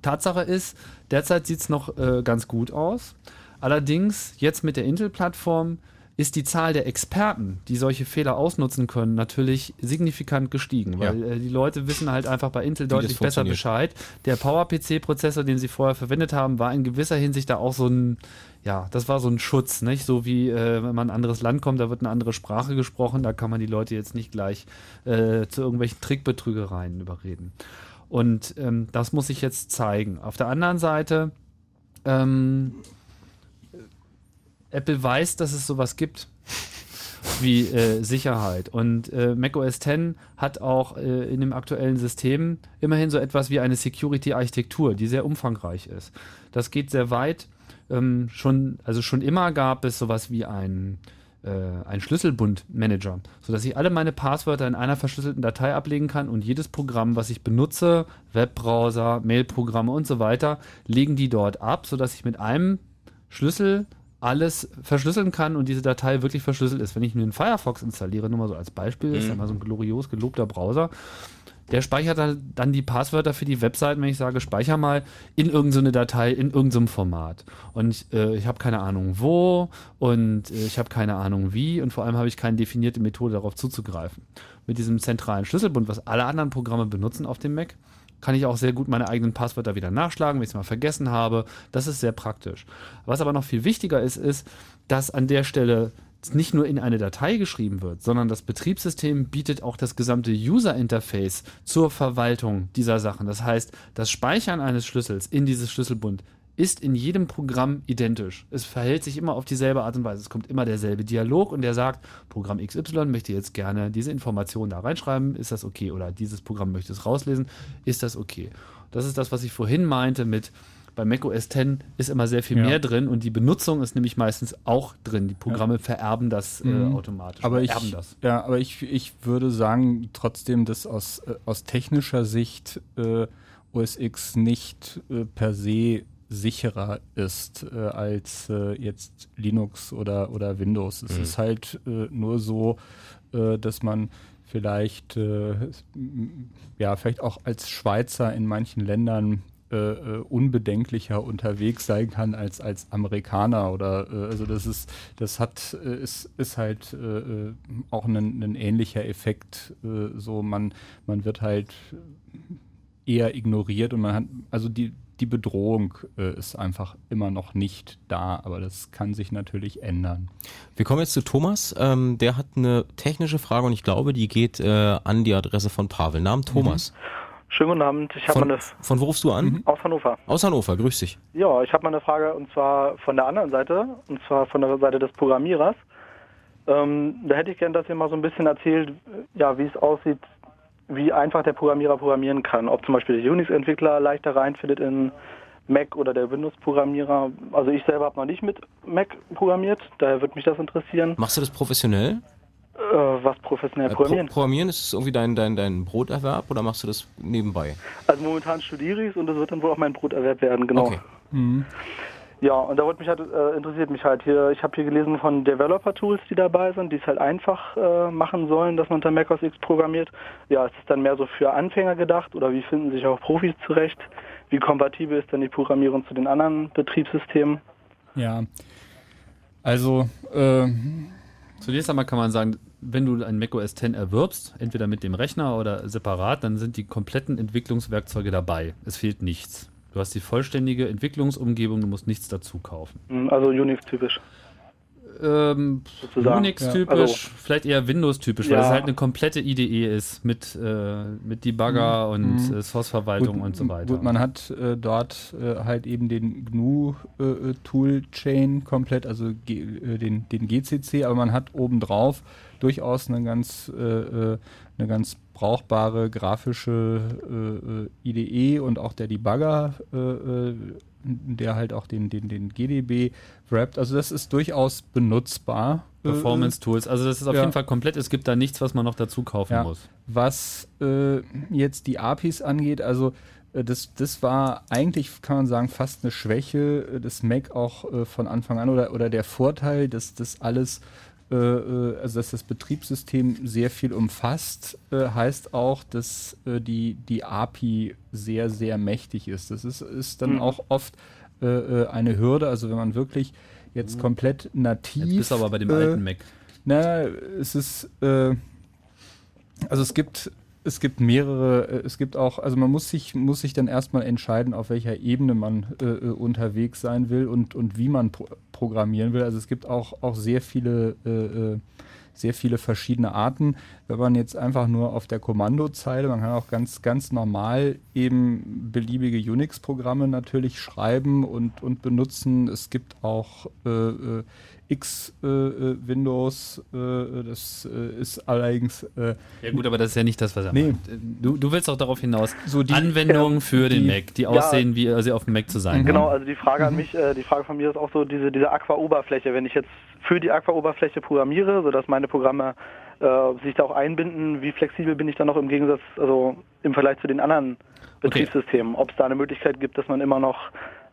Speaker 2: Tatsache ist, derzeit sieht es noch äh, ganz gut aus. Allerdings, jetzt mit der Intel-Plattform ist die Zahl der Experten, die solche Fehler ausnutzen können, natürlich signifikant gestiegen, weil ja. äh, die Leute wissen halt einfach bei Intel deutlich besser Bescheid. Der PowerPC-Prozessor, den sie vorher verwendet haben, war in gewisser Hinsicht da auch so ein, ja, das war so ein Schutz, nicht? So wie äh, wenn man in ein anderes Land kommt, da wird eine andere Sprache gesprochen, da kann man die Leute jetzt nicht gleich äh, zu irgendwelchen Trickbetrügereien überreden. Und ähm, das muss ich jetzt zeigen. Auf der anderen Seite, ähm, Apple weiß, dass es sowas gibt wie äh, Sicherheit. Und äh, macOS 10 hat auch äh, in dem aktuellen System immerhin so etwas wie eine Security-Architektur, die sehr umfangreich ist. Das geht sehr weit. Ähm, schon, also schon immer gab es sowas wie ein äh, ein Schlüsselbundmanager, sodass ich alle meine Passwörter in einer verschlüsselten Datei ablegen kann und jedes Programm, was ich benutze, Webbrowser, Mailprogramme und so weiter, legen die dort ab, sodass ich mit einem Schlüssel alles verschlüsseln kann und diese Datei wirklich verschlüsselt ist. Wenn ich mir einen Firefox installiere, nur mal so als Beispiel, mhm. ist ja mal so ein glorios gelobter Browser, der speichert dann die Passwörter für die Webseiten, wenn ich sage, speicher mal in irgendeine Datei, in irgendeinem Format. Und äh, ich habe keine Ahnung wo und äh, ich habe keine Ahnung wie und vor allem habe ich keine definierte Methode darauf zuzugreifen. Mit diesem zentralen Schlüsselbund, was alle anderen Programme benutzen auf dem Mac, kann ich auch sehr gut meine eigenen Passwörter wieder nachschlagen, wenn ich es mal vergessen habe. Das ist sehr praktisch. Was aber noch viel wichtiger ist, ist, dass an der Stelle nicht nur in eine Datei geschrieben wird, sondern das Betriebssystem bietet auch das gesamte User Interface zur Verwaltung dieser Sachen. Das heißt, das Speichern eines Schlüssels in dieses Schlüsselbund ist in jedem Programm identisch. Es verhält sich immer auf dieselbe Art und Weise. Es kommt immer derselbe Dialog und der sagt, Programm XY möchte jetzt gerne diese Information da reinschreiben, ist das okay? Oder dieses Programm möchte es rauslesen, ist das okay? Das ist das, was ich vorhin meinte mit, bei macOS 10 ist immer sehr viel ja. mehr drin und die Benutzung ist nämlich meistens auch drin. Die Programme ja. vererben das äh, mhm. automatisch.
Speaker 3: Aber ich, Ja, aber ich, ich würde sagen trotzdem, dass aus, äh, aus technischer Sicht äh, OS X nicht äh, per se sicherer ist äh, als äh, jetzt Linux oder, oder Windows. Es mhm. ist halt äh, nur so, äh, dass man vielleicht, äh, ja, vielleicht auch als Schweizer in manchen Ländern äh, unbedenklicher unterwegs sein kann als als Amerikaner oder also das ist das hat ist ist halt auch ein, ein ähnlicher Effekt so man man wird halt eher ignoriert und man hat also die die Bedrohung äh, ist einfach immer noch nicht da, aber das kann sich natürlich ändern.
Speaker 1: Wir kommen jetzt zu Thomas. Ähm, der hat eine technische Frage und ich glaube, die geht äh, an die Adresse von Pavel. Namen Thomas. Mhm.
Speaker 11: Schönen guten Abend. Ich
Speaker 1: von, eine von wo rufst du an? Mhm.
Speaker 11: Aus Hannover.
Speaker 1: Aus Hannover, grüß dich.
Speaker 11: Ja, ich habe mal eine Frage und zwar von der anderen Seite, und zwar von der Seite des Programmierers. Ähm, da hätte ich gern, dass ihr mal so ein bisschen erzählt, ja, wie es aussieht wie einfach der Programmierer programmieren kann. Ob zum Beispiel der Unix-Entwickler leichter reinfindet in Mac oder der Windows-Programmierer. Also ich selber habe noch nicht mit Mac programmiert, daher würde mich das interessieren.
Speaker 1: Machst du das professionell?
Speaker 11: Äh, was professionell äh, programmieren?
Speaker 1: Pro programmieren, ist es irgendwie dein, dein, dein Broterwerb oder machst du das nebenbei?
Speaker 11: Also momentan studiere ich es und das wird dann wohl auch mein Broterwerb werden, genau. Okay. Mhm. Ja, und da mich halt, äh, interessiert mich halt hier, ich habe hier gelesen von Developer-Tools, die dabei sind, die es halt einfach äh, machen sollen, dass man unter Mac OS X programmiert. Ja, ist es dann mehr so für Anfänger gedacht oder wie finden sich auch Profis zurecht? Wie kompatibel ist denn die Programmierung zu den anderen Betriebssystemen?
Speaker 3: Ja, also äh,
Speaker 2: zunächst einmal kann man sagen, wenn du ein Mac OS X erwirbst, entweder mit dem Rechner oder separat, dann sind die kompletten Entwicklungswerkzeuge dabei. Es fehlt nichts. Du hast die vollständige Entwicklungsumgebung, du musst nichts dazu kaufen.
Speaker 11: Hm, also Unix-typisch.
Speaker 2: Ähm, Unix-typisch, ja. also, vielleicht eher Windows-typisch, ja. weil es halt eine komplette IDE ist mit, äh, mit Debugger mhm. und mhm. äh, Source-Verwaltung und so weiter.
Speaker 3: Gut, man hat äh, dort äh, halt eben den GNU-Toolchain äh, komplett, also G, äh, den, den GCC, aber man hat obendrauf durchaus eine ganz, eine ganz brauchbare grafische äh, äh IDE und auch der Debugger äh, äh, der halt auch den, den, den GDB wrappt. Also das ist durchaus benutzbar.
Speaker 2: Performance Tools. Also das ist auf
Speaker 3: ja.
Speaker 2: jeden Fall komplett. Es gibt da nichts, was man noch dazu kaufen
Speaker 3: Ja.
Speaker 2: muss.
Speaker 3: Was äh, jetzt die APIs angeht, also äh, das, das war eigentlich, kann man sagen, fast eine Schwäche äh, des Mac auch äh, von Anfang an oder, oder der Vorteil, dass das alles, äh, äh, also dass das Betriebssystem sehr viel umfasst, äh, heißt auch, dass äh, die, die API sehr, sehr mächtig ist. Das ist, ist dann
Speaker 2: Mhm.
Speaker 3: auch oft äh, äh, eine Hürde, also wenn man wirklich jetzt komplett nativ.
Speaker 2: Mhm. Jetzt bist du aber bei dem
Speaker 3: äh,
Speaker 2: alten Mac.
Speaker 3: na, es ist, äh, also es gibt, es gibt mehrere, äh, es gibt auch, also man muss sich, muss sich dann erstmal entscheiden, auf welcher Ebene man äh, äh, unterwegs sein will und, und wie man pro programmieren will. Also es gibt auch, auch sehr viele, äh, äh, sehr viele verschiedene Arten. Wenn man jetzt einfach nur auf der Kommandozeile, man kann auch ganz, ganz normal eben beliebige Unix-Programme natürlich schreiben und, und benutzen. Es gibt auch äh, X äh, äh, Windows, äh, das äh, ist allerdings äh,
Speaker 2: Ja gut, aber das ist ja nicht das, was er
Speaker 3: Nee.
Speaker 2: meint. Du, du willst auch darauf hinaus,
Speaker 3: So die-
Speaker 2: Anwendungen
Speaker 3: ja,
Speaker 2: für den
Speaker 3: die-
Speaker 2: Mac, die
Speaker 11: Ja.
Speaker 2: aussehen, wie sie auf dem Mac zu sein
Speaker 11: Genau,
Speaker 2: haben.
Speaker 11: also die Frage an mich, äh, die Frage von mir ist auch so diese, diese Aqua-Oberfläche. Wenn ich jetzt für die Aqua-Oberfläche programmiere, sodass meine Programme äh, sich da auch einbinden, wie flexibel bin ich dann noch im Gegensatz, also im Vergleich zu den anderen Betriebssystemen? Ob es da eine Möglichkeit gibt, dass man immer noch äh,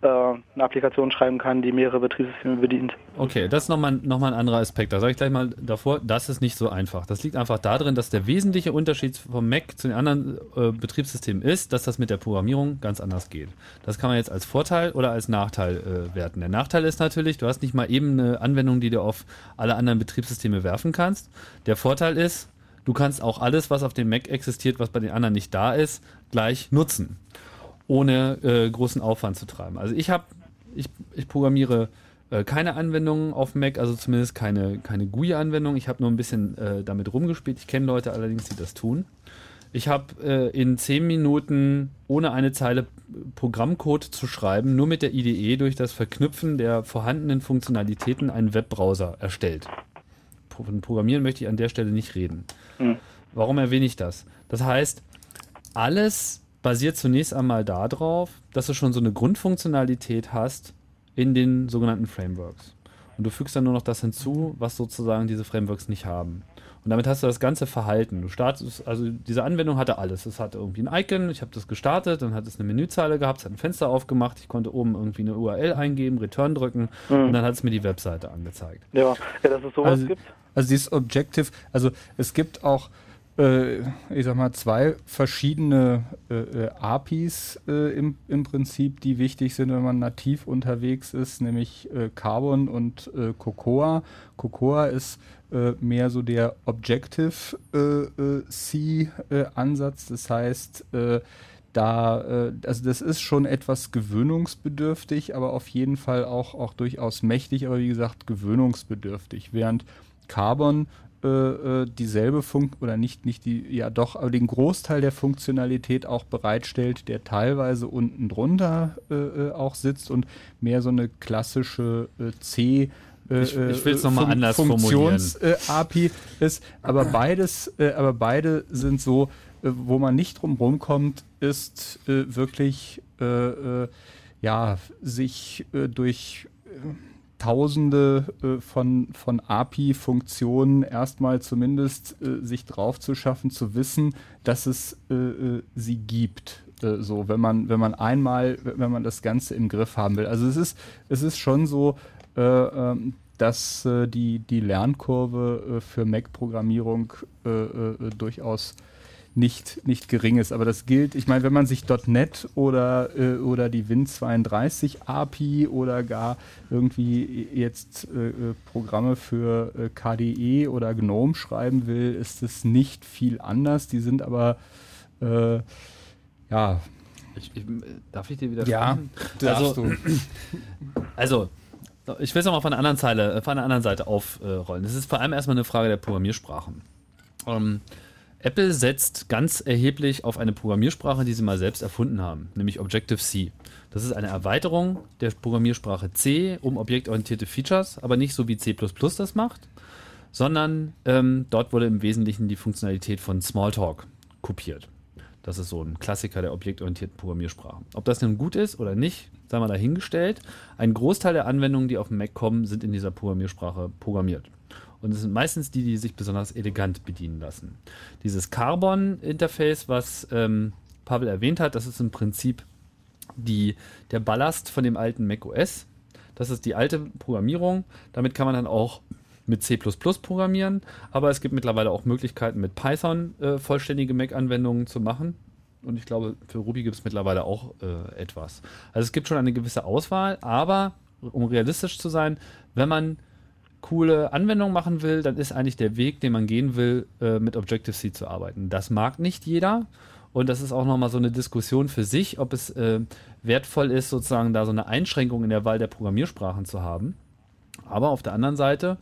Speaker 11: eine Applikation schreiben kann, die mehrere Betriebssysteme bedient?
Speaker 2: Okay, das ist nochmal noch mal ein anderer Aspekt. Da sage ich gleich mal davor, das ist nicht so einfach. Das liegt einfach darin, dass der wesentliche Unterschied vom Mac zu den anderen äh, Betriebssystemen ist, dass das mit der Programmierung ganz anders geht. Das kann man jetzt als Vorteil oder als Nachteil äh, werten. Der Nachteil ist natürlich, du hast nicht mal eben eine Anwendung, die du auf alle anderen Betriebssysteme werfen kannst. Der Vorteil ist, du kannst auch alles, was auf dem Mac existiert, was bei den anderen nicht da ist, gleich nutzen ohne äh, großen Aufwand zu treiben. Also ich habe, ich, ich programmiere äh, keine Anwendungen auf Mac, also zumindest keine, keine GUI-Anwendung. Ich habe nur ein bisschen äh, damit rumgespielt. Ich kenne Leute allerdings, die das tun. Ich habe äh, in 10 Minuten ohne eine Zeile Programmcode zu schreiben, nur mit der IDE durch das Verknüpfen der vorhandenen Funktionalitäten einen Webbrowser erstellt. Von Programmieren möchte ich an der Stelle nicht reden. Warum erwähne ich das? Das heißt, alles basiert zunächst einmal darauf, dass du schon so eine Grundfunktionalität hast in den sogenannten Frameworks. Und du fügst dann nur noch das hinzu, was sozusagen diese Frameworks nicht haben. Und damit hast du das ganze Verhalten. Du startest, also diese Anwendung hatte alles. Es hatte irgendwie ein Icon, ich habe das gestartet, dann hat es eine Menüzeile gehabt, es hat ein Fenster aufgemacht, ich konnte oben irgendwie eine URL eingeben, Return drücken
Speaker 11: Mhm.
Speaker 2: und dann hat es mir die Webseite angezeigt.
Speaker 11: Ja, ja dass es sowas
Speaker 3: also,
Speaker 11: gibt.
Speaker 3: Also dieses Objective, also es gibt auch, äh, ich sag mal, zwei verschiedene äh, äh, APIs äh, im, im Prinzip, die wichtig sind, wenn man nativ unterwegs ist, nämlich äh, Carbon und Cocoa. Cocoa ist mehr so der Objective-C-Ansatz, das heißt, da, also das ist schon etwas gewöhnungsbedürftig, aber auf jeden Fall auch, auch durchaus mächtig, aber wie gesagt, gewöhnungsbedürftig. Während Carbon äh, äh, dieselbe Funk oder nicht, nicht die, ja doch, aber den Großteil der Funktionalität auch bereitstellt, der teilweise unten drunter äh, äh, auch sitzt und mehr so eine klassische äh, C äh,
Speaker 2: Ich- ich will's noch mal anders
Speaker 3: Funktions, äh, API ist, aber (clears throat) beides, aber beide sind so, wo man nicht drum rumkommt, ist wirklich ja sich durch Tausende äh, von, von API-Funktionen erstmal zumindest äh, sich drauf zu schaffen, zu wissen, dass es äh, äh, sie gibt. Äh, so, wenn man, wenn man einmal, wenn man das Ganze im Griff haben will. Also es ist, es ist schon so, äh, ähm, dass die, die Lernkurve für Mac-Programmierung äh, äh, durchaus nicht, nicht gering ist. Aber das gilt, ich meine, wenn man sich .NET oder, äh, oder die Win32 API oder gar irgendwie jetzt äh, äh, Programme für äh, KDE oder GNOME schreiben will, ist es nicht viel anders. Die sind aber äh, ja.
Speaker 2: Ich, ich, darf ich dir wieder
Speaker 3: Ja, darfst
Speaker 2: also,
Speaker 3: du. (clears throat)
Speaker 2: also, ich will es nochmal von der anderen Zeile, äh, von der anderen Seite aufrollen. Es ist vor allem erstmal eine Frage der Programmiersprachen. Ähm, Apple setzt ganz erheblich auf eine Programmiersprache, die sie mal selbst erfunden haben, nämlich Objective-C. Das ist eine Erweiterung der Programmiersprache C um objektorientierte Features, aber nicht so wie C das macht, sondern ähm, dort wurde im Wesentlichen die Funktionalität von Smalltalk kopiert. Das ist so ein Klassiker der objektorientierten Programmiersprachen. Ob das nun gut ist oder nicht, sei mal dahingestellt. Ein Großteil der Anwendungen, die auf dem Mac kommen, sind in dieser Programmiersprache programmiert. Und es sind meistens die, die sich besonders elegant bedienen lassen. Dieses Carbon-Interface, was ähm, Pavel erwähnt hat, das ist im Prinzip die, der Ballast von dem alten Mac OS. Das ist die alte Programmierung. Damit kann man dann auch mit C programmieren, aber es gibt mittlerweile auch Möglichkeiten, mit Python äh, vollständige Mac-Anwendungen zu machen. Und ich glaube, für Ruby gibt es mittlerweile auch äh, etwas. Also es gibt schon eine gewisse Auswahl, aber um realistisch zu sein, wenn man coole Anwendungen machen will, dann ist eigentlich der Weg, den man gehen will, äh, mit Objective-C zu arbeiten. Das mag nicht jeder. Und das ist auch nochmal so eine Diskussion für sich, ob es äh, wertvoll ist, sozusagen da so eine Einschränkung in der Wahl der Programmiersprachen zu haben. Aber auf der anderen Seite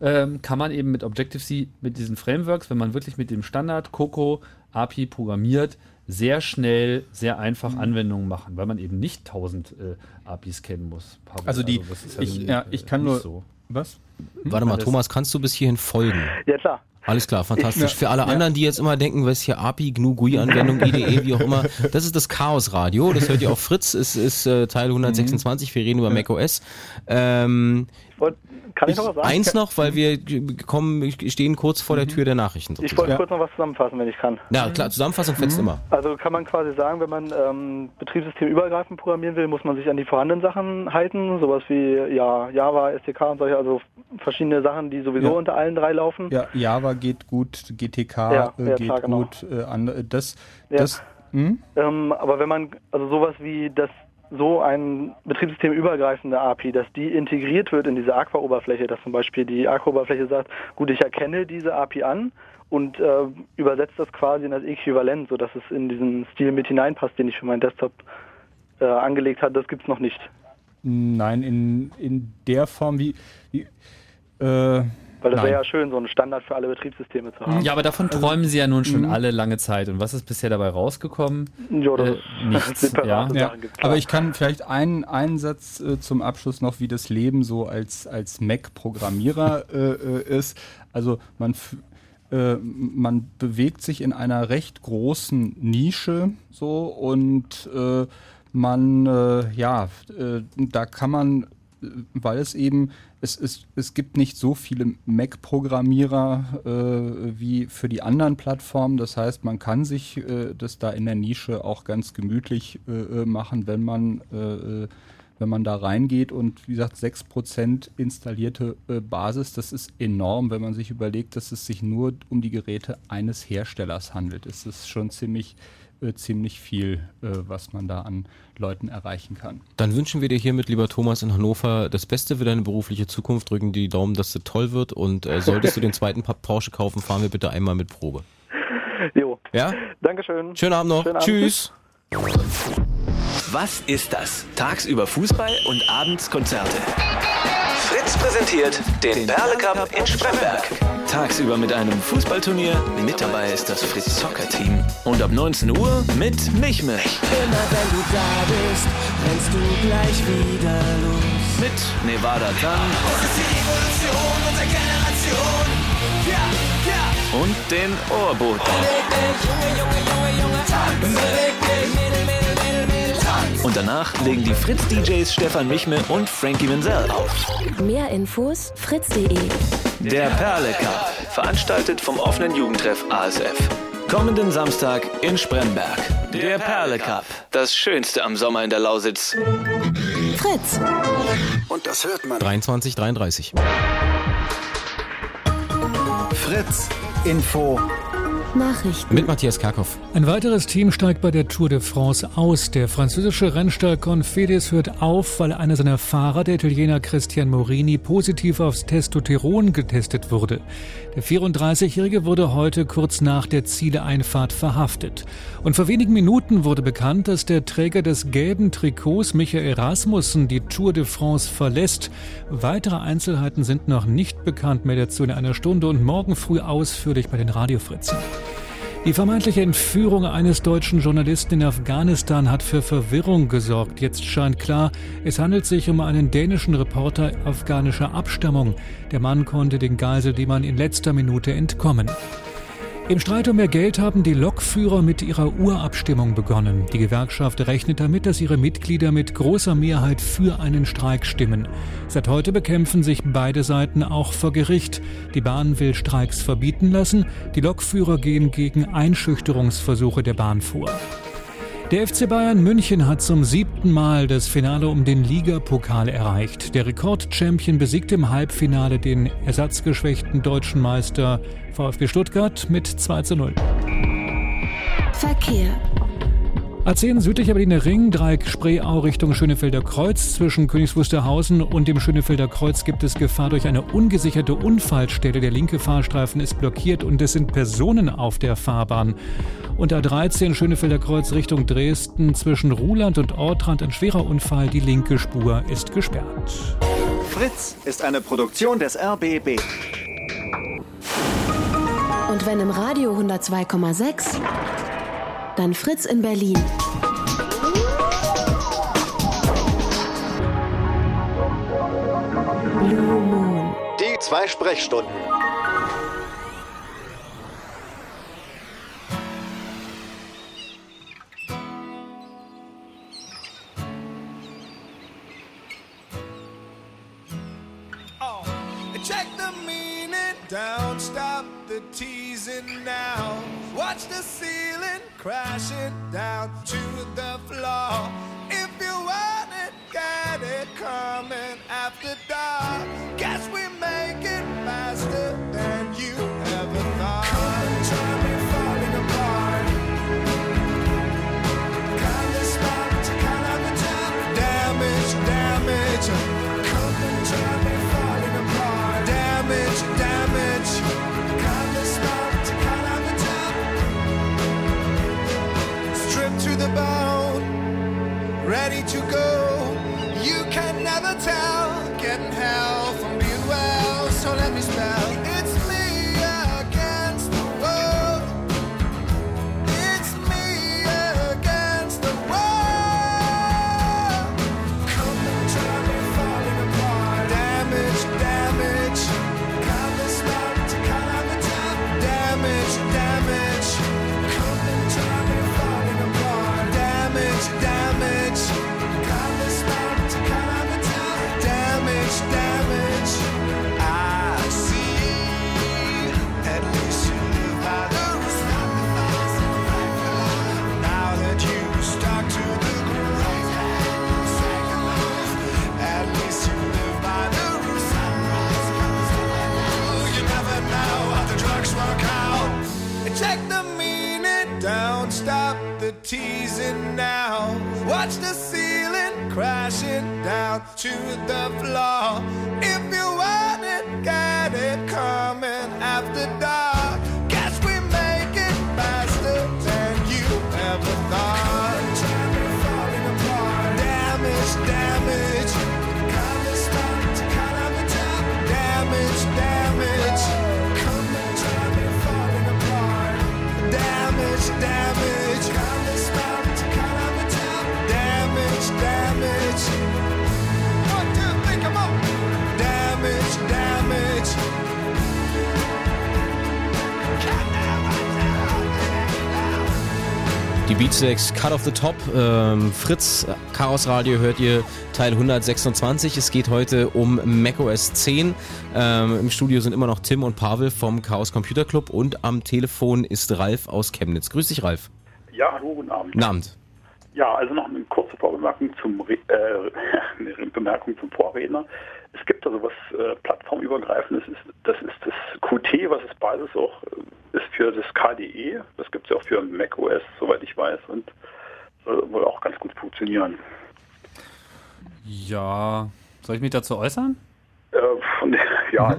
Speaker 2: ähm, kann man eben mit Objective-C, mit diesen Frameworks, wenn man wirklich mit dem Standard Coco API programmiert, sehr schnell, sehr einfach mhm. Anwendungen machen, weil man eben nicht 1000 äh, APIs kennen muss.
Speaker 3: Pavel. Also die, also ich, ja, ja, ich kann nur,
Speaker 2: so.
Speaker 3: Was?
Speaker 1: Hm? Warte mal, Thomas, kannst du bis hierhin folgen?
Speaker 11: Ja, klar.
Speaker 1: Alles klar, fantastisch. Ich, Für alle ja. anderen, die jetzt immer denken, was hier API, GNU, GUI-Anwendung, IDE, (laughs) wie auch immer, das ist das Chaos Radio. Das hört ihr auf Fritz, ist, ist äh, Teil 126. Mhm. Wir reden über ja. macOS. Ähm,
Speaker 11: kann ich, noch was sagen?
Speaker 1: Eins noch, weil wir kommen, stehen kurz vor der mhm. Tür der Nachrichten.
Speaker 11: Sozusagen. Ich wollte kurz noch was zusammenfassen, wenn ich kann.
Speaker 1: Ja, klar, Zusammenfassung fetzt mhm. immer.
Speaker 11: Also kann man quasi sagen, wenn man ähm, betriebssystemübergreifend programmieren will, muss man sich an die vorhandenen Sachen halten, sowas wie ja, Java, SDK und solche, also verschiedene Sachen, die sowieso ja. unter allen drei laufen.
Speaker 3: Ja, Java geht gut, GTK ja, äh, geht genau. gut, äh, an, das, das
Speaker 11: hm? ähm, aber wenn man, also sowas wie das so ein betriebssystemübergreifende API, dass die integriert wird in diese Aqua-Oberfläche, dass zum Beispiel die Aqua-Oberfläche sagt, gut, ich erkenne diese API an und äh, übersetzt das quasi in das Äquivalent, sodass es in diesen Stil mit hineinpasst, den ich für meinen Desktop äh, angelegt habe, das gibt es noch nicht.
Speaker 3: Nein, in, in der Form wie, wie
Speaker 11: äh weil das wäre ja schön, so einen Standard für alle Betriebssysteme zu haben.
Speaker 2: Ja, aber davon also, träumen sie ja nun schon mhm. alle lange Zeit. Und was ist bisher dabei rausgekommen?
Speaker 11: Ja, das
Speaker 2: äh, nichts.
Speaker 3: ja. ja. Aber ich kann vielleicht einen, einen Satz äh, zum Abschluss noch, wie das Leben so als, als Mac-Programmierer äh, äh, ist. Also man äh, man bewegt sich in einer recht großen Nische so und äh, man äh, ja äh, da kann man weil es eben, es, es, es gibt nicht so viele Mac-Programmierer äh, wie für die anderen Plattformen. Das heißt, man kann sich äh, das da in der Nische auch ganz gemütlich äh, äh machen, wenn man, äh, äh, wenn man da reingeht. Und wie gesagt, 6% installierte Basis, das ist enorm, wenn man sich überlegt, dass es sich nur um die Geräte eines Herstellers handelt. Es ist schon ziemlich äh, ziemlich viel, äh, was man da an Leuten erreichen kann.
Speaker 1: Dann wünschen wir dir hiermit, lieber Thomas in Hannover, das Beste für deine berufliche Zukunft. Drücken die Daumen, dass es toll wird. Und äh, solltest du den zweiten Porsche kaufen, fahren wir bitte einmal mit Probe.
Speaker 11: Jo.
Speaker 1: Ja?
Speaker 11: Dankeschön.
Speaker 1: Schönen Abend noch. Schönen Abend. Tschüss.
Speaker 4: Was ist das? Tagsüber Fußball und abends Konzerte. Fritz präsentiert den Perle Cup in Spremberg. Tagsüber mit einem Fußballturnier. Mit dabei ist das Fritz Soccer Team. Und ab 19 Uhr mit Michme.
Speaker 12: Immer wenn du da bist, rennst du gleich wieder los.
Speaker 4: Mit Nevada Tan.
Speaker 12: Und ist die Evolution unserer Generation. Ja, ja.
Speaker 4: Und den Ohrboten.
Speaker 12: Beweg dich, Junge, Junge, Junge, Junge. Tanz.
Speaker 4: Und danach legen die Fritz-DJs Stefan Michme und Frankie Menzel auf.
Speaker 5: Mehr Infos fritz.de
Speaker 4: der Perle Cup, veranstaltet vom offenen Jugendtreff ASF. Kommenden Samstag in Spremberg. Der Perle Cup, das Schönste am Sommer in der Lausitz.
Speaker 5: Fritz.
Speaker 4: Und das hört man.
Speaker 1: 23, 33.
Speaker 4: Fritz, Info,
Speaker 5: Nachrichten.
Speaker 1: Mit Matthias Karkow.
Speaker 6: Ein weiteres Team steigt bei der Tour de France aus. Der französische Rennstall Confidis hört auf, weil einer seiner Fahrer, der Italiener Christian Morini, positiv aufs Testosteron getestet wurde. Der 34-Jährige wurde heute kurz nach der Zieleeinfahrt verhaftet. Und vor wenigen Minuten wurde bekannt, dass der Träger des gelben Trikots, Michael Rasmussen, die Tour de France verlässt. Weitere Einzelheiten sind noch nicht bekannt. Mehr dazu in einer Stunde und morgen früh ausführlich bei den Radiofritzen. Die vermeintliche Entführung eines deutschen Journalisten in Afghanistan hat für Verwirrung gesorgt. Jetzt scheint klar, es handelt sich um einen dänischen Reporter afghanischer Abstammung. Der Mann konnte den Geiselnehmern in letzter Minute entkommen. Im Streit um mehr Geld haben die Lokführer mit ihrer Urabstimmung begonnen. Die Gewerkschaft rechnet damit, dass ihre Mitglieder mit großer Mehrheit für einen Streik stimmen. Seit heute bekämpfen sich beide Seiten auch vor Gericht. Die Bahn will Streiks verbieten lassen, die Lokführer gehen gegen Einschüchterungsversuche der Bahn vor. Der FC Bayern München hat zum siebten Mal das Finale um den Ligapokal erreicht. Der Rekordchampion besiegte im Halbfinale den ersatzgeschwächten deutschen Meister VfB Stuttgart mit 2 zu 0.
Speaker 5: Verkehr.
Speaker 6: A10 südlicher Berliner Ring, Dreieck Spreeau Richtung Schönefelder Kreuz. Zwischen Königs Wusterhausen und dem Schönefelder Kreuz gibt es Gefahr durch eine ungesicherte Unfallstelle. Der linke Fahrstreifen ist blockiert und es sind Personen auf der Fahrbahn. Und A13 Schönefelder Kreuz Richtung Dresden zwischen Ruhland und Ortrand ein schwerer Unfall. Die linke Spur ist gesperrt.
Speaker 7: Fritz ist eine Produktion des RBB.
Speaker 5: Und wenn im Radio 102,6, dann Fritz in Berlin. Blue Moon.
Speaker 7: Die zwei Sprechstunden.
Speaker 12: Check the meaning down, stop the teasing now. Watch the ceiling crashing down to the floor. If you want it, get it coming after dark. Guess we make it faster than you the bone, ready to go. You can never tell.
Speaker 1: Beatsteaks Cut of the Top. Ähm, Fritz Chaos Radio hört ihr Teil 126. Es geht heute um macOS 10. Ähm, Im Studio sind immer noch Tim und Pavel vom Chaos Computer Club und am Telefon ist Ralf aus Chemnitz. Grüß dich, Ralf.
Speaker 13: Ja, hallo, guten Abend.
Speaker 1: Guten Abend.
Speaker 13: Ja, also noch eine kurze Vorbemerkung zum, Re äh, (laughs) eine Bemerkung zum Vorredner. Es gibt also was äh, plattformübergreifendes, das ist das Qt, was es beides auch äh, ist für das KDE. Das gibt es ja auch für macOS, soweit ich weiß, und soll wohl auch ganz gut funktionieren.
Speaker 2: Ja, soll ich mich dazu äußern?
Speaker 13: Äh, von, ja,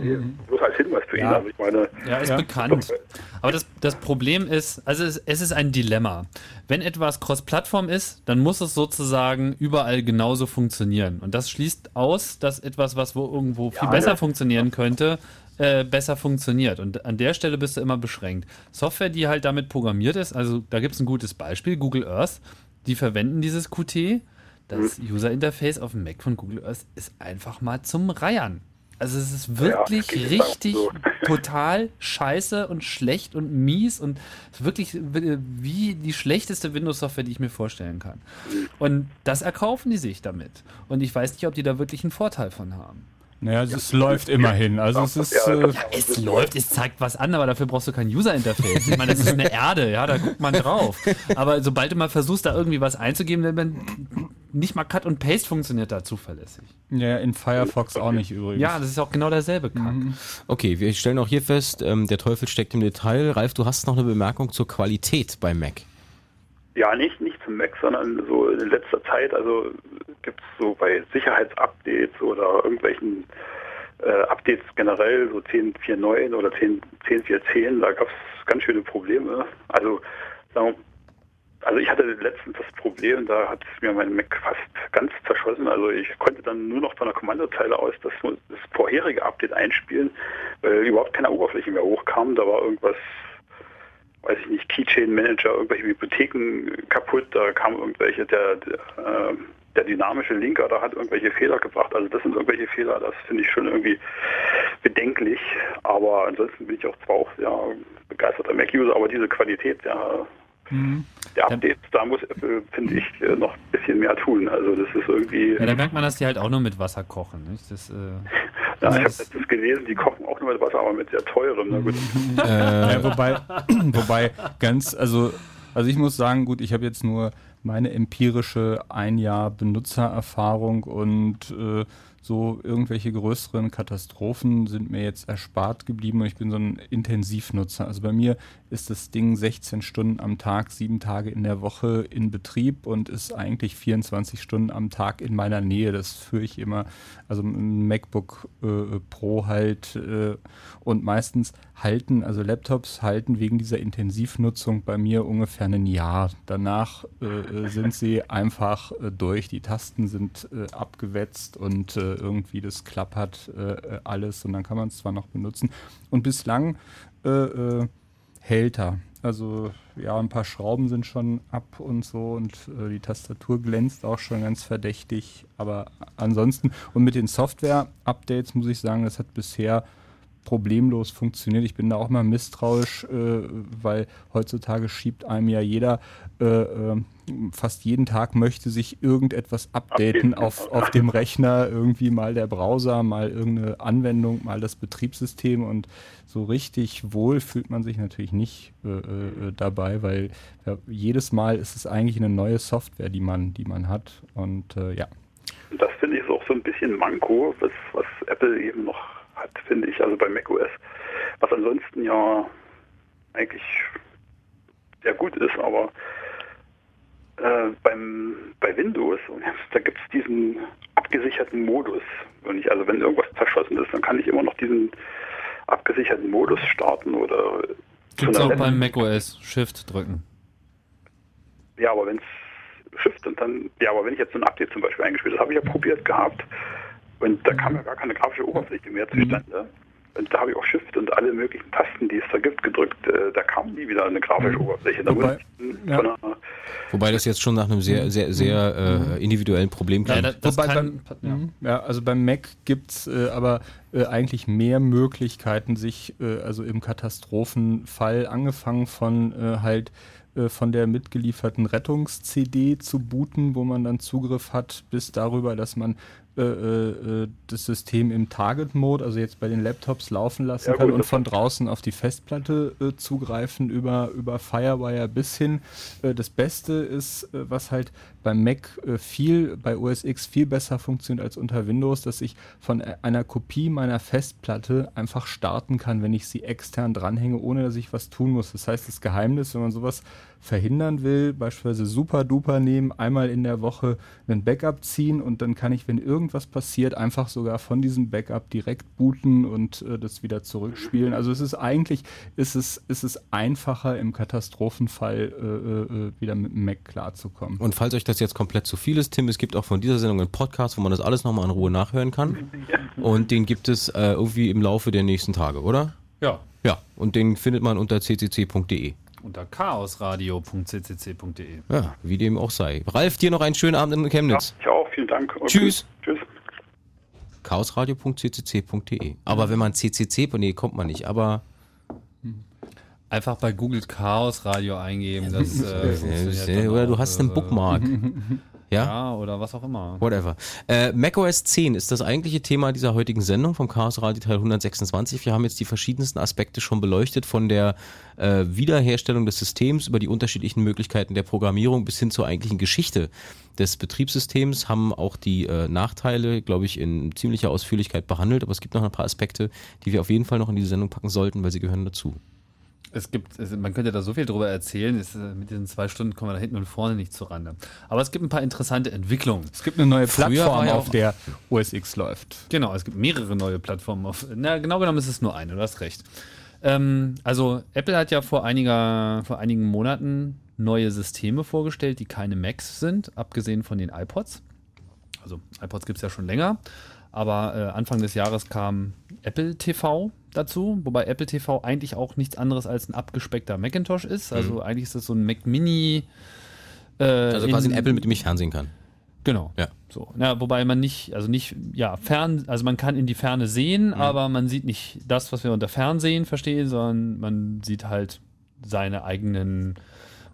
Speaker 13: bloß als Hinweis für ihn.
Speaker 2: Ja.
Speaker 13: Also ich meine,
Speaker 2: Ja, ist bekannt. Aber das, das Problem ist, also es, es ist ein Dilemma. Wenn etwas Cross-Plattform ist, dann muss es sozusagen überall genauso funktionieren. Und das schließt aus, dass etwas, was wo irgendwo viel
Speaker 13: Ja,
Speaker 2: besser
Speaker 13: ja.
Speaker 2: funktionieren könnte, äh, besser funktioniert. Und an der Stelle bist du immer beschränkt. Software, die halt damit programmiert ist, also da gibt es ein gutes Beispiel, Google Earth, die verwenden dieses Qt. Das User Interface auf dem Mac von Google Earth ist einfach mal zum Reiern. Also es ist wirklich
Speaker 13: Ja,
Speaker 2: richtig
Speaker 13: so. (laughs)
Speaker 2: total scheiße und schlecht und mies und wirklich wie die schlechteste Windows-Software, die ich mir vorstellen kann. Und das erkaufen die sich damit. Und ich weiß nicht, ob die da wirklich einen Vorteil von haben.
Speaker 3: Naja, es es läuft immerhin. Also es ist. Äh,
Speaker 2: Es läuft, es zeigt was an, aber dafür brauchst du kein User-Interface. Ich meine, das ist eine Erde, ja, da guckt man drauf. Aber sobald du mal versuchst, da irgendwie was einzugeben, dann nicht mal Cut und Paste funktioniert da zuverlässig.
Speaker 3: ja, in Firefox auch nicht übrigens.
Speaker 2: Ja, das ist auch genau derselbe Kack.
Speaker 1: Okay, wir stellen auch hier fest, ähm, der Teufel steckt im Detail. Ralf, du hast noch eine Bemerkung zur Qualität bei Mac.
Speaker 13: Ja, nicht, nicht zum Mac, sondern so in letzter Zeit, also gibt es so bei Sicherheitsupdates oder irgendwelchen äh, Updates generell, so 10.4.9 oder 10 10.4.10, da gab es ganz schöne Probleme. Also, wir, also ich hatte letztens das Problem, da hat mir mein Mac fast ganz zerschossen. Also ich konnte dann nur noch von der Kommandozeile aus das, das vorherige Update einspielen, weil überhaupt keine Oberfläche mehr hochkam. Da war irgendwas weiß ich nicht, Keychain Manager, irgendwelche Bibliotheken kaputt, da kam irgendwelche, der, der, äh, der dynamische Linker, da hat irgendwelche Fehler gebracht. Also das sind irgendwelche Fehler, das finde ich schon irgendwie bedenklich. Aber ansonsten bin ich auch zwar auch sehr begeisterter Mac-User, aber diese Qualität der, der Updates, da muss Apple, finde ich, äh, noch ein bisschen mehr tun. Also das ist irgendwie.
Speaker 2: Ja, da merkt man, dass die halt auch nur mit Wasser kochen. Nicht? Das, äh,
Speaker 13: Ja, ich habe letztens gelesen, die kochen auch nur mit Wasser, aber mit sehr teurem. Na gut.
Speaker 3: Ja, wobei, (clears throat) wobei ganz, also, also ich muss sagen, gut, ich habe jetzt nur meine empirische ein Jahr Benutzererfahrung und äh, so irgendwelche größeren Katastrophen sind mir jetzt erspart geblieben und ich bin so ein Intensivnutzer. Also bei mir ist das Ding 16 Stunden am Tag, sieben Tage in der Woche in Betrieb und ist eigentlich 24 Stunden am Tag in meiner Nähe. Das führe ich immer, also ein MacBook äh, Pro halt äh, und meistens halten, also Laptops halten wegen dieser Intensivnutzung bei mir ungefähr ein Jahr. Danach äh, sind sie einfach äh, durch. Die Tasten sind äh, abgewetzt und äh, irgendwie das klappert äh, alles und dann kann man es zwar noch benutzen. Und bislang äh, äh, hält er. Also ja, ein paar Schrauben sind schon ab und so und äh, die Tastatur glänzt auch schon ganz verdächtig. Aber ansonsten und mit den Software-Updates muss ich sagen, das hat bisher problemlos funktioniert. Ich bin da auch mal misstrauisch, äh, weil heutzutage schiebt einem ja jeder äh, äh, fast jeden Tag möchte sich irgendetwas updaten auf, auf dem Rechner, irgendwie mal der Browser, mal irgendeine Anwendung, mal das Betriebssystem und so richtig wohl fühlt man sich natürlich nicht äh, äh, dabei, weil ja, jedes Mal ist es eigentlich eine neue Software, die man, die man hat und äh, ja.
Speaker 13: Das finde ich auch so ein bisschen Manko, was, was Apple eben noch hat, finde ich, also bei macOS. Was ansonsten ja eigentlich sehr gut ist, aber äh, beim, bei Windows, da gibt es diesen abgesicherten Modus. Wenn ich, also wenn irgendwas zerschossen ist, dann kann ich immer noch diesen abgesicherten Modus starten oder
Speaker 2: Gibt's
Speaker 13: einer
Speaker 2: auch beim macOS. Shift drücken.
Speaker 13: Ja, aber wenn es Shift und dann, ja, aber wenn ich jetzt so ein Update zum Beispiel eingespielt habe, habe ich ja probiert gehabt und da kam ja gar keine grafische Oberfläche mehr zustande. Und da habe ich auch Shift und alle möglichen Tasten, die es da gibt, gedrückt. Äh, da kam nie wieder eine grafische Oberfläche. Da
Speaker 3: Wobei- ja.
Speaker 1: Wobei das jetzt schon nach einem sehr, sehr, sehr äh, individuellen Problem klingt.
Speaker 3: Wobei beim, Mhm. ja. also beim Mac gibt es äh, aber äh, eigentlich mehr Möglichkeiten, sich äh, also im Katastrophenfall angefangen von äh, halt von der mitgelieferten Rettungs-CD zu booten, wo man dann Zugriff hat, bis darüber, dass man äh, äh, das System im Target-Mode, also jetzt bei den Laptops laufen lassen
Speaker 13: Ja,
Speaker 3: kann
Speaker 13: gut,
Speaker 3: und von draußen auf die Festplatte äh, zugreifen über, über Firewire bis hin. Äh, das Beste ist, äh, was halt beim Mac äh, viel, bei OS X viel besser funktioniert als unter Windows, dass ich von e- einer Kopie meiner Festplatte einfach starten kann, wenn ich sie extern dranhänge, ohne dass ich was tun muss. Das heißt, das Geheimnis, wenn man sowas verhindern will, beispielsweise super duper nehmen, einmal in der Woche einen Backup ziehen und dann kann ich, wenn irgendwas passiert, einfach sogar von diesem Backup direkt booten und äh, das wieder zurückspielen. Also es ist eigentlich, ist es, ist es einfacher im Katastrophenfall äh, äh, wieder mit dem Mac klarzukommen.
Speaker 1: Und falls euch das jetzt komplett zu viel ist, Tim, es gibt auch von dieser Sendung einen Podcast, wo man das alles nochmal in Ruhe nachhören kann. Und den gibt es äh, irgendwie im Laufe der nächsten Tage, oder?
Speaker 2: Ja.
Speaker 1: Ja, und den findet man unter ccc.de.
Speaker 2: Unter chaosradio.ccc.de.
Speaker 1: Ja, wie dem auch sei. Ralf, dir noch einen schönen Abend in Chemnitz.
Speaker 13: ich auch, vielen Dank. Okay.
Speaker 1: Tschüss.
Speaker 13: Tschüss.
Speaker 1: chaosradio.ccc.de. Aber wenn man ccc, nee, kommt man nicht, aber
Speaker 2: Einfach bei Google Chaos Radio eingeben. Das, äh, (laughs)
Speaker 1: oder du hast einen
Speaker 2: äh,
Speaker 1: Bookmark. (laughs) Ja?
Speaker 2: Ja, oder was auch immer.
Speaker 1: Whatever. Äh, macOS 10 ist das eigentliche Thema dieser heutigen Sendung vom Chaos Radio Teil 126. Wir haben jetzt die verschiedensten Aspekte schon beleuchtet, von der äh, Wiederherstellung des Systems über die unterschiedlichen Möglichkeiten der Programmierung bis hin zur eigentlichen Geschichte des Betriebssystems, haben auch die äh, Nachteile, glaube ich, in ziemlicher Ausführlichkeit behandelt. Aber es gibt noch ein paar Aspekte, die wir auf jeden Fall noch in diese Sendung packen sollten, weil sie gehören dazu.
Speaker 2: Es gibt, man könnte da so viel drüber erzählen. Es, äh, mit diesen zwei Stunden kommen wir da hinten und vorne nicht zurande. Aber es gibt ein paar interessante Entwicklungen.
Speaker 3: Es gibt eine neue Plattform, auf der OS X läuft.
Speaker 2: Genau, es gibt mehrere neue Plattformen. Auf, na, genau genommen ist es nur eine, du hast recht. Ähm, also Apple hat ja vor, einiger, vor einigen Monaten neue Systeme vorgestellt, die keine Macs sind, abgesehen von den iPods. Also iPods gibt es ja schon länger, aber äh, Anfang des Jahres kam Apple TV dazu, wobei Apple TV eigentlich auch nichts anderes als ein abgespeckter Macintosh ist. Also
Speaker 1: Mhm.
Speaker 2: eigentlich ist das so ein Mac Mini. Äh,
Speaker 1: Also quasi ein
Speaker 2: in-
Speaker 1: Apple, mit dem ich fernsehen kann.
Speaker 2: Genau.
Speaker 1: Ja.
Speaker 2: So. Ja, wobei man nicht, also nicht, ja, fern, also man kann in die Ferne sehen,
Speaker 1: Mhm.
Speaker 2: aber man sieht nicht das, was wir unter Fernsehen verstehen, sondern man sieht halt seine eigenen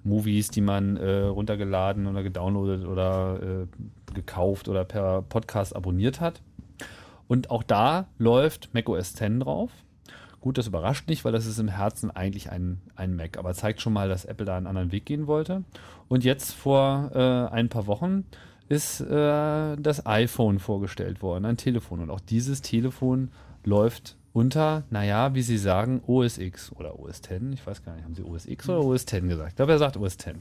Speaker 2: Movies, die man äh, runtergeladen oder gedownloadet oder äh, gekauft oder per Podcast abonniert hat. Und auch da läuft macOS 10 drauf. Gut, das überrascht nicht, weil das ist im Herzen eigentlich ein, ein Mac, aber zeigt schon mal, dass Apple da einen anderen Weg gehen wollte. Und jetzt vor äh, ein paar Wochen ist äh, das iPhone vorgestellt worden, ein Telefon. Und auch dieses Telefon läuft unter, naja, wie Sie sagen, OS X oder OS X. Ich weiß gar nicht, haben Sie OS X oder OS X gesagt? Ich glaube, er sagt OS X.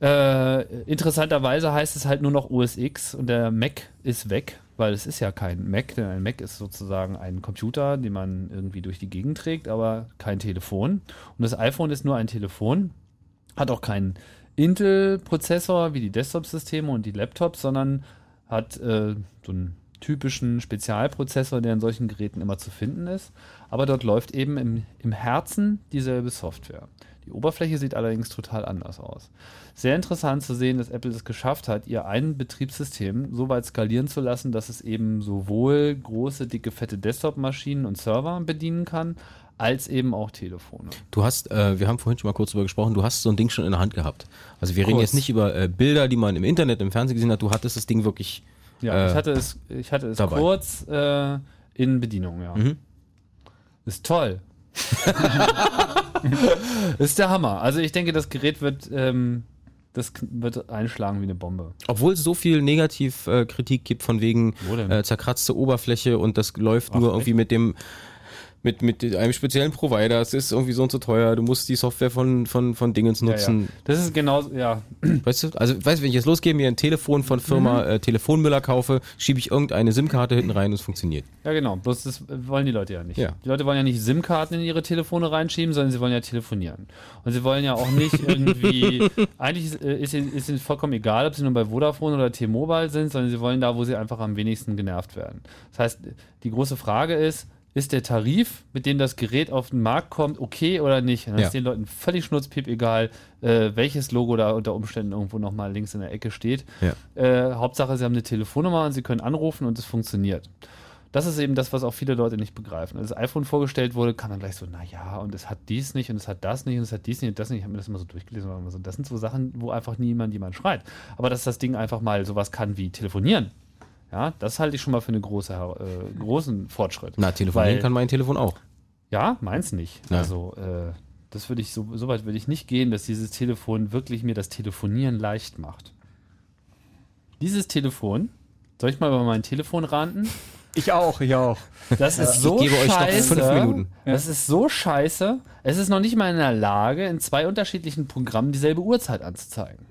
Speaker 2: Äh, interessanterweise heißt es halt nur noch OS X und der Mac ist weg, weil es ist ja kein Mac, denn ein Mac ist sozusagen ein Computer, den man irgendwie durch die Gegend trägt, aber kein Telefon. Und das iPhone ist nur ein Telefon, hat auch keinen Intel-Prozessor wie die Desktop-Systeme und die Laptops, sondern hat äh, so einen typischen Spezialprozessor, der in solchen Geräten immer zu finden ist. Aber dort läuft eben im, im Herzen dieselbe Software. Die Oberfläche sieht allerdings total anders aus. Sehr interessant zu sehen, dass Apple es geschafft hat, ihr ein Betriebssystem so weit skalieren zu lassen, dass es eben sowohl große, dicke, fette Desktop-Maschinen und Server bedienen kann, als eben auch Telefone.
Speaker 1: Du hast, äh, wir haben vorhin schon mal kurz drüber gesprochen, du hast so ein Ding schon in der Hand gehabt. Also wir reden
Speaker 2: Kurz.
Speaker 1: jetzt nicht über äh, Bilder, die man im Internet, im Fernsehen gesehen hat, du hattest das Ding wirklich
Speaker 2: Ja,
Speaker 1: äh,
Speaker 2: ich hatte es, ich hatte es
Speaker 1: dabei.
Speaker 2: kurz äh, in Bedienung, ja.
Speaker 1: Mhm.
Speaker 2: Ist toll. (laughs) (laughs) ist der Hammer. Also ich denke, das Gerät wird, ähm, das wird einschlagen wie eine Bombe.
Speaker 1: Obwohl es so viel Negativkritik äh, gibt von wegen äh, zerkratzte Oberfläche und das läuft nur irgendwie mit dem mit, mit einem speziellen Provider, es ist irgendwie so und so teuer, du musst die Software von, von, von Dingens nutzen.
Speaker 2: Ja, ja. Das ist genau, ja. (clears throat)
Speaker 1: Weißt du, also weißt du, wenn ich jetzt losgehe, mir ein Telefon von Firma
Speaker 2: Mhm.
Speaker 1: äh, Telefonmüller kaufe, schiebe ich irgendeine SIM-Karte hinten rein und es funktioniert.
Speaker 2: Ja, genau. Bloß das wollen die Leute ja nicht.
Speaker 1: Ja.
Speaker 2: Die Leute wollen ja nicht SIM-Karten in ihre Telefone reinschieben, sondern sie wollen ja telefonieren. Und sie wollen ja auch nicht (laughs) irgendwie, eigentlich ist, äh, ist, ihnen- ist ihnen vollkommen egal, ob sie nur bei Vodafone oder T-Mobile sind, sondern sie wollen da, wo sie einfach am wenigsten genervt werden. Das heißt, die große Frage ist, ist der Tarif, mit dem das Gerät auf den Markt kommt, okay oder nicht? Dann
Speaker 1: Ja.
Speaker 2: ist den Leuten völlig schnurzpiep egal, äh, welches Logo da unter Umständen irgendwo nochmal links in der Ecke steht.
Speaker 1: Ja.
Speaker 2: Äh, Hauptsache, sie haben eine Telefonnummer und sie können anrufen und es funktioniert. Das ist eben das, was auch viele Leute nicht begreifen. Als das iPhone vorgestellt wurde, kam dann gleich so, naja, und es hat dies nicht und es hat das nicht und es hat dies nicht und das nicht. Ich habe mir das immer so durchgelesen und so, das sind so Sachen, wo einfach niemand jemand schreit. Aber dass das Ding einfach mal sowas kann wie telefonieren, ja, das halte ich schon mal für einen große, äh, großen Fortschritt.
Speaker 1: Na, telefonieren
Speaker 2: Weil-
Speaker 1: kann mein Telefon auch.
Speaker 2: ja, meins nicht.
Speaker 1: Ja.
Speaker 2: Also, äh, das würde ich so, so weit würde ich nicht gehen, dass dieses Telefon wirklich mir das Telefonieren leicht macht. Dieses Telefon, soll ich mal über mein Telefon ranten?
Speaker 3: Ich auch, ich auch.
Speaker 2: Das ist
Speaker 1: Ich
Speaker 2: so
Speaker 1: gebe euch noch
Speaker 2: scheiße.
Speaker 1: fünf Minuten.
Speaker 2: Das ist so scheiße. Es ist noch nicht mal in der Lage, in zwei unterschiedlichen Programmen dieselbe Uhrzeit anzuzeigen.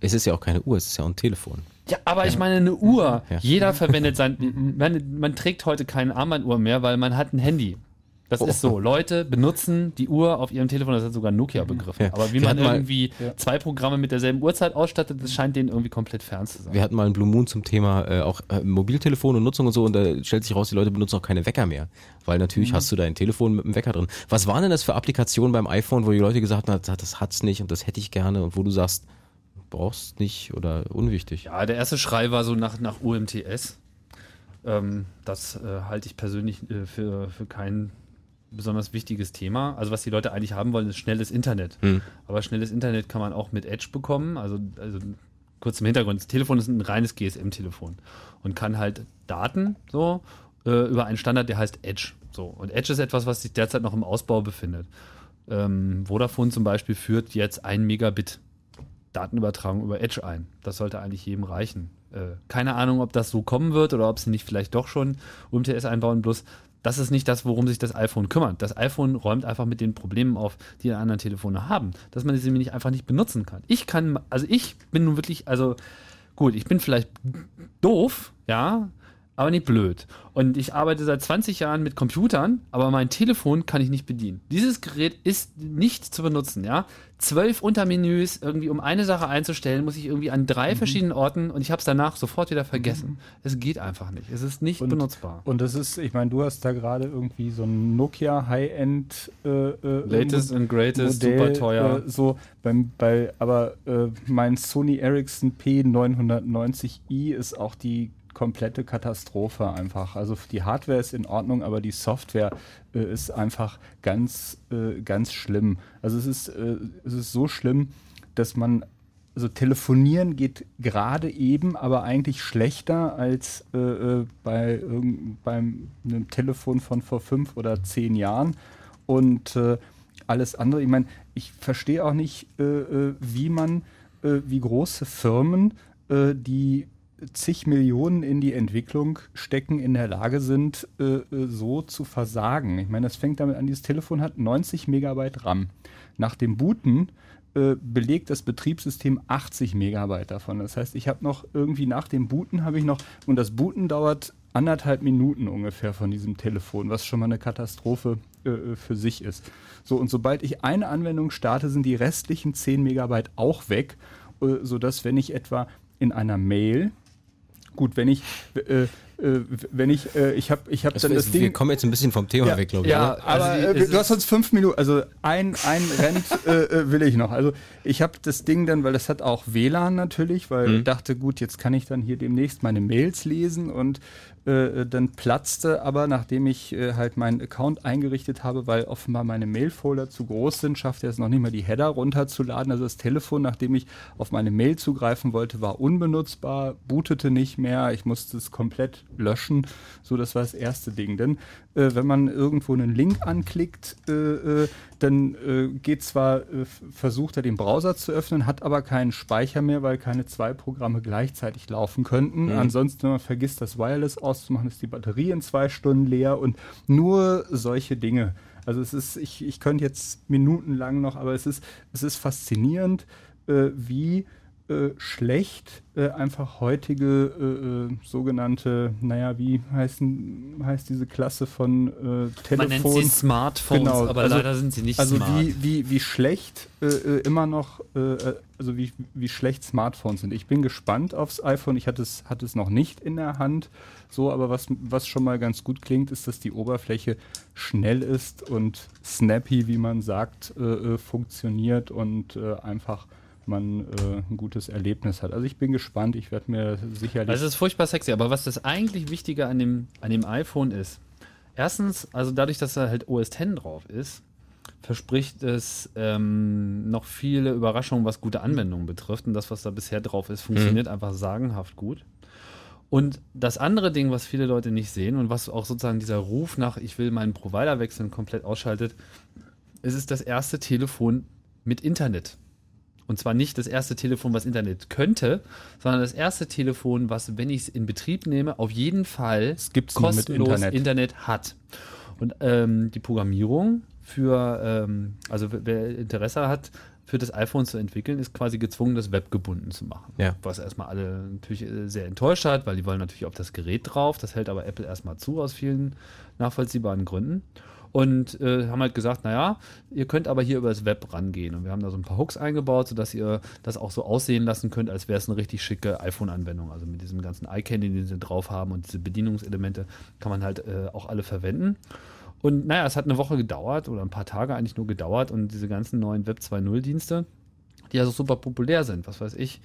Speaker 1: Es ist ja auch keine Uhr, es ist ja auch ein Telefon.
Speaker 2: Ja, aber ich meine eine Uhr.
Speaker 1: Ja.
Speaker 2: Jeder verwendet sein. (laughs) Man, man trägt heute keine Armbanduhr mehr, weil man hat ein Handy. Das
Speaker 1: Oh.
Speaker 2: ist so. Leute benutzen die Uhr auf ihrem Telefon, das hat sogar Nokia begriffen.
Speaker 1: Ja.
Speaker 2: Aber wie
Speaker 1: Wir
Speaker 2: man
Speaker 1: hatten mal-
Speaker 2: irgendwie zwei Programme mit derselben Uhrzeit ausstattet, das scheint denen irgendwie komplett fern zu sein.
Speaker 1: Wir hatten mal einen Blue Moon zum Thema äh, auch äh, Mobiltelefon und Nutzung und so und da stellt sich raus, die Leute benutzen auch keine Wecker mehr. Weil natürlich
Speaker 2: Mhm.
Speaker 1: hast du dein Telefon mit dem Wecker drin. Was waren denn das für Applikationen beim iPhone, wo die Leute gesagt haben, das- das hat's nicht und das hätte ich gerne und wo du sagst, brauchst nicht oder unwichtig?
Speaker 2: Ja, der erste Schrei war so nach, nach UMTS. Ähm, das äh, halte ich persönlich äh, für, für kein besonders wichtiges Thema. Also was die Leute eigentlich haben wollen, ist schnelles Internet.
Speaker 1: Hm.
Speaker 2: Aber schnelles Internet kann man auch mit Edge bekommen. Also, also kurz im Hintergrund, das Telefon ist ein reines GSM-Telefon und kann halt Daten so äh, über einen Standard, der heißt Edge. So. Und Edge ist etwas, was sich derzeit noch im Ausbau befindet. Ähm, Vodafone zum Beispiel führt jetzt ein Megabit Datenübertragung über Edge ein. Das sollte eigentlich jedem reichen. Äh, keine Ahnung, ob das so kommen wird oder ob sie nicht vielleicht doch schon UMTS einbauen. Bloß das ist nicht das, worum sich das iPhone kümmert. Das iPhone räumt einfach mit den Problemen auf, die die anderen Telefone haben, dass man sie nämlich einfach nicht benutzen kann. Ich kann, also ich bin nun wirklich, also gut, ich bin vielleicht doof, ja, aber nicht blöd. Und ich arbeite seit 20 Jahren mit Computern, aber mein Telefon kann ich nicht bedienen. Dieses Gerät ist nicht zu benutzen, ja. Zwölf Untermenüs, irgendwie um eine Sache einzustellen, muss ich irgendwie an drei
Speaker 3: Mhm.
Speaker 2: verschiedenen Orten und ich habe es danach sofort wieder vergessen. Es geht einfach nicht. Es ist nicht benutzbar.
Speaker 3: Und das ist, ich meine, du hast da gerade irgendwie so ein Nokia High-End äh, äh,
Speaker 2: Latest and greatest,
Speaker 3: Modell,
Speaker 2: super teuer.
Speaker 3: Äh, so beim, bei, aber äh, mein Sony Ericsson P990i ist auch die komplette Katastrophe einfach. Also die Hardware ist in Ordnung, aber die Software äh, ist einfach ganz, äh, ganz schlimm. Also es ist, äh, es ist so schlimm, dass man also telefonieren geht gerade eben, aber eigentlich schlechter als äh, äh, bei beim einem Telefon von vor fünf oder zehn Jahren. Und äh, alles andere, ich meine, ich verstehe auch nicht, wie man, wie große Firmen, die zig Millionen in die Entwicklung stecken, in der Lage sind, äh, äh, so zu versagen. Ich meine, das fängt damit an, dieses Telefon hat 90 Megabyte RAM. Nach dem Booten äh, belegt das Betriebssystem 80 Megabyte davon. Das heißt, ich habe noch irgendwie nach dem Booten habe ich noch, und das Booten dauert anderthalb Minuten ungefähr von diesem Telefon, was schon mal eine Katastrophe äh, für sich ist. So, und sobald ich eine Anwendung starte, sind die restlichen 10 Megabyte auch weg, äh, sodass wenn ich etwa in einer Mail, gut, wenn ich, äh, äh, wenn ich, äh, ich habe ich hab
Speaker 1: Das
Speaker 3: dann das
Speaker 1: ist-
Speaker 3: Ding.
Speaker 1: wir kommen jetzt ein bisschen vom Thema
Speaker 3: Ja,
Speaker 1: weg, glaube ich.
Speaker 3: Ja,
Speaker 1: oder?
Speaker 3: aber
Speaker 2: Also,
Speaker 3: äh, du hast
Speaker 2: ist-
Speaker 3: uns fünf Minuten, also ein, ein Rent (laughs) äh, äh, will ich noch. Also ich habe das Ding dann, weil das hat auch WLAN natürlich, weil
Speaker 1: Mhm.
Speaker 3: ich dachte, gut, jetzt kann ich dann hier demnächst meine Mails lesen und äh, dann platzte aber, nachdem ich äh, halt meinen Account eingerichtet habe, weil offenbar meine Mailfolder zu groß sind, schaffte er es noch nicht mal die Header runterzuladen. Also das Telefon, nachdem ich auf meine Mail zugreifen wollte, war unbenutzbar, bootete nicht mehr. Ich musste es komplett löschen. So, das war das erste Ding. Denn äh, wenn man irgendwo einen Link anklickt, äh, äh, dann äh, geht zwar, äh, versucht er den Browser zu öffnen, hat aber keinen Speicher mehr, weil keine zwei Programme gleichzeitig laufen könnten.
Speaker 1: Mhm.
Speaker 3: Ansonsten, wenn man vergisst, das Wireless auszumachen, ist die Batterie in zwei Stunden leer und nur solche Dinge. Also es ist, ich, ich könnte jetzt minutenlang noch, aber es ist, es ist faszinierend, äh, wie äh, schlecht äh, einfach heutige äh, äh, sogenannte, naja, wie heißen, heißt diese Klasse von äh, Telefon?
Speaker 2: nennt sie Smartphones, aber leider sind sie nicht
Speaker 3: also
Speaker 2: smart.
Speaker 3: Wie, wie, wie schlecht immer noch, also wie, wie schlecht Smartphones sind. Ich bin gespannt aufs iPhone. Ich hatte es, hatte es noch nicht in der Hand. So, aber was, was schon mal ganz gut klingt, ist, dass die Oberfläche schnell ist und snappy, wie man sagt, äh, äh, funktioniert und äh, einfach man äh, ein gutes Erlebnis hat. Also ich bin gespannt. Ich werde mir sicherlich.
Speaker 2: Also es ist furchtbar sexy, aber was das eigentlich Wichtige an dem, an dem iPhone ist, erstens, also dadurch, dass da halt OS X drauf ist, verspricht es ähm, noch viele Überraschungen, was gute Anwendungen betrifft. Und das, was da bisher drauf ist, funktioniert einfach sagenhaft gut. Und das andere Ding, was viele Leute nicht sehen und was auch sozusagen dieser Ruf nach, ich will meinen Provider wechseln, komplett ausschaltet, es ist das erste Telefon mit Internet. Und zwar nicht das erste Telefon, was Internet könnte, sondern das erste Telefon, was, wenn ich es in Betrieb nehme, auf jeden Fall kostenlos
Speaker 3: Internet.
Speaker 2: Internet. hat. Und ähm, die Programmierung für, ähm, also wer Interesse hat, für das iPhone zu entwickeln, ist quasi gezwungen, das webgebunden zu machen.
Speaker 1: Ja.
Speaker 2: Was erstmal alle natürlich äh, sehr enttäuscht hat, weil die wollen natürlich auf das Gerät drauf. Das hält aber Apple erstmal zu aus vielen nachvollziehbaren Gründen. Und äh, haben halt gesagt, naja, ihr könnt aber hier über das Web rangehen. Und wir haben da so ein paar Hooks eingebaut, sodass ihr das auch so aussehen lassen könnt, als wäre es eine richtig schicke iPhone-Anwendung. Also mit diesem ganzen Eye-Candy, den sie drauf haben und diese Bedienungselemente kann man halt äh, auch alle verwenden. Und naja, es hat eine Woche gedauert oder ein paar Tage eigentlich nur gedauert und diese ganzen neuen Web 2.0 Dienste, die ja so super populär sind, was weiß ich,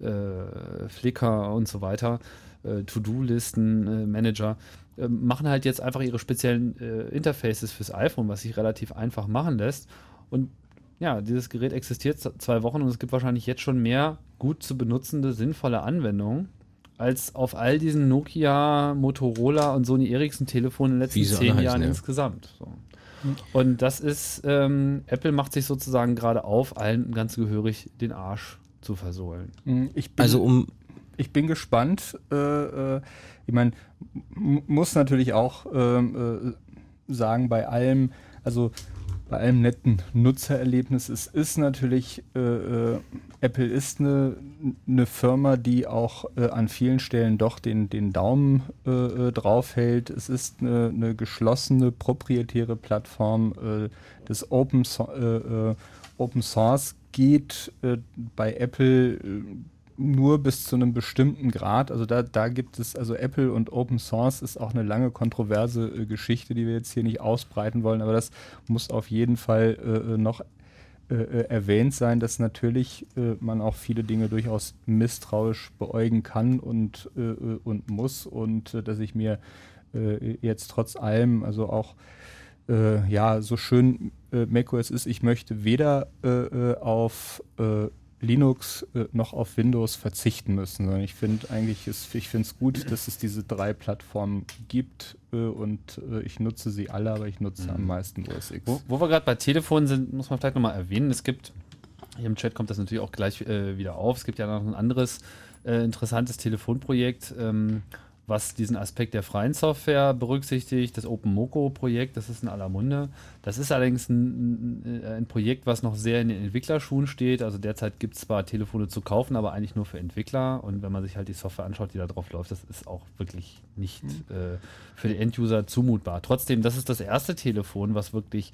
Speaker 2: äh, Flickr und so weiter, äh, To-Do-Listen, äh, Manager, äh, machen halt jetzt einfach ihre speziellen äh, Interfaces fürs iPhone, was sich relativ einfach machen lässt. Und ja, dieses Gerät existiert zwei Wochen und es gibt wahrscheinlich jetzt schon mehr gut zu benutzende, sinnvolle Anwendungen als auf all diesen Nokia, Motorola und Sony Ericsson Telefonen in den letzten zehn Jahren
Speaker 1: ja.
Speaker 2: insgesamt. So. Und das ist, ähm, Apple macht sich sozusagen gerade auf, allen ganz gehörig den Arsch zu versohlen.
Speaker 3: Hm, Ich bin,
Speaker 1: Also um
Speaker 3: ich bin gespannt. Äh, äh, ich meine, muss natürlich auch ähm, äh, sagen, bei allem, also bei allem netten Nutzererlebnis, es ist natürlich, äh, äh, Apple ist eine, eine Firma, die auch äh, an vielen Stellen doch den, den Daumen äh, äh, drauf hält. Es ist eine, eine geschlossene, proprietäre Plattform. Äh, das Open, so Open Source geht bei Apple nur bis zu einem bestimmten Grad. Also da, da gibt es, also Apple und Open Source ist auch eine lange kontroverse äh, Geschichte, die wir jetzt hier nicht ausbreiten wollen, aber das muss auf jeden Fall äh, äh, noch äh, äh, erwähnt sein, dass natürlich äh, man auch viele Dinge durchaus misstrauisch beäugen kann und, und muss und dass ich mir jetzt trotz allem, also auch ja, so schön macOS ist, ich möchte weder auf Linux äh, noch auf Windows verzichten müssen, sondern ich finde eigentlich, ist, ich finde es gut, dass es diese drei Plattformen gibt äh, und äh, ich nutze sie alle, aber ich nutze am meisten OS X.
Speaker 2: Wo, wo wir gerade bei Telefonen sind, muss man vielleicht nochmal erwähnen, es gibt, hier im Chat kommt das natürlich auch gleich äh, wieder auf, es gibt ja noch ein anderes äh, interessantes Telefonprojekt, ähm, was diesen Aspekt der freien Software berücksichtigt, das OpenMoko-Projekt, das ist in aller Munde. Das ist allerdings ein, ein, Projekt, was noch sehr in den Entwicklerschuhen steht. Also derzeit gibt es zwar Telefone zu kaufen, aber eigentlich nur für Entwickler. Und wenn man sich halt die Software anschaut, die da drauf läuft, das ist auch wirklich nicht äh, für den Enduser zumutbar. Trotzdem, das ist das erste Telefon, was wirklich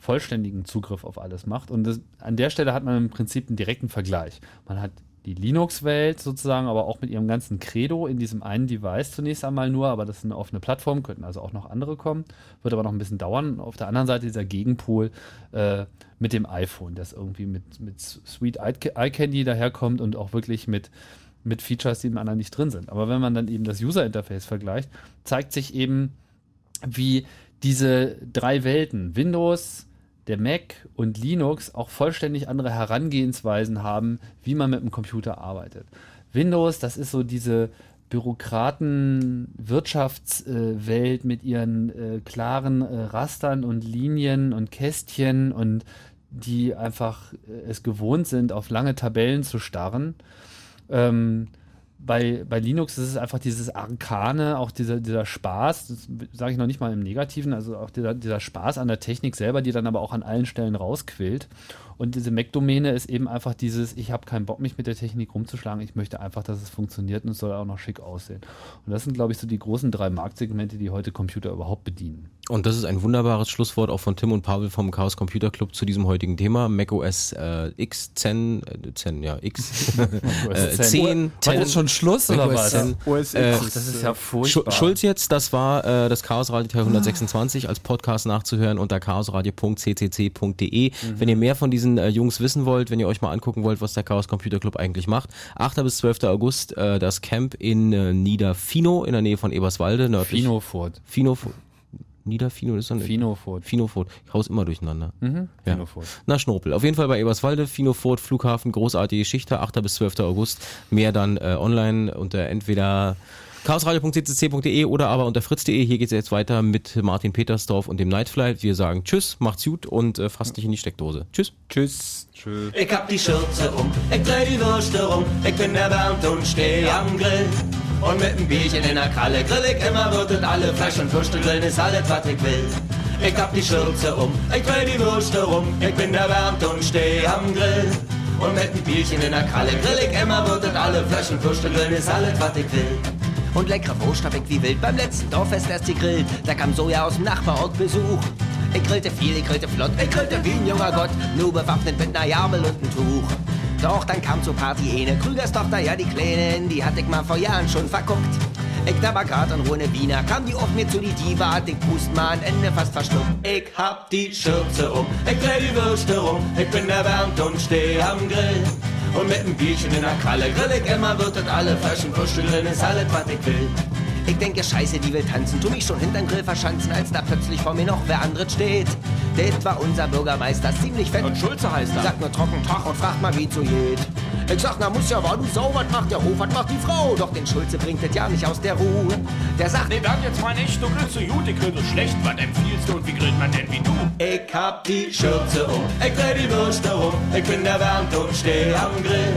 Speaker 2: vollständigen Zugriff auf alles macht. Und das, an der Stelle hat man im Prinzip einen direkten Vergleich. Man hat die Linux-Welt sozusagen, aber auch mit ihrem ganzen Credo in diesem einen Device zunächst einmal nur, aber das ist eine offene Plattform, könnten also auch noch andere kommen, wird aber noch ein bisschen dauern. Auf der anderen Seite dieser Gegenpol äh, mit dem iPhone, das irgendwie mit, mit Sweet Eye Candy daherkommt und auch wirklich mit, mit Features, die im anderen nicht drin sind. Aber wenn man dann eben das User-Interface vergleicht, zeigt sich eben, wie diese drei Welten, Windows, der Mac und Linux auch vollständig andere Herangehensweisen haben, wie man mit dem Computer arbeitet. Windows, das ist so diese Bürokraten-Wirtschaftswelt mit ihren äh, klaren äh, Rastern und Linien und Kästchen und die einfach äh, es gewohnt sind, auf lange Tabellen zu starren. Ähm, bei, bei Linux ist es einfach dieses Arkane, auch dieser, dieser Spaß, das sage ich noch nicht mal im Negativen, also auch dieser, dieser Spaß an der Technik selber, die dann aber auch an allen Stellen rausquillt. Und diese Mac-Domäne ist eben einfach dieses, ich habe keinen Bock, mich mit der Technik rumzuschlagen, ich möchte einfach, dass es funktioniert und es soll auch noch schick aussehen. Und das sind, glaube ich, so die großen drei Marktsegmente, die heute Computer überhaupt bedienen.
Speaker 1: Und das ist ein wunderbares Schlusswort auch von Tim und Pavel vom Chaos Computer Club zu diesem heutigen Thema. macOS äh, X 10, äh, 10, ja, X (laughs) (laughs) äh, 10,
Speaker 2: War jetzt schon Schluss oder was?
Speaker 1: 10.
Speaker 3: OS
Speaker 1: Äh,
Speaker 3: X
Speaker 2: Ach, das ist ja
Speaker 1: Schu-
Speaker 2: furchtbar.
Speaker 1: Schulz jetzt, das war äh, das Chaos Radio Teil 126 als Podcast nachzuhören unter chaosradio.ccc.de. Wenn ihr mehr von diesen äh, Jungs wissen wollt, wenn ihr euch mal angucken wollt, was der Chaos Computer Club eigentlich macht, 8. bis 12. August äh, das Camp in äh, Niederfino in der Nähe von Eberswalde. Nördlich.
Speaker 2: Finofurt.
Speaker 1: Fino. Niederfino ist dann
Speaker 2: Finofurt.
Speaker 1: Finofurt. Ich hau's immer durcheinander.
Speaker 2: Mhm.
Speaker 1: Ja.
Speaker 2: Finofurt.
Speaker 1: Na, Schnorpel. Auf jeden Fall bei Eberswalde, Finofurt, Flughafen, großartige Geschichte, 8. bis 12. August. Mehr dann äh, online unter entweder chaosradio.ccc.de oder aber unter fritz.de. Hier geht's jetzt weiter mit Martin Petersdorf und dem Nightflight. Wir sagen Tschüss, macht's gut und äh, fasst nicht in die Steckdose. Tschüss.
Speaker 3: Tschüss. Tschüss.
Speaker 14: Ich hab die Schürze um, ich dreh die Würste rum, ich bin erwärmt und steh am Grill. Und mit dem Bierchen in der Kralle grill ich immer, wird und alle Fleisch und Würste grillen ist alles, was ich will. Ich hab die Schürze um, ich dreh die Würste rum, ich bin erwärmt und steh am Grill. Und mit dem Bierchen in der Kralle grill ich immer, wird und alle Fleisch und Würste grillen ist alles, was ich will. Und leckere Wurst hab ich wie wild beim letzten Dorffest erst gegrillt. Da kam Soja aus dem Nachbarort Besuch. Ich grillte viel, ich grillte flott, ich grillte wie ein junger Gott, nur bewaffnet mit ner Jabel und nem Tuch. Doch dann kam zur Party eine Krügers Tochter, ja die Kleine, die hatte ich mal vor Jahren schon verguckt. Ich da war grad an Rune Wiener, kam die auf mir zu die Diva, hat ich Pust mal an Ende fast verschluckt. Ich hab die Schürze um, ich dreh die Würste rum, ich bin erwärmt und steh am Grill. Und mit dem Bierchen in der Kralle grill ich immer, wird das alle Flaschen Würstel drin, ist alles, was ich will. Ich denke, scheiße, die will tanzen, tu mich schon hinterm Grill verschanzen, als da plötzlich vor mir noch wer anderes steht. Das war unser Bürgermeister, ziemlich fett. Und Schulze heißt er. Sagt nur trocken Tag und fragt mal, wie zu geht. Ich sag, na muss ja, war du Sau, was macht der Hof, was macht die Frau? Doch den Schulze bringt das ja nicht aus der Ruhe. Der sagt,
Speaker 15: Nee, sag jetzt mal nicht, du grillst so gut, ich grill so schlecht. Was empfiehlst du und wie grillt man denn wie du?
Speaker 14: Ich hab die Schürze um, ich dreh die Würste rum, ich bin erwärmt und steh am Grill.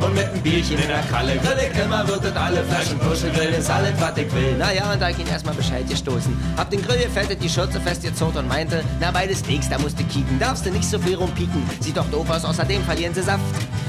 Speaker 14: Und mit einem Bierchen in der Kralle grill ich immer, wird das alle Flaschen Puschel grillen, ist alles, was ich will. Naja, und da ich ihn erstmal Bescheid gestoßen, hab den Grill gefettet, die Schürze festgezogen und meinte, na bei des da musst du kicken, darfst du nicht so viel rumpieken, sieht doch doof aus, außerdem verlieren sie Saft.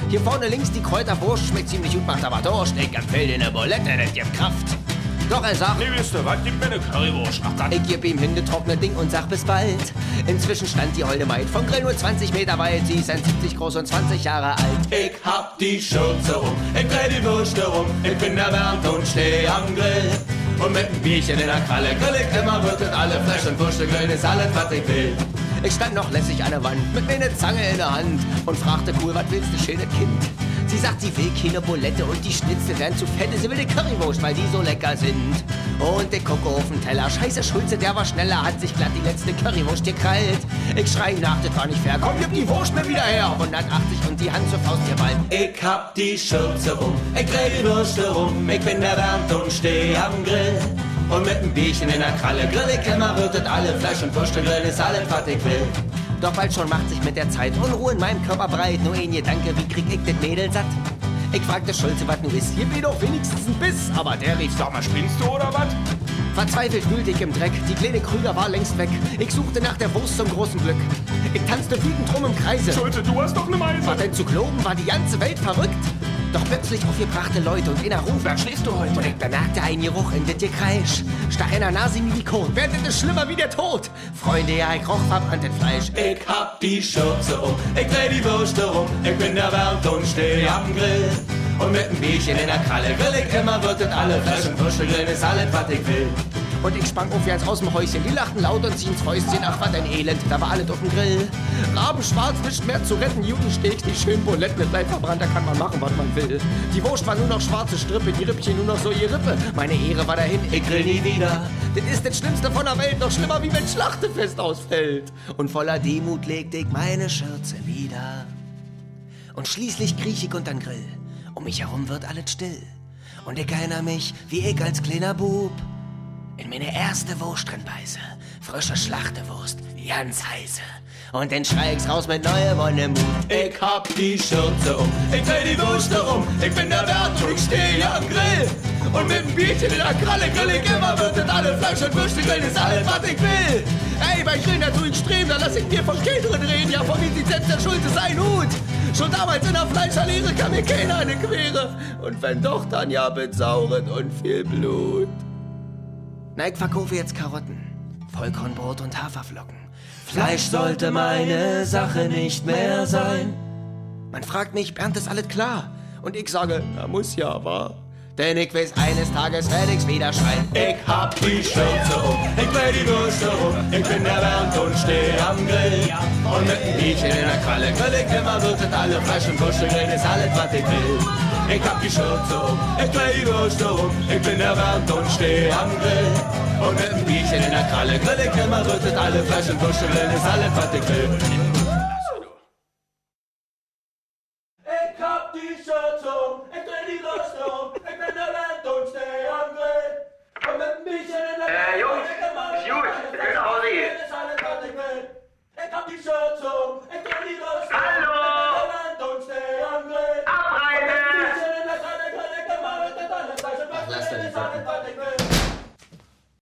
Speaker 14: Hier vorne links die Kräuterwurst, schmeckt ziemlich gut, macht aber Durst, ich empfehle dir eine Bulette, das gibt Kraft. Doch er sagt,
Speaker 15: Nee, wisst ihr was, gib mir eine Currywurst. Ach, dann.
Speaker 14: ich geb ihm hingetrocknet Ding und sag bis bald. Inzwischen stand die holde Maid vom Grill nur 20 Meter weit. Sie ist 1,70 groß und 20 Jahre alt. Ich hab die Schürze um, ich dreh die Würste rum. Ich bin erwärmt und steh am Grill. Und mit einem Bierchen in der Kralle grill ich immer, wird das alle Flaschen Würste grillen, ist alles, was ich will. Ich stand noch lässig an der Wand mit mir ne Zange in der Hand und fragte cool, was willst du, schönes Kind? Sie sagt, sie will keine Bulette und die Schnitzel werden zu fett. Sie will die Currywurst, weil die so lecker sind. Und ich gucke auf den Teller. Scheiße, Schulze, der war schneller, hat sich glatt die letzte Currywurst gekrallt. Ich schrei nach, das war nicht fair. Komm, gib die Wurst mir wieder her. 180 und die Hand zur Faust Gewalt. Ich hab die Schürze um, ich dreh die Würste rum. Ich bin erwärmt und steh am Grill. Und mit einem Bierchen in der Kralle grill ich immer, das alle Fleisch und Würste grillen, ist alles, was ich will. Doch bald schon macht sich mit der Zeit Unruhe in meinem Körper breit. Nur ein Gedanke, wie krieg ich das Mädel satt? Ich fragte Schulze, was nu ist. Hier will doch wenigstens ein Biss. Aber der rief,
Speaker 15: Sag mal, spinnst du oder was?
Speaker 14: Verzweifelt wühlte ich im Dreck, die kleine Krüger war längst weg. Ich suchte nach der Wurst zum großen Glück. Ich tanzte wütend rum im Kreise.
Speaker 15: Schulze, du hast doch eine Meise.
Speaker 14: War denn zu glauben, war die ganze Welt verrückt? Doch plötzlich aufgebrachte Leute und inner Ruf.
Speaker 15: Wer schläfst du heute?
Speaker 14: Und ich bemerkte einen Geruch in das Gekreisch. Stach in der Nase wie die Kot. Werd es schlimmer wie der Tod. Freunde, ja, ich roch verbranntes Fleisch. Ich hab die Schürze um, ich dreh die Würste rum. Ich bin erwärmt und steh am Grill. Und mit einem Bierchen in der Kralle grill ich immer, das alle Flaschen Würste grillen, ist alles, was ich will. Und ich sprang aufwärts aus dem Häuschen. Die lachten laut und ziehen ins Fäustchen. Ach, was ein Elend, da war alles auf dem Grill. Rabenschwarz, nicht mehr zu retten. Judensteak, die schönen Buletten mit Leib verbrannt. Da kann man machen, was man will. Die Wurst war nur noch schwarze Strippe, die Rippchen nur noch so ihr Rippe. Meine Ehre war dahin, ich grill nie wieder. Das ist das Schlimmste von der Welt. Noch schlimmer, wie wenn Schlachtefest ausfällt. Und voller Demut legte ich meine Schürze nieder. Und schließlich kriech ich untern Grill. Um mich herum wird alles still. Und ich erinnere mich, wie ich als kleiner Bub in meine erste Wurst drin beiße. Frische Schlachtewurst, ganz heiße. Und dann schrei ich's raus mit neuer im Mut. Ich hab die Schürze um, ich dreh die Wurst rum. Ich bin der Wert und ich steh am Grill. Und mit dem Bierchen in der Kralle grill ich immer, wird das alle Fleisch und Würste grillen, ist alles, was ich will. Ey, bei Grillen, da tu ich streben, da lass ich mir von Käteren reden. Ja, von wie selbst der Schulze sein Hut. Schon damals in der Fleischerlehre kam mir keiner eine Quere. Und wenn doch, dann ja mit Sauren und viel Blut. Na, ich verkaufe jetzt Karotten, Vollkornbrot und Haferflocken. Fleisch sollte meine Sache nicht mehr sein. Man fragt mich, Bernd, ist alles klar? Und ich sage, na muss ja, wahr? Denn ich weiß, eines Tages werd ich's wieder schreien. Ich hab die Schürze um, ich dreh die Würste rum, ich bin erwärmt und steh am Grill. Und mit einem Bierchen in der Kralle grill ich immer, das alle Würste grillen, ist alles, was ich will. Ich hab die Schürze um, ich dreh die Würste rum, ich bin erwärmt und steh am Grill. Und mit einem Bierchen in der Kralle grill ich immer, das alle Würste grillen, ist alles, was ich will.